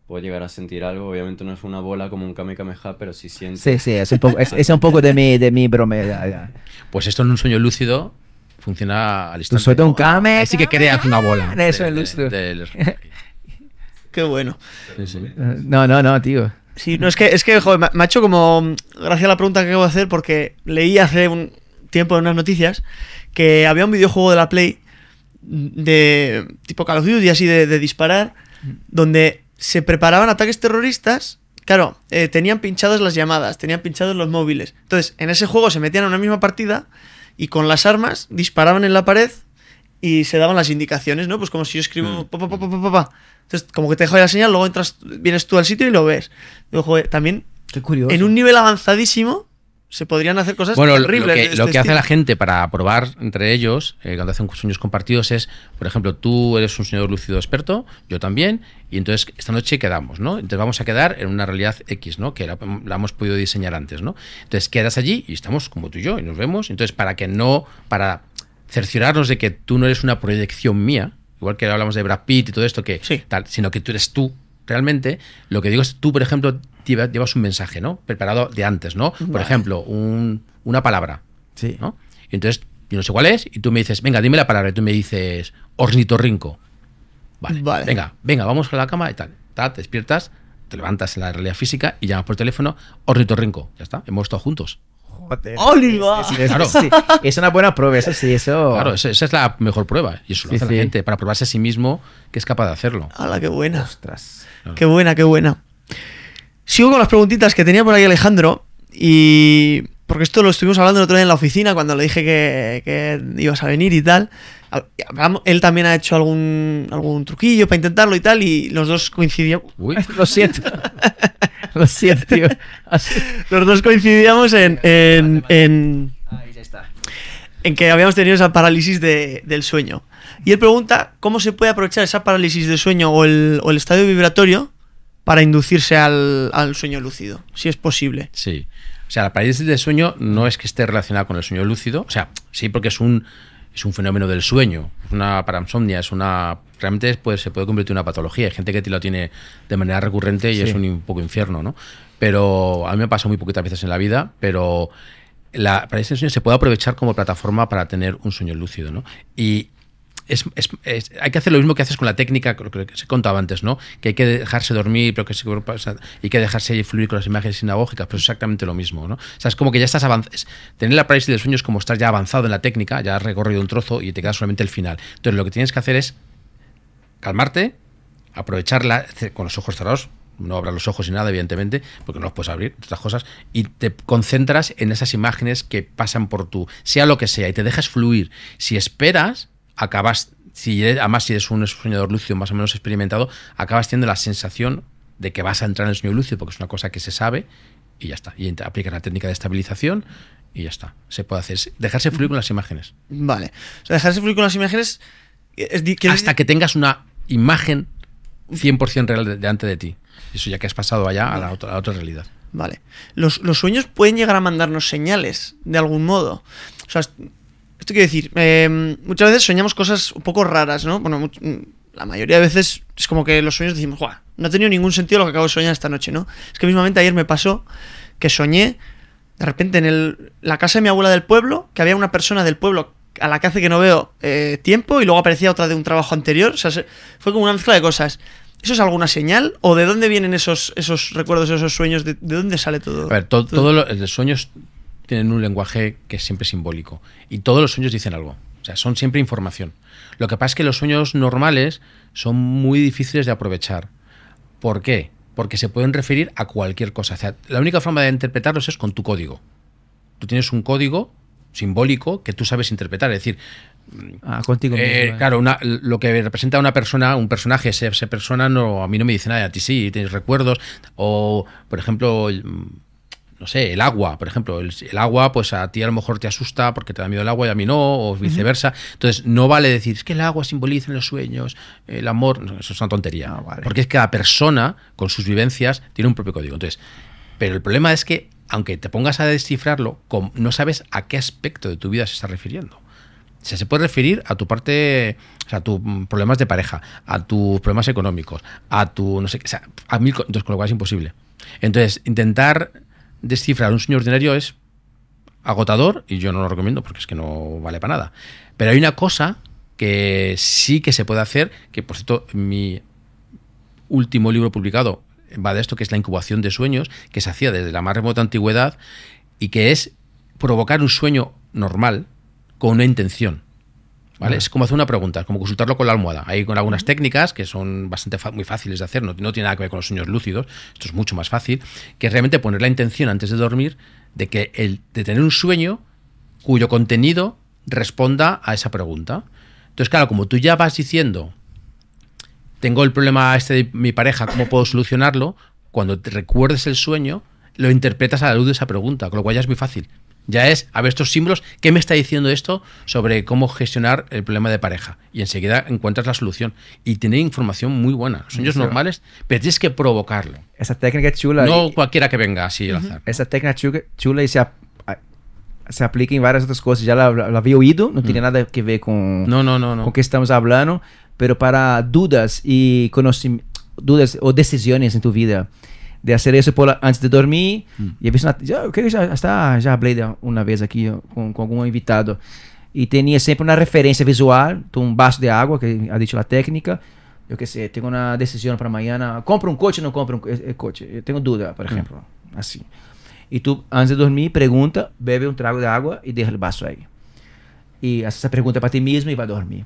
puedo llegar a sentir algo. Obviamente no es una bola como un Kame Kameha, pero sí siento. Sí, sí, es un poco, es, es un poco de mi, de mi. Pues esto en un sueño lúcido funciona al Tú instante. sueltas un Kame. Ahí sí que creas una bola. Eso de- es de- lúcido. de- Qué bueno. sí, sí. No, no, no, tío. Sí, no, es que, es que joder, me- ha hecho como mm, gracia la pregunta que acabo de hacer porque leí hace un tiempo en unas noticias que había un videojuego de la Play de tipo Call of Duty así de, de disparar donde se preparaban ataques terroristas claro eh, tenían pinchadas las llamadas tenían pinchados los móviles entonces en ese juego se metían a una misma partida y con las armas disparaban en la pared y se daban las indicaciones, ¿no? Pues como si yo escribo pa, pa, pa, pa. Entonces, como que te dejo ahí la señal, luego entras, vienes tú al sitio y lo ves. Joder, también Qué curioso. en un nivel avanzadísimo se podrían hacer cosas Bueno, lo- lo terribles. que, de lo este que hace la gente para probar entre ellos, eh, cuando hacen sueños compartidos, es, por ejemplo, tú eres un señor lúcido experto, yo también, y entonces esta noche quedamos, ¿no? Entonces vamos a quedar en una realidad X, ¿no? Que la, la hemos podido diseñar antes, ¿no? Entonces quedas allí y estamos como tú y yo, y nos vemos. Entonces, para que no, para cerciorarnos de que tú no eres una proyección mía, igual que hablamos de Brad Pitt y todo esto, que Sí. tal, sino que tú eres tú realmente, lo que digo es tú, por ejemplo, llevas un mensaje, ¿no? Preparado de antes, ¿no? Por Vale. ejemplo, un- una palabra, Sí. ¿no? Y entonces, yo no sé cuál es, y tú me dices, venga, dime la palabra, y tú me dices, ornitorrinco. Vale, Vale. venga, venga, vamos a la cama y tal. Ta, te despiertas, te levantas en la realidad física y llamas por teléfono, ornitorrinco. Ya está, hemos estado juntos. Joder. ¡Oliva! Es, es- Claro. sí, es una buena prueba, eso sí, eso. Claro, esa, esa es la mejor prueba. Y eso lo Sí, hace sí. la gente para probarse a sí mismo que es capaz de hacerlo. ¡Hala, qué buena! Ostras. Qué buena, qué buena. Sigo con las preguntitas que tenía por ahí Alejandro y... Porque esto lo estuvimos hablando el otro día en la oficina cuando le dije que, que ibas a venir y tal. Él también ha hecho algún, algún truquillo para intentarlo y tal y los dos coincidíamos... Uy, Lo siento. Lo siento, tío. Los dos coincidíamos en, en, en, en que habíamos tenido esa parálisis de- del sueño. Y él pregunta cómo se puede aprovechar esa parálisis del sueño o el, o el estadio vibratorio para inducirse al, al sueño lúcido, si es posible. Sí. O sea, la parálisis del sueño no es que esté relacionada con el sueño lúcido. O sea, sí, porque es un, es un fenómeno del sueño. Es una parasomnia, es una. Realmente pues, se puede convertir en una patología. Hay gente que lo tiene de manera recurrente y Sí. es un, un poco infierno, ¿no? Pero a mí me pasa muy poquitas veces en la vida, pero la parálisis del sueño se puede aprovechar como plataforma para tener un sueño lúcido, ¿no? Y es, hay que hacer lo mismo que haces con la técnica, lo que se contaba antes, ¿no? Que hay que dejarse dormir, pero que se, hay que dejarse fluir con las imágenes sinagógicas, pero es exactamente lo mismo, ¿no? O sea, es como que ya estás avanzado. Tener la parálisis del sueño es como estar ya avanzado en la técnica, ya has recorrido un trozo y te queda solamente el final. Entonces, lo que tienes que hacer es calmarte, aprovecharla con los ojos cerrados. No abras los ojos ni nada, evidentemente, porque no los puedes abrir, otras cosas, y te concentras en esas imágenes que pasan por tu, sea lo que sea, y te dejas fluir. Si esperas, acabas, si eres- además si eres un soñador lúcido más o menos experimentado, acabas teniendo la sensación de que vas a entrar en el sueño lúcido, porque es una cosa que se sabe, y ya está. Y ent- aplica la técnica de estabilización, y ya está. Se puede hacer. Dejarse fluir con las imágenes. Vale. O sea, dejarse fluir con las imágenes... es hasta que tengas una imagen 100% real de- delante de ti. Eso ya que has pasado allá a la otra, a la otra realidad. Vale. Los, los sueños pueden llegar a mandarnos señales, de algún modo. O sea, esto quiere decir, eh, muchas veces soñamos cosas un poco raras, ¿no? Bueno, mm, la mayoría de veces es como que los sueños decimos, ¡guau! No ha tenido ningún sentido lo que acabo de soñar esta noche, ¿no? Es que mismamente ayer me pasó que soñé, de repente en el, la casa de mi abuela del pueblo, que había una persona del pueblo a la que hace que no veo eh, tiempo y luego aparecía otra de un trabajo anterior. O sea, se- fue como una mezcla de cosas. ¿Eso es alguna señal? ¿O de dónde vienen esos, esos recuerdos, esos sueños? ¿De, de dónde sale todo? A ver, to- todos lo- los sueños tienen un lenguaje que es siempre simbólico. Y todos los sueños dicen algo. O sea, son siempre información. Lo que pasa es que los sueños normales son muy difíciles de aprovechar. ¿Por qué? Porque se pueden referir a cualquier cosa. O sea, la única forma de interpretarlos es con tu código. Tú tienes un código simbólico que tú sabes interpretar. Es decir, Ah, contigo eh, mismo, eh. claro, una- lo que representa a una persona, un personaje, esa persona no, a mí no me dice nada, a ti sí, tienes recuerdos. O, por ejemplo, no sé, el agua, por ejemplo, el, el agua, pues a ti a lo mejor te asusta porque te da miedo el agua y a mí no, o viceversa. Entonces, no vale decir, es que el agua simboliza en los sueños, el amor, no, eso es una tontería. Ah, vale. Porque es que cada persona, con sus vivencias, tiene un propio código. Entonces, pero el problema es que, aunque te pongas a descifrarlo, no sabes a qué aspecto de tu vida se está refiriendo. O sea, se puede referir a tu parte, o sea, a tus mm, problemas de pareja, a tus problemas económicos, a tu, no sé, qué, o sea, a mil, entonces, con lo cual es imposible. Entonces, intentar descifrar un sueño ordinario es agotador y yo no lo recomiendo porque es que no vale para nada. Pero hay una cosa que sí que se puede hacer, que por cierto, mi último libro publicado va de esto, que es la incubación de sueños, que se hacía desde la más remota antigüedad y que es provocar un sueño normal con una intención. ¿Vale? Es como hacer una pregunta, es como consultarlo con la almohada. Hay con algunas técnicas que son bastante muy fáciles de hacer, no, no tiene nada que ver con los sueños lúcidos, esto es mucho más fácil, que es realmente poner la intención antes de dormir de que el de tener un sueño cuyo contenido responda a esa pregunta. Entonces, claro, como tú ya vas diciendo, tengo el problema este de mi pareja, ¿cómo puedo solucionarlo? Cuando te recuerdes el sueño, lo interpretas a la luz de esa pregunta, con lo cual ya es muy fácil. Ya es, a ver estos símbolos, ¿qué me está diciendo esto sobre cómo gestionar el problema de pareja? Y enseguida encuentras la solución. Y tener información muy buena. Sueños Eso. normales, pero tienes que provocarlo. Essa técnica chula. No e- cualquiera que venga así al azar. Essa técnica chula, e se, ap- se aplica em várias outras coisas. Já la, la havia oído, não tinha nada a ver com, No, no, no, no. o que estamos falando, pero para dúvidas e conhecimento, dúvidas ou decisões em tu vida, de fazer isso por, antes de dormir. Eu vi na, já, eu creio que de vez aqui ó, com, algum invitado. E tinha sempre uma referência visual, um vaso de água, que ha dicho a técnica. Eu que sei, tenho uma decisão para amanhã. Compro um coche ou não compro um eh, eh, coche? Eu tenho dúvida, por exemplo. Assim. E tu, antes de dormir, pergunta, bebe um trago de água e deixa o vaso aí. E essa pergunta para ti mesmo e vai dormir.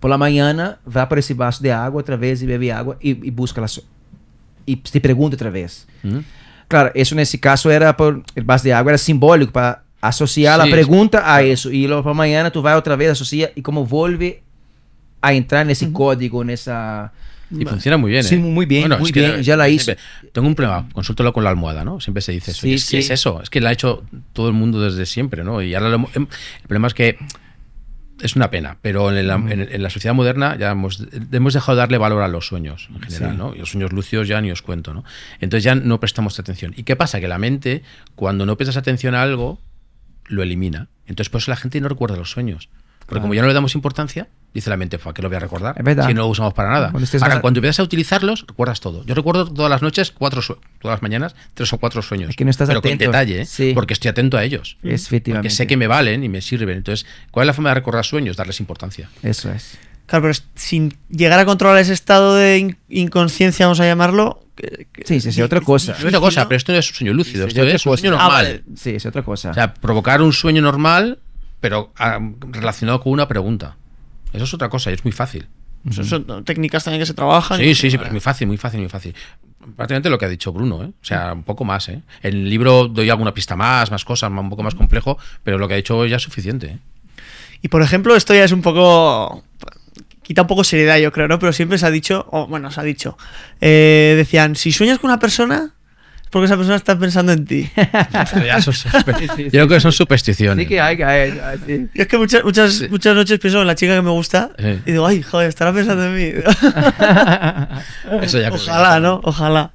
Por la manhã, vai para esse vaso de água outra vez e bebe água e, e busca lá. E te pergunta outra vez. ¿Mm? Claro, isso nesse caso era por o vaso de água era simbólico para associar a Sí, pergunta a isso. E logo para amanhã tu vai outra vez associa e como volve a entrar nesse código, nessa Y funciona muy bien. Sí, ¿eh? muy bien, muy es que bien, ya la hice. siempre- Tengo un problema, consúltalo con la almohada, ¿no? Siempre se dice eso. Sí, Y es, que sí. es eso, es que lo ha hecho todo el mundo desde siempre, ¿no? Y ahora lo em- el problema es que es una pena, pero en la, en- en la sociedad moderna ya hemos, hemos dejado de darle valor a los sueños en general, Sí. ¿no? Y los sueños lúcidos ya ni os cuento, ¿no? Entonces ya no prestamos atención. ¿Y qué pasa? Que la mente, cuando no prestas atención a algo, lo elimina. Entonces por eso la gente no recuerda los sueños. Porque Claro. como ya no le damos importancia, dice la mente, ¿para qué lo voy a recordar? Es verdad. Si no lo usamos para nada. Ahora, mal- cuando empiezas a utilizarlos, recuerdas todo. Yo recuerdo todas las noches, cuatro sue- todas las mañanas, tres o cuatro sueños. Es que no estás pero atento. con detalle, ¿eh? Sí. porque estoy atento a ellos. efectivamente. Porque sé que me valen y me sirven. Entonces, ¿cuál es la forma de recordar sueños? Darles importancia. Eso es. Claro, pero sin llegar a controlar ese estado de in- inconsciencia, vamos a llamarlo. que- que- Sí, sí, sí, otra cosa. Es otra cosa, pero esto no es un sueño lúcido, Sí, esto es un sueño Ah, normal. vale. Sí, es otra cosa. O sea, provocar un sueño normal, pero ah, relacionado con una pregunta. Eso es otra cosa y es muy fácil. Son, son técnicas también que se trabajan. Sí, sí, sí, pero es muy fácil, muy fácil, muy fácil. Prácticamente lo que ha dicho Bruno, ¿eh? O sea, un poco más, ¿eh? En el libro doy alguna pista más, más cosas, un poco más complejo, pero lo que ha dicho ya es suficiente, ¿eh? Y por ejemplo, esto ya es un poco. Quita un poco seriedad, yo creo, ¿no? Pero siempre se ha dicho, o bueno, se ha dicho. eh, decían, si sueñas con una persona, porque esa persona está pensando en ti. Yo creo que son supersticiones. Sí que hay, hay, hay- sí. Y es que muchas, muchas, muchas noches pienso en la chica que me gusta Sí. y digo, ay, joder, estará pensando en mí. Eso ya Ojalá, ¿no? Ojalá.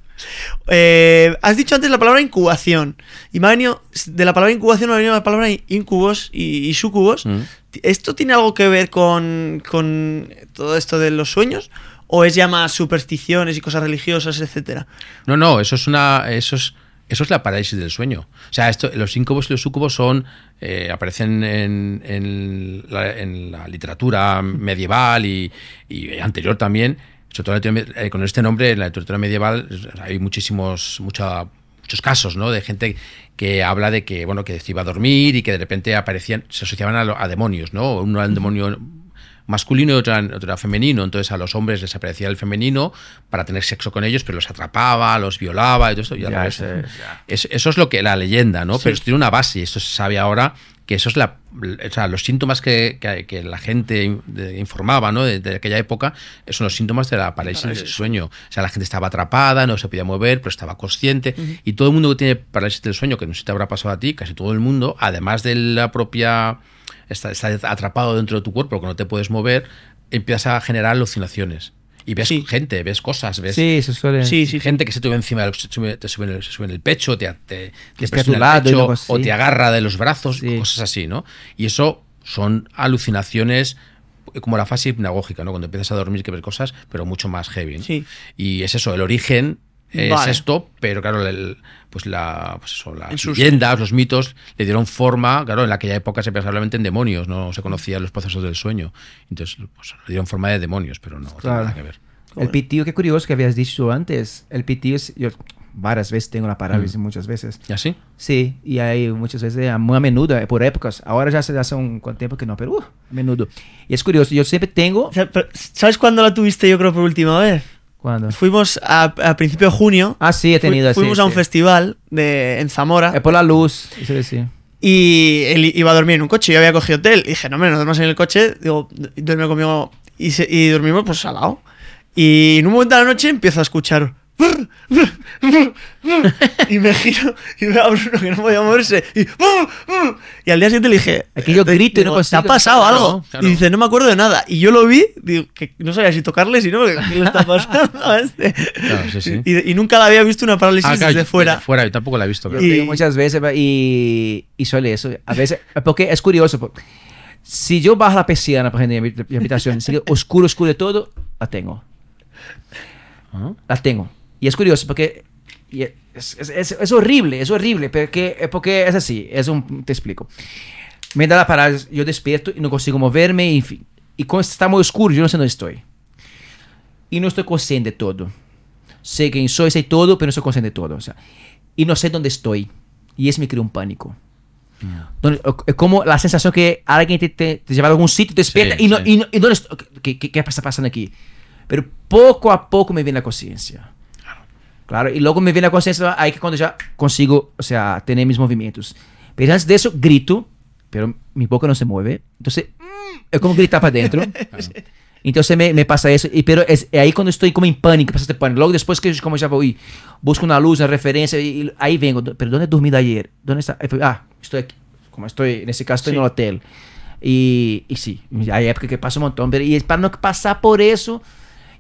Eh, has dicho antes la palabra incubación. Y me ha venido, de la palabra incubación me ha venido la palabra incubos y, y sucubos. Mm. ¿Esto tiene algo que ver con, con todo esto de los sueños? ¿O es ya más supersticiones y cosas religiosas, etcétera? No, no, eso es una. Eso es Eso es la parálisis del sueño. O sea, esto, los íncubos y los sucubos son, eh, aparecen en, en, la, en, la, literatura medieval y, y, anterior también. Sobre todo eh, con este nombre, en la literatura medieval hay muchísimos, mucha, muchos casos, ¿no? De gente que habla de que, bueno, que se iba a dormir y que de repente aparecían, se asociaban a, a demonios, ¿no? Uno era un demonio masculino y otro, otro, era femenino. Entonces a los hombres les aparecía el femenino para tener sexo con ellos, pero los atrapaba, los violaba y todo esto. Y ya, ese, ya. Es, eso es lo que la leyenda, ¿no? Sí. Pero esto tiene una base y esto se sabe ahora que eso es la, o sea, los síntomas que, que, que la gente informaba ¿no? de, de, aquella época son los síntomas de la parálisis del sueño. O sea, la gente estaba atrapada, no se podía mover, pero estaba consciente. Uh -huh. Y todo el mundo que tiene parálisis del sueño, que no sé si te habrá pasado a ti, casi todo el mundo, además de la propia está, está, atrapado dentro de tu cuerpo, que no te puedes mover, empiezas a generar alucinaciones. Y ves sí. gente, ves cosas, ves sí, se suele... sí, sí, gente que se te sube encima, se sube, te sube, se sube en el pecho, te, te, te presiona el pecho, o te agarra de los brazos, cosas así, ¿no? Y eso son alucinaciones como la fase hipnagógica, ¿no? Cuando empiezas a dormir que ves cosas, pero mucho más heavy. ¿no? Y es eso, el origen es vale. esto, pero claro, el, pues la, pues eso, las leyendas, los mitos le dieron forma, claro, en aquella época se pensaba solamente en demonios, no se conocían los procesos del sueño. Entonces, pues le dieron forma de demonios, pero no claro. tiene nada que ver. El pitío, qué curioso que habías dicho antes. El pitío es, yo varias veces tengo la parálisis, mm. muchas veces. ¿Y así? Sí, y hay muchas veces, muy a menudo, por épocas. Ahora ya hace, hace un tiempo que no, pero uh, a menudo. Y es curioso, yo siempre tengo... ¿Sabes cuándo la tuviste yo creo por última vez? ¿Cuándo? Fuimos a, a principio de junio. Ah, sí, he tenido fu Fuimos sí, a un sí. festival de, en Zamora. Es por la luz, sí, sí. Y él iba a dormir en un coche. Yo había cogido hotel. Y dije, no, hombre, nos duermas en el coche. Digo, duerme conmigo. Y, se, y dormimos pues al lado. Y en un momento de la noche empiezo a escuchar. Y me giro y veo a Bruno que no podía moverse. Y, y al día siguiente le dije: Aquí yo grito y no consigo. ¿Te ha pasado algo? Claro. Y dice: No me acuerdo de nada. Y yo lo vi, digo, que no sabía si tocarle, si no, porque ¿qué le está pasando a este? Claro, sí, sí. Y, y, nunca la había visto una parálisis ah, claro, desde fuera. Desde fuera, yo tampoco la he visto. Y, muchas veces y, y suele eso. A veces, porque es curioso. Porque si yo bajo la persiana, por ejemplo, en mi habitación, si oscuro, oscuro de todo, la tengo. ¿Ah? La tengo. Y es curioso porque es, es, es, es, horrible, es horrible, porque, porque es así, es un, te explico. Me da la parálisis, yo despierto y no consigo moverme, y. Y cuando está muy oscuro, yo no sé dónde estoy. Y no estoy consciente de todo. Sé quién soy, sé todo, pero no soy consciente de todo. O sea, y no sé dónde estoy. Y eso me crea un pánico. Es como la sensación que alguien te, te, te lleva a algún sitio, te despierta sí, y, no, sí. y, no, y dónde estoy? ¿Qué, qué, ¿Qué está pasando aquí? Pero poco a poco me viene la conciencia. Claro, y luego me viene la conciencia ahí que cuando ya consigo, o sea, tener mis movimientos. Pero antes de eso, grito, pero mi boca no se mueve. Entonces, mm, es como gritar para adentro. Entonces me, me, pasa eso. Y, pero es, es, ahí cuando estoy como en pánico, pasa este pánico. Luego después que como ya voy, busco una luz, una referencia, y, y ahí vengo. Pero ¿dónde he dormido ayer? ¿Dónde está? Ah, estoy aquí. Como estoy, en ese caso estoy sí. en el hotel. Y, y sí, hay épocas que pasa un montón. Pero y es para no pasar por eso.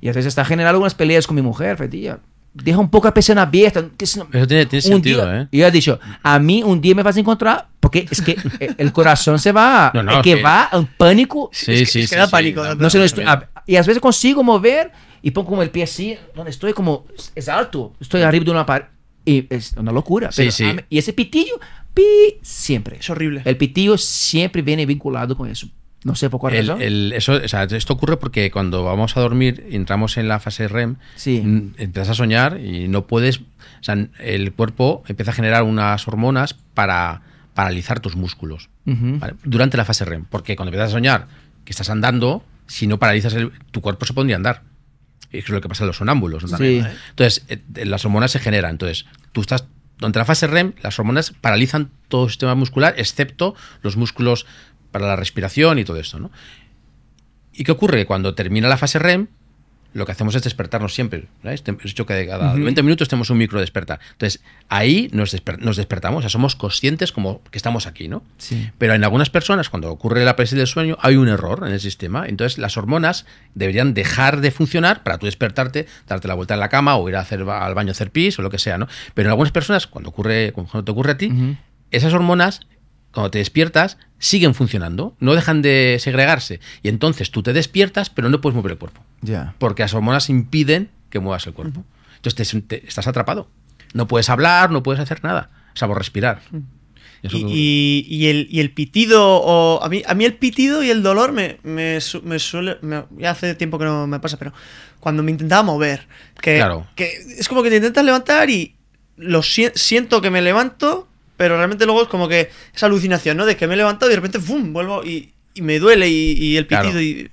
Y a veces está generando algunas peleas con mi mujer, Fetilla deja un poco la presión abierta. Eso tiene, tiene sentido, día, ¿eh? Y yo he dicho, a mí un día me vas a encontrar, porque es que el corazón se va, no, no, es que, que, va a un pánico. Sí, es que, sí, es que sí, da sí, pánico. sí, no sé, no a, y a veces consigo mover y pongo como el pie así, donde estoy como, es alto, estoy arriba de una pared. Y es una locura. Sí, pero, sí. A, y ese pitillo, pi, siempre. Es horrible. El pitillo siempre viene vinculado con eso. No sé por cuál el. El, eso, o sea, esto ocurre porque cuando vamos a dormir y entramos en la fase REM, sí. empiezas a soñar y no puedes. O sea, el cuerpo empieza a generar unas hormonas para paralizar tus músculos uh -huh. ¿vale? durante la fase REM. Porque cuando empiezas a soñar que estás andando, si no paralizas el, tu cuerpo se pondría a andar. Es lo que pasa en los sonámbulos. ¿no? Sí. Entonces, eh, las hormonas se generan. Entonces, tú estás durante la fase REM, las hormonas paralizan todo el sistema muscular, excepto los músculos para la respiración y todo esto, ¿no? ¿Y qué ocurre? Cuando termina la fase REM, lo que hacemos es despertarnos siempre. ¿sabes? He dicho que cada uh -huh. 20 minutos tenemos un micro despertar. Entonces, ahí nos, desper nos, despertamos, o sea, somos conscientes como que estamos aquí, ¿no? Sí. Pero en algunas personas, cuando ocurre la parálisis del sueño, hay un error en el sistema. Entonces, las hormonas deberían dejar de funcionar para tú despertarte, darte la vuelta en la cama o ir a hacer, al baño a hacer pis o lo que sea, ¿no? Pero en algunas personas, cuando, ocurre, cuando te ocurre a ti, uh -huh. esas hormonas cuando te despiertas, siguen funcionando, no dejan de segregarse. Y entonces tú te despiertas, pero no puedes mover el cuerpo. Yeah. Porque las hormonas impiden que muevas el cuerpo. Uh -huh. Entonces te, te, estás atrapado. No puedes hablar, no puedes hacer nada, salvo respirar. Eso Y, que- y- y el, y el pitido, o a mí, a mí el pitido y el dolor me, me, me suele. me- ya hace tiempo que no me pasa, pero cuando me intentaba mover, que, Claro. que es como que te intentas levantar y lo sien- siento que me levanto, pero realmente luego es como que esa alucinación, ¿no? De que me he levantado y de repente ¡fum! vuelvo y, y me duele y, y el Claro. pitido y.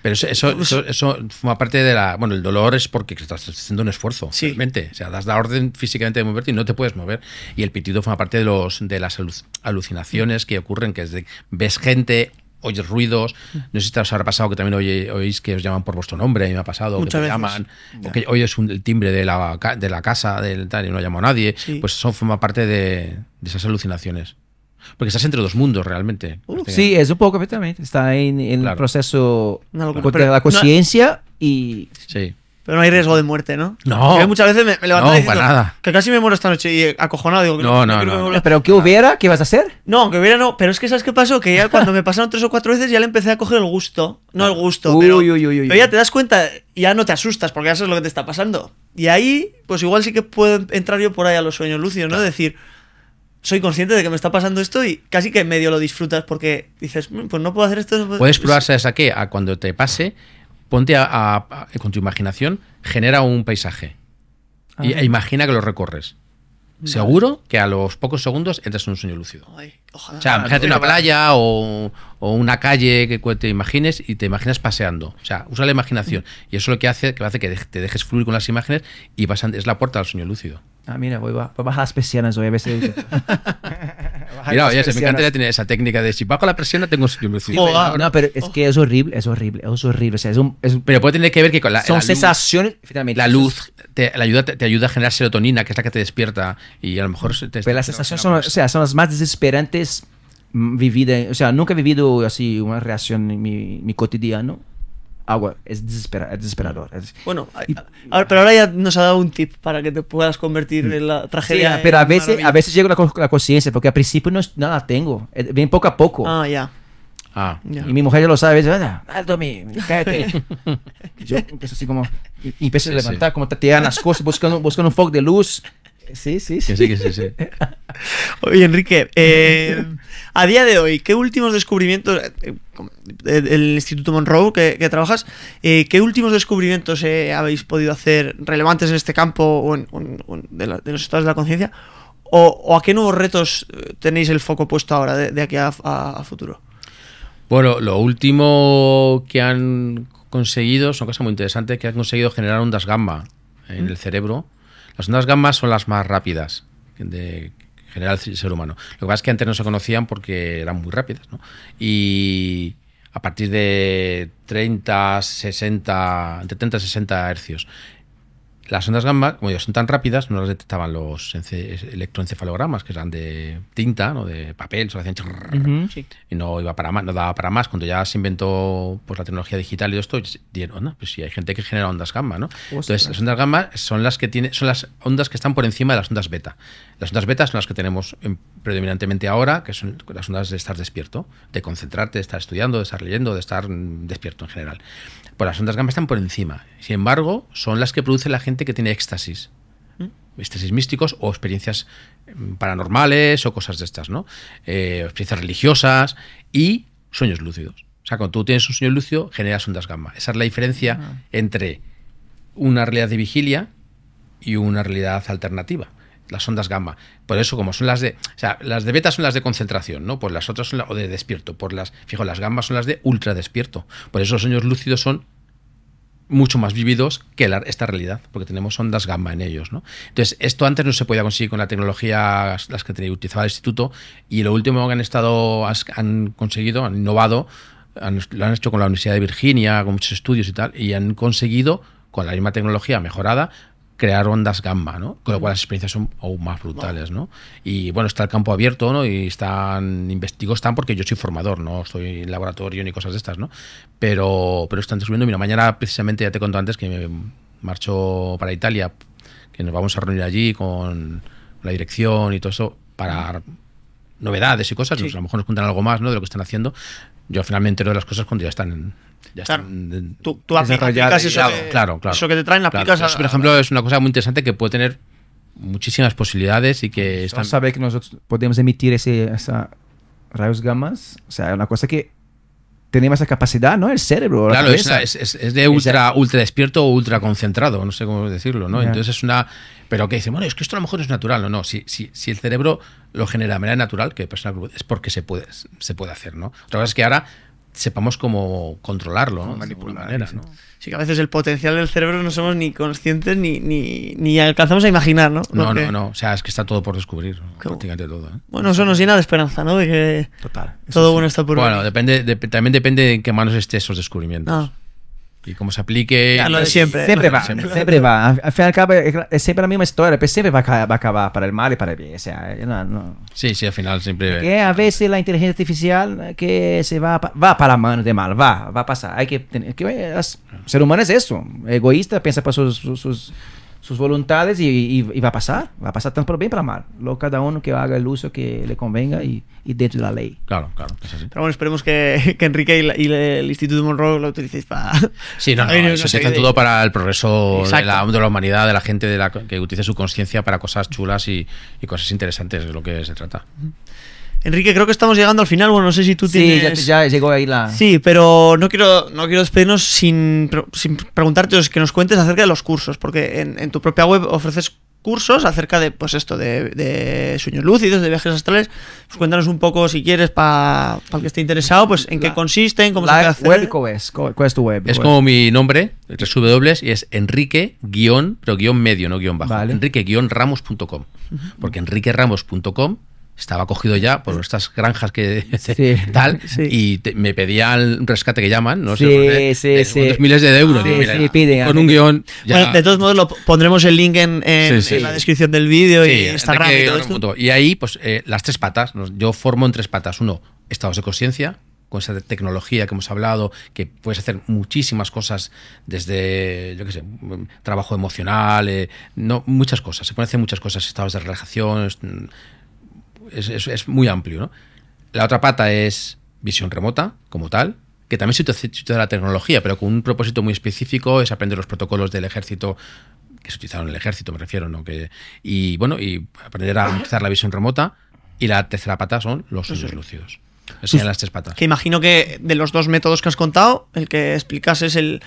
Pero eso, eso, eso, eso forma parte de la. Bueno, el dolor es porque estás haciendo un esfuerzo, Sí. realmente. O sea, das la orden físicamente de moverte y no te puedes mover. Y el pitido forma parte de, los, de las alu- alucinaciones que ocurren, que es de ves gente, oyes ruidos. No sé si te os habrá pasado que también oye- oís que os llaman por vuestro nombre, a mí me ha pasado, Muchas que te veces. llaman, o que oyes un- el timbre de la, ca- de la casa del tal y no llamo a nadie. Sí. Pues eso forma parte de, de esas alucinaciones. Porque estás entre dos mundos realmente. Sí, es un poco perfectamente. Está en, en el proceso de Pero la no- conciencia y Sí. Pero no hay riesgo de muerte, ¿no? No. Porque muchas veces me, me levanto No, diciendo para nada. que casi me muero esta noche y acojonado. Digo, No, no, que no. vuelva- Pero ¿qué hubiera? ¿Qué vas a hacer? No, aunque hubiera no. Pero es que ¿sabes qué pasó? Que ya cuando me pasaron tres o cuatro veces ya le empecé a coger el gusto. No el gusto, Uy, pero, uy, uy, uy, pero ya te das cuenta y ya no te asustas porque ya sabes lo que te está pasando. Y ahí, pues igual sí que puedo entrar yo por ahí a los sueños lúcidos, ¿no? Decir, soy consciente de que me está pasando esto y casi que medio lo disfrutas porque dices, "Mm, pues no puedo hacer esto. no puedo-". Puedes probar, ¿sabes a qué? A cuando te pase, ponte a, a- a- con tu imaginación, genera un paisaje. Y, e imagina que lo recorres. Seguro que a los pocos segundos entras en un sueño lúcido. Ay, ojalá. O sea, imagínate una playa o, o una calle que te imagines y te imaginas paseando. O sea, usa la imaginación. Y eso es lo que hace que hace que te dejes fluir con las imágenes y vas a- es la puerta al sueño lúcido. Ah, mira, voy a, voy a bajar las persianas hoy a veces. Mira, oye, se me encanta ya tener esa técnica de si bajo la presión no tengo lúcido. Joder. No, pero es que es horrible, es horrible, es horrible. O sea, es un, es un- Pero puede tener que ver que con la, son la luz- sensaciones. finalmente, la luz te, la ayuda, te, te ayuda a generar serotonina, que es la que te despierta y a lo mejor te... Pero las sensaciones son, o sea, son las más desesperantes mm, vividas. O sea, nunca he vivido así una reacción en mi, mi cotidiano. Agua, es, desespera- es desesperador. es- Bueno, ay, a ver, pero ahora ya nos ha dado un tip para que te puedas convertir en la Sí, tragedia. pero a veces, maravilla. a veces llego a la, la conciencia, porque al principio no, es- no la tengo. Eh, Viene poco a poco. Ah, ya. Ah, ya. Y mi mujer ya lo sabe, dice, "Anda, ah, Tommy, cállate. Y yo empiezo así como, y, y empiezo Sí, a levantar, como tatear las cosas, buscando, buscando un foco de luz. Sí, sí, sí. sí, sí, sí. Oye, Enrique, eh, a día de hoy, ¿qué últimos descubrimientos, eh, eh, el Instituto Monroe que, que trabajas, eh, qué últimos descubrimientos habéis podido hacer relevantes en este campo o, en, o de, la- de los estados de la conciencia? O, o a qué nuevos retos tenéis el foco puesto ahora, de, de aquí a, a- a futuro? Bueno, lo último que han conseguido, es una cosa muy interesante, que han conseguido generar ondas gamma en el cerebro. Las ondas gamma son las más rápidas de en general ser humano. Lo que pasa es que antes no se conocían porque eran muy rápidas, ¿no? Y a partir de 30, 60, entre 30 y 60 hercios. Las ondas gamma, como digo, son tan rápidas, no las detectaban los ence- electroencefalogramas, que eran de tinta, ¿no? de papel, solo hacían churr, y no iba para más, no daba para más. Cuando ya se inventó pues, la tecnología digital y todo esto, dieron, "Anda, pues sí, hay gente que genera ondas gamma, ¿no? Entonces, las ondas gamma son las que tiene, son las ondas que están por encima de las ondas beta. Las ondas beta son las que tenemos en- predominantemente ahora, que son las ondas de estar despierto, de concentrarte, de estar estudiando, de estar leyendo, de estar mm, despierto en general. Pues las ondas gamma están por encima. Sin embargo, son las que produce la gente que tiene éxtasis éxtasis místicos o experiencias mm, paranormales o cosas de estas, ¿no? Eh, experiencias religiosas y sueños lúcidos. O sea, cuando tú tienes un sueño lúcido, generas ondas gamma. Esa es la diferencia entre una realidad de vigilia y una realidad alternativa. Las ondas gamma. Por eso, como son las de. O sea, las de beta son las de concentración, ¿no? Pues las otras son las o de despierto. Por las. Fijo, las gammas son las de ultra despierto. Por eso los sueños lúcidos son mucho más vividos que esta realidad, porque tenemos ondas gamma en ellos. ¿no? Entonces, esto antes no se podía conseguir con la tecnología, las que utilizaba el instituto, y lo último que han estado, han conseguido, han innovado, lo han hecho con la Universidad de Virginia, con muchos estudios y tal, y han conseguido, con la misma tecnología mejorada, crear ondas gamma, ¿no? Con lo cual las experiencias son aún más brutales, ¿no? Y bueno, está el campo abierto, ¿no? Y están, investigo están porque yo soy formador, no estoy en laboratorio ni cosas de estas, ¿no? Pero, pero están descubriendo, mira, mañana precisamente ya te conto antes que me marcho para Italia, que nos vamos a reunir allí con la dirección y todo eso para novedades y cosas, Sí. nos- a lo mejor nos cuentan algo más, ¿no? De lo que están haciendo. Yo finalmente entero de las cosas cuando ya están, ya Claro. están en- Tú, tú Desarrollado, aplicas eso, claro, que, claro, claro. eso que te traen, Claro, aplicas a- eso, por ejemplo, es una cosa muy interesante que puede tener muchísimas posibilidades y que Están... saber que nosotros podemos emitir ese, esa rayos gamas, o sea, una cosa que tenemos esa capacidad, ¿no? El cerebro, la Claro, es, es- es- es de ultra, ultra despierto o ultra concentrado, no sé cómo decirlo, ¿no? Ya. Entonces es una... Pero que dice, bueno, es que esto a lo mejor es natural, no, no, si, si, si el cerebro lo genera de manera natural, que personal es porque se puede, se puede hacer, ¿no? Otra cosa es que ahora sepamos cómo controlarlo, ¿no? De alguna manera, ¿no? Sí, que a veces el potencial del cerebro no somos ni conscientes ni, ni, ni alcanzamos a imaginar, ¿no? No, que- no, no, o sea, es que está todo por descubrir, prácticamente todo. ¿eh? Bueno, eso nos llena de esperanza, ¿no? De que Total. todo sí. bueno está por Bueno, depende, dep- también depende de en qué manos esté esos descubrimientos. Ah. Y cómo se aplique. Ya, lo de siempre. Sempre va, Sempre. sempre va. Al fin y al cabo è sempre la misma storia, pero siempre va a, va a acabar para el mal y para el bien. O sea, no, no. Sí, sí, al final siempre. Que a veces la inteligencia artificial que se va, va para la mano de mal, va, va a pasar. Hay que tener, que el ser humano es eso, egoísta, piensa por sus, sus, sus- sus voluntades y, y- y va a pasar, va a pasar tanto por bien para mal. Luego cada uno que haga el uso que le convenga y, y dentro de la ley. Claro, claro, es así. Pero bueno, esperemos que, que Enrique y, la- y el Instituto Monroe lo utilicéis para... Sí, no, no, no, eso no se hace todo para el progreso de la, de la humanidad, de la gente de la, que utilice su conciencia para cosas chulas y, y cosas interesantes, de lo que se trata. Enrique, creo que estamos llegando al final. Bueno, no sé si tú Sí, tienes... ya, ya llegó ahí la... Sí, pero no quiero, no quiero despedirnos sin, pre- sin preguntarte que nos cuentes acerca de los cursos, porque en, en tu propia web ofreces cursos acerca de, pues esto, de, de sueños lúcidos, de viajes astrales. Pues cuéntanos un poco, si quieres, para el que esté interesado, pues en qué consisten, cómo se puede la hacer. web, ¿cuál es? ¿Cuál es tu web? Es como mi nombre, tres W, y es Enrique guion, pero guion medio, no guion bajo. Vale. Enrique guion ramos.com. Porque enriqueramos.com estaba cogido ya por estas granjas que Sí. tal Sí. y te- me pedían un rescate que llaman, no Sí, sé, sí, de sí. unos miles de euros. Mira, piden, con ah, un guion. ya- Bueno, de todos modos, lo pondremos el link en, en- Sí, sí. en la descripción del vídeo y Instagram y Enrique todo esto. punto. Y ahí, pues, eh, las tres patas. Yo formo en tres patas. Uno, estados de conciencia, con esa tecnología que hemos hablado, que puedes hacer muchísimas cosas desde, yo qué sé, mm, trabajo emocional, eh, no, muchas cosas. Se pueden hacer muchas cosas, estados de relajación. Es- Es, muy amplio, ¿no? La otra pata es visión remota, como tal, que también se utiliza la tecnología, pero con un propósito muy específico, es aprender los protocolos del ejército que se utilizaron en el ejército, me refiero, ¿no? Que, y bueno, y aprender a utilizar la visión remota. Y la tercera pata son los sueños lúcidos. Esas serían las tres patas. Que imagino que de los dos métodos que has contado, el que explicas es el,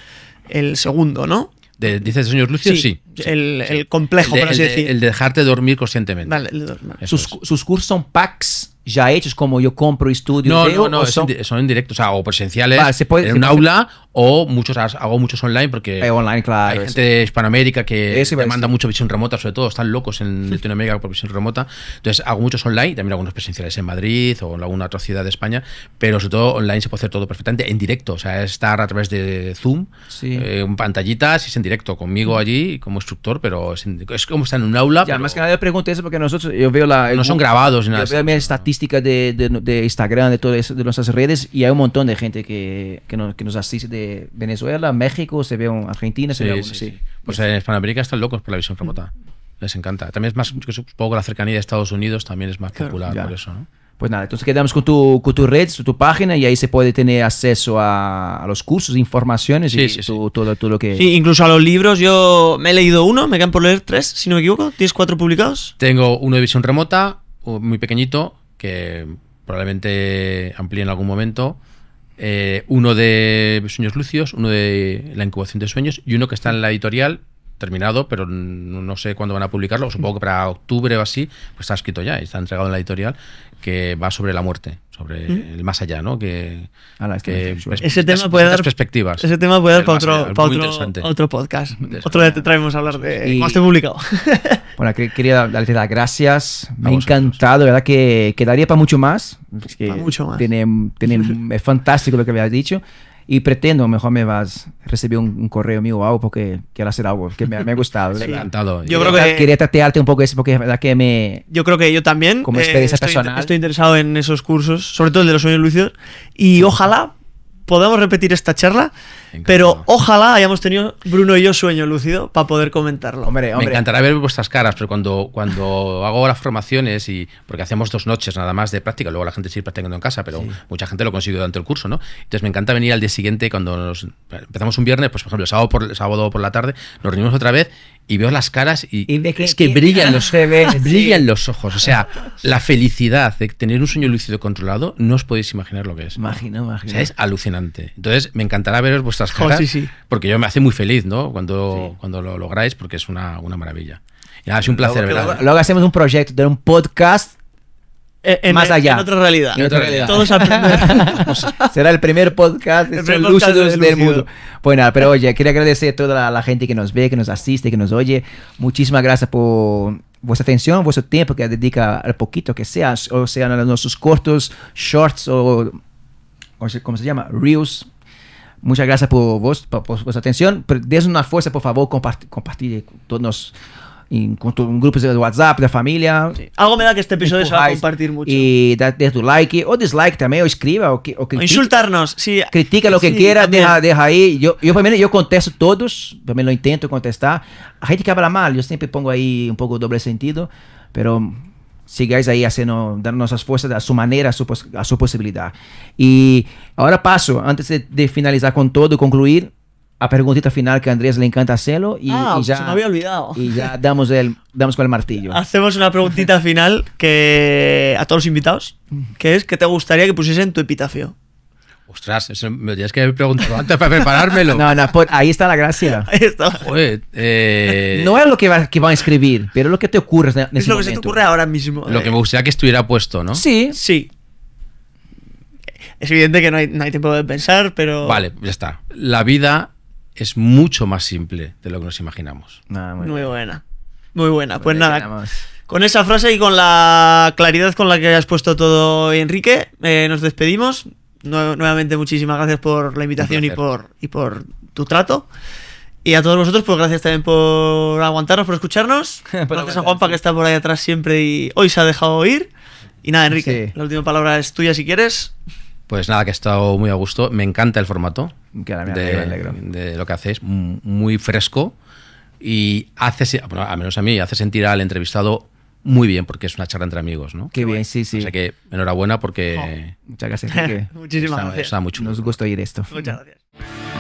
el segundo, ¿no? De, ¿Dices sueños lúcidos? Sí. El, el complejo, el, de, por así el de- el de dejarte dormir conscientemente. Vale, el Sus, sus cursos son packs ya hechos, como yo compro estudios. No, no, no, son son en directo, o sea, o presenciales Vale, se puede- en se un puede- aula o muchos hago muchos online porque Eh, online, claro, hay eso. gente de Hispanoamérica que Eso demanda mucho visión remota, sobre todo están locos en Latinoamérica por visión remota. Entonces hago muchos online, también algunos presenciales en Madrid o en alguna otra ciudad de España, pero sobre todo online se puede hacer todo perfectamente en directo, o sea, es estar a través de Zoom, Sí. eh, pantallitas y es en directo conmigo allí como instructor, pero es, en- es como estar en un aula. Ya, pero más que nada yo pregunto eso porque nosotros, yo veo la... no son grabados ni nada. Yo veo mi estadística de, de, de Instagram, de todo eso, de nuestras redes, y hay un montón de gente que, que, nos, que nos asiste de Venezuela, México, se ve en Argentina, se Sí, ve en sí, sí. sí. Pues en Hispanoamérica están locos por la visión remota. Les encanta. También es más, yo supongo que la cercanía de Estados Unidos también es más popular ya. por eso, ¿no? Pues nada, entonces quedamos con tu, con tu red, tu página, y ahí se puede tener acceso a, a los cursos, informaciones Sí, y sí, tu- Todo, todo lo que... Sí, incluso a los libros yo me he leído uno, me quedan por leer tres, si no me equivoco. ¿Tienes cuatro publicados? Tengo uno de visión remota, muy pequeñito, que probablemente amplíe en algún momento. eh, uno de sueños lucios, uno de la incubación de sueños y uno que está en la editorial terminado, pero no, sé cuándo van a publicarlo. Supongo que para octubre o así, pues está escrito ya, y está entregado en la editorial, que va sobre la muerte, sobre el más allá, ¿no? Que, que pres- Ese tema puede dar- perspectivas. Ese tema puede dar para allá, otro, es para otro, otro podcast. Otro día te traemos a hablar de Y- cómo esté publicado. Bueno, que- quería darte las gracias. Me ha encantado, ¿verdad? Que quedaría para mucho más. Es que Para mucho más. Tiene, tiene- es fantástico lo que habías dicho. Y pretendo, mejor me vas a recibir un, un correo mío o algo porque quiero hacer algo que me, me ha gustado. Encantado. Yo Quería creo que- Quería tatearte un poco eso porque es verdad que me... Yo creo que yo también. Como eh, experiencia estoy, personal. estoy interesado en esos cursos, sobre todo el de los sueños lúcidos. Y ojalá podamos repetir esta charla Encantado. Pero ojalá hayamos tenido Bruno y yo sueño lúcido para poder comentarlo. Hombre, Me encantará ver vuestras caras, pero cuando, cuando hago las formaciones y porque hacemos dos noches nada más de práctica, luego la gente sigue practicando en casa, pero mucha gente lo consigue durante el curso, ¿no? Entonces me encanta venir al día siguiente cuando nos, empezamos un viernes, pues por ejemplo, sábado por, sábado por la tarde, nos reunimos otra vez y veo las caras y, Y ve que- es que brillan los, ve, brillan los ojos. O sea, la felicidad de tener un sueño lúcido controlado, no os podéis imaginar lo que es. Imagino, O imagino. sea, es alucinante. Entonces, me encantará ver vuestras Jo, caras. sí, sí. Porque yo me hace muy feliz, ¿no? Cuando, cuando lo lográis, porque es una, una maravilla. Y nada, es un placer, Luego, ¿verdad? luego hacemos un proyecto de un podcast. En- Más allá. En otra realidad. En otra realidad. Todos. Será el primer podcast El primer podcast del Lúcido. mundo. Bueno, pero oye, quería agradecer a toda la, la gente que nos ve, que nos asiste, que nos oye. Muchísimas gracias por vuestra atención, vuestro tiempo que dedica al poquito que sea, o sean a nuestros cortos, shorts o ¿cómo se, cómo se llama? Reels. Muchas gracias por, vos, por, por vuestra atención. Des una fuerza, por favor, compart- compartir con todos en, con tu- grupos de WhatsApp, de familia. Sí. Algo me da que este episodio se va a compartir mucho. Y da, de tu like o dislike también, o escriba, o, que- o O critique. insultarnos. Sí. Critica lo que Sí, quiera, también. deja, deja ahí. Yo, yo, primero, yo contesto todos, también lo intento contestar. A gente que habla mal, yo siempre pongo ahí un poco doble sentido, pero sigáis ahí haciendo, dándonos las fuerzas a su manera, a su, a su posibilidad. Y ahora paso, antes de, de finalizar con todo, concluir, a preguntita final que a Andrés le encanta hacerlo y, Ah, y ya, se me había olvidado. y ya damos, el, damos con el martillo. Hacemos una preguntita final que a todos los invitados, que es ¿qué te gustaría que pusiese en tu epitafio? Ostras, eso me tienes que haber preguntado antes para preparármelo. No, no, por- ahí está la gracia. Ahí está. Joder, eh, No es lo que, va, que van a escribir, pero lo que te ocurre en Es ese lo que se te ocurre ahora mismo. lo que me gustaría que estuviera puesto, ¿no? Sí, Sí. Es evidente que no hay, no hay tiempo de pensar, pero. Vale, ya está. La vida es mucho más simple de lo que nos imaginamos. No, muy Muy buena. Muy buena. Pues Bueno, nada, con esa frase y con la claridad con la que has puesto todo, Enrique, eh, nos despedimos. Nue- nuevamente, muchísimas gracias por la invitación y por, y por tu trato. Y a todos vosotros, pues gracias también por aguantarnos, por escucharnos. gracias a Juanpa, sí. que está por ahí atrás siempre y hoy se ha dejado oír. Y nada, Enrique, Sí. la última palabra es tuya si quieres. Pues nada, que he estado muy a gusto. Me encanta el formato Que de, alegro, de lo que hacéis, muy fresco y hace, bueno, al menos a mí, hace sentir al entrevistado muy bien porque es una charla entre amigos, ¿no? Qué bien, sí, sí. O sea que enhorabuena porque Muchas gracias, Enrique. Muchísimas está, gracias. está muy chulo. Nos gusta oír esto. Muchas gracias.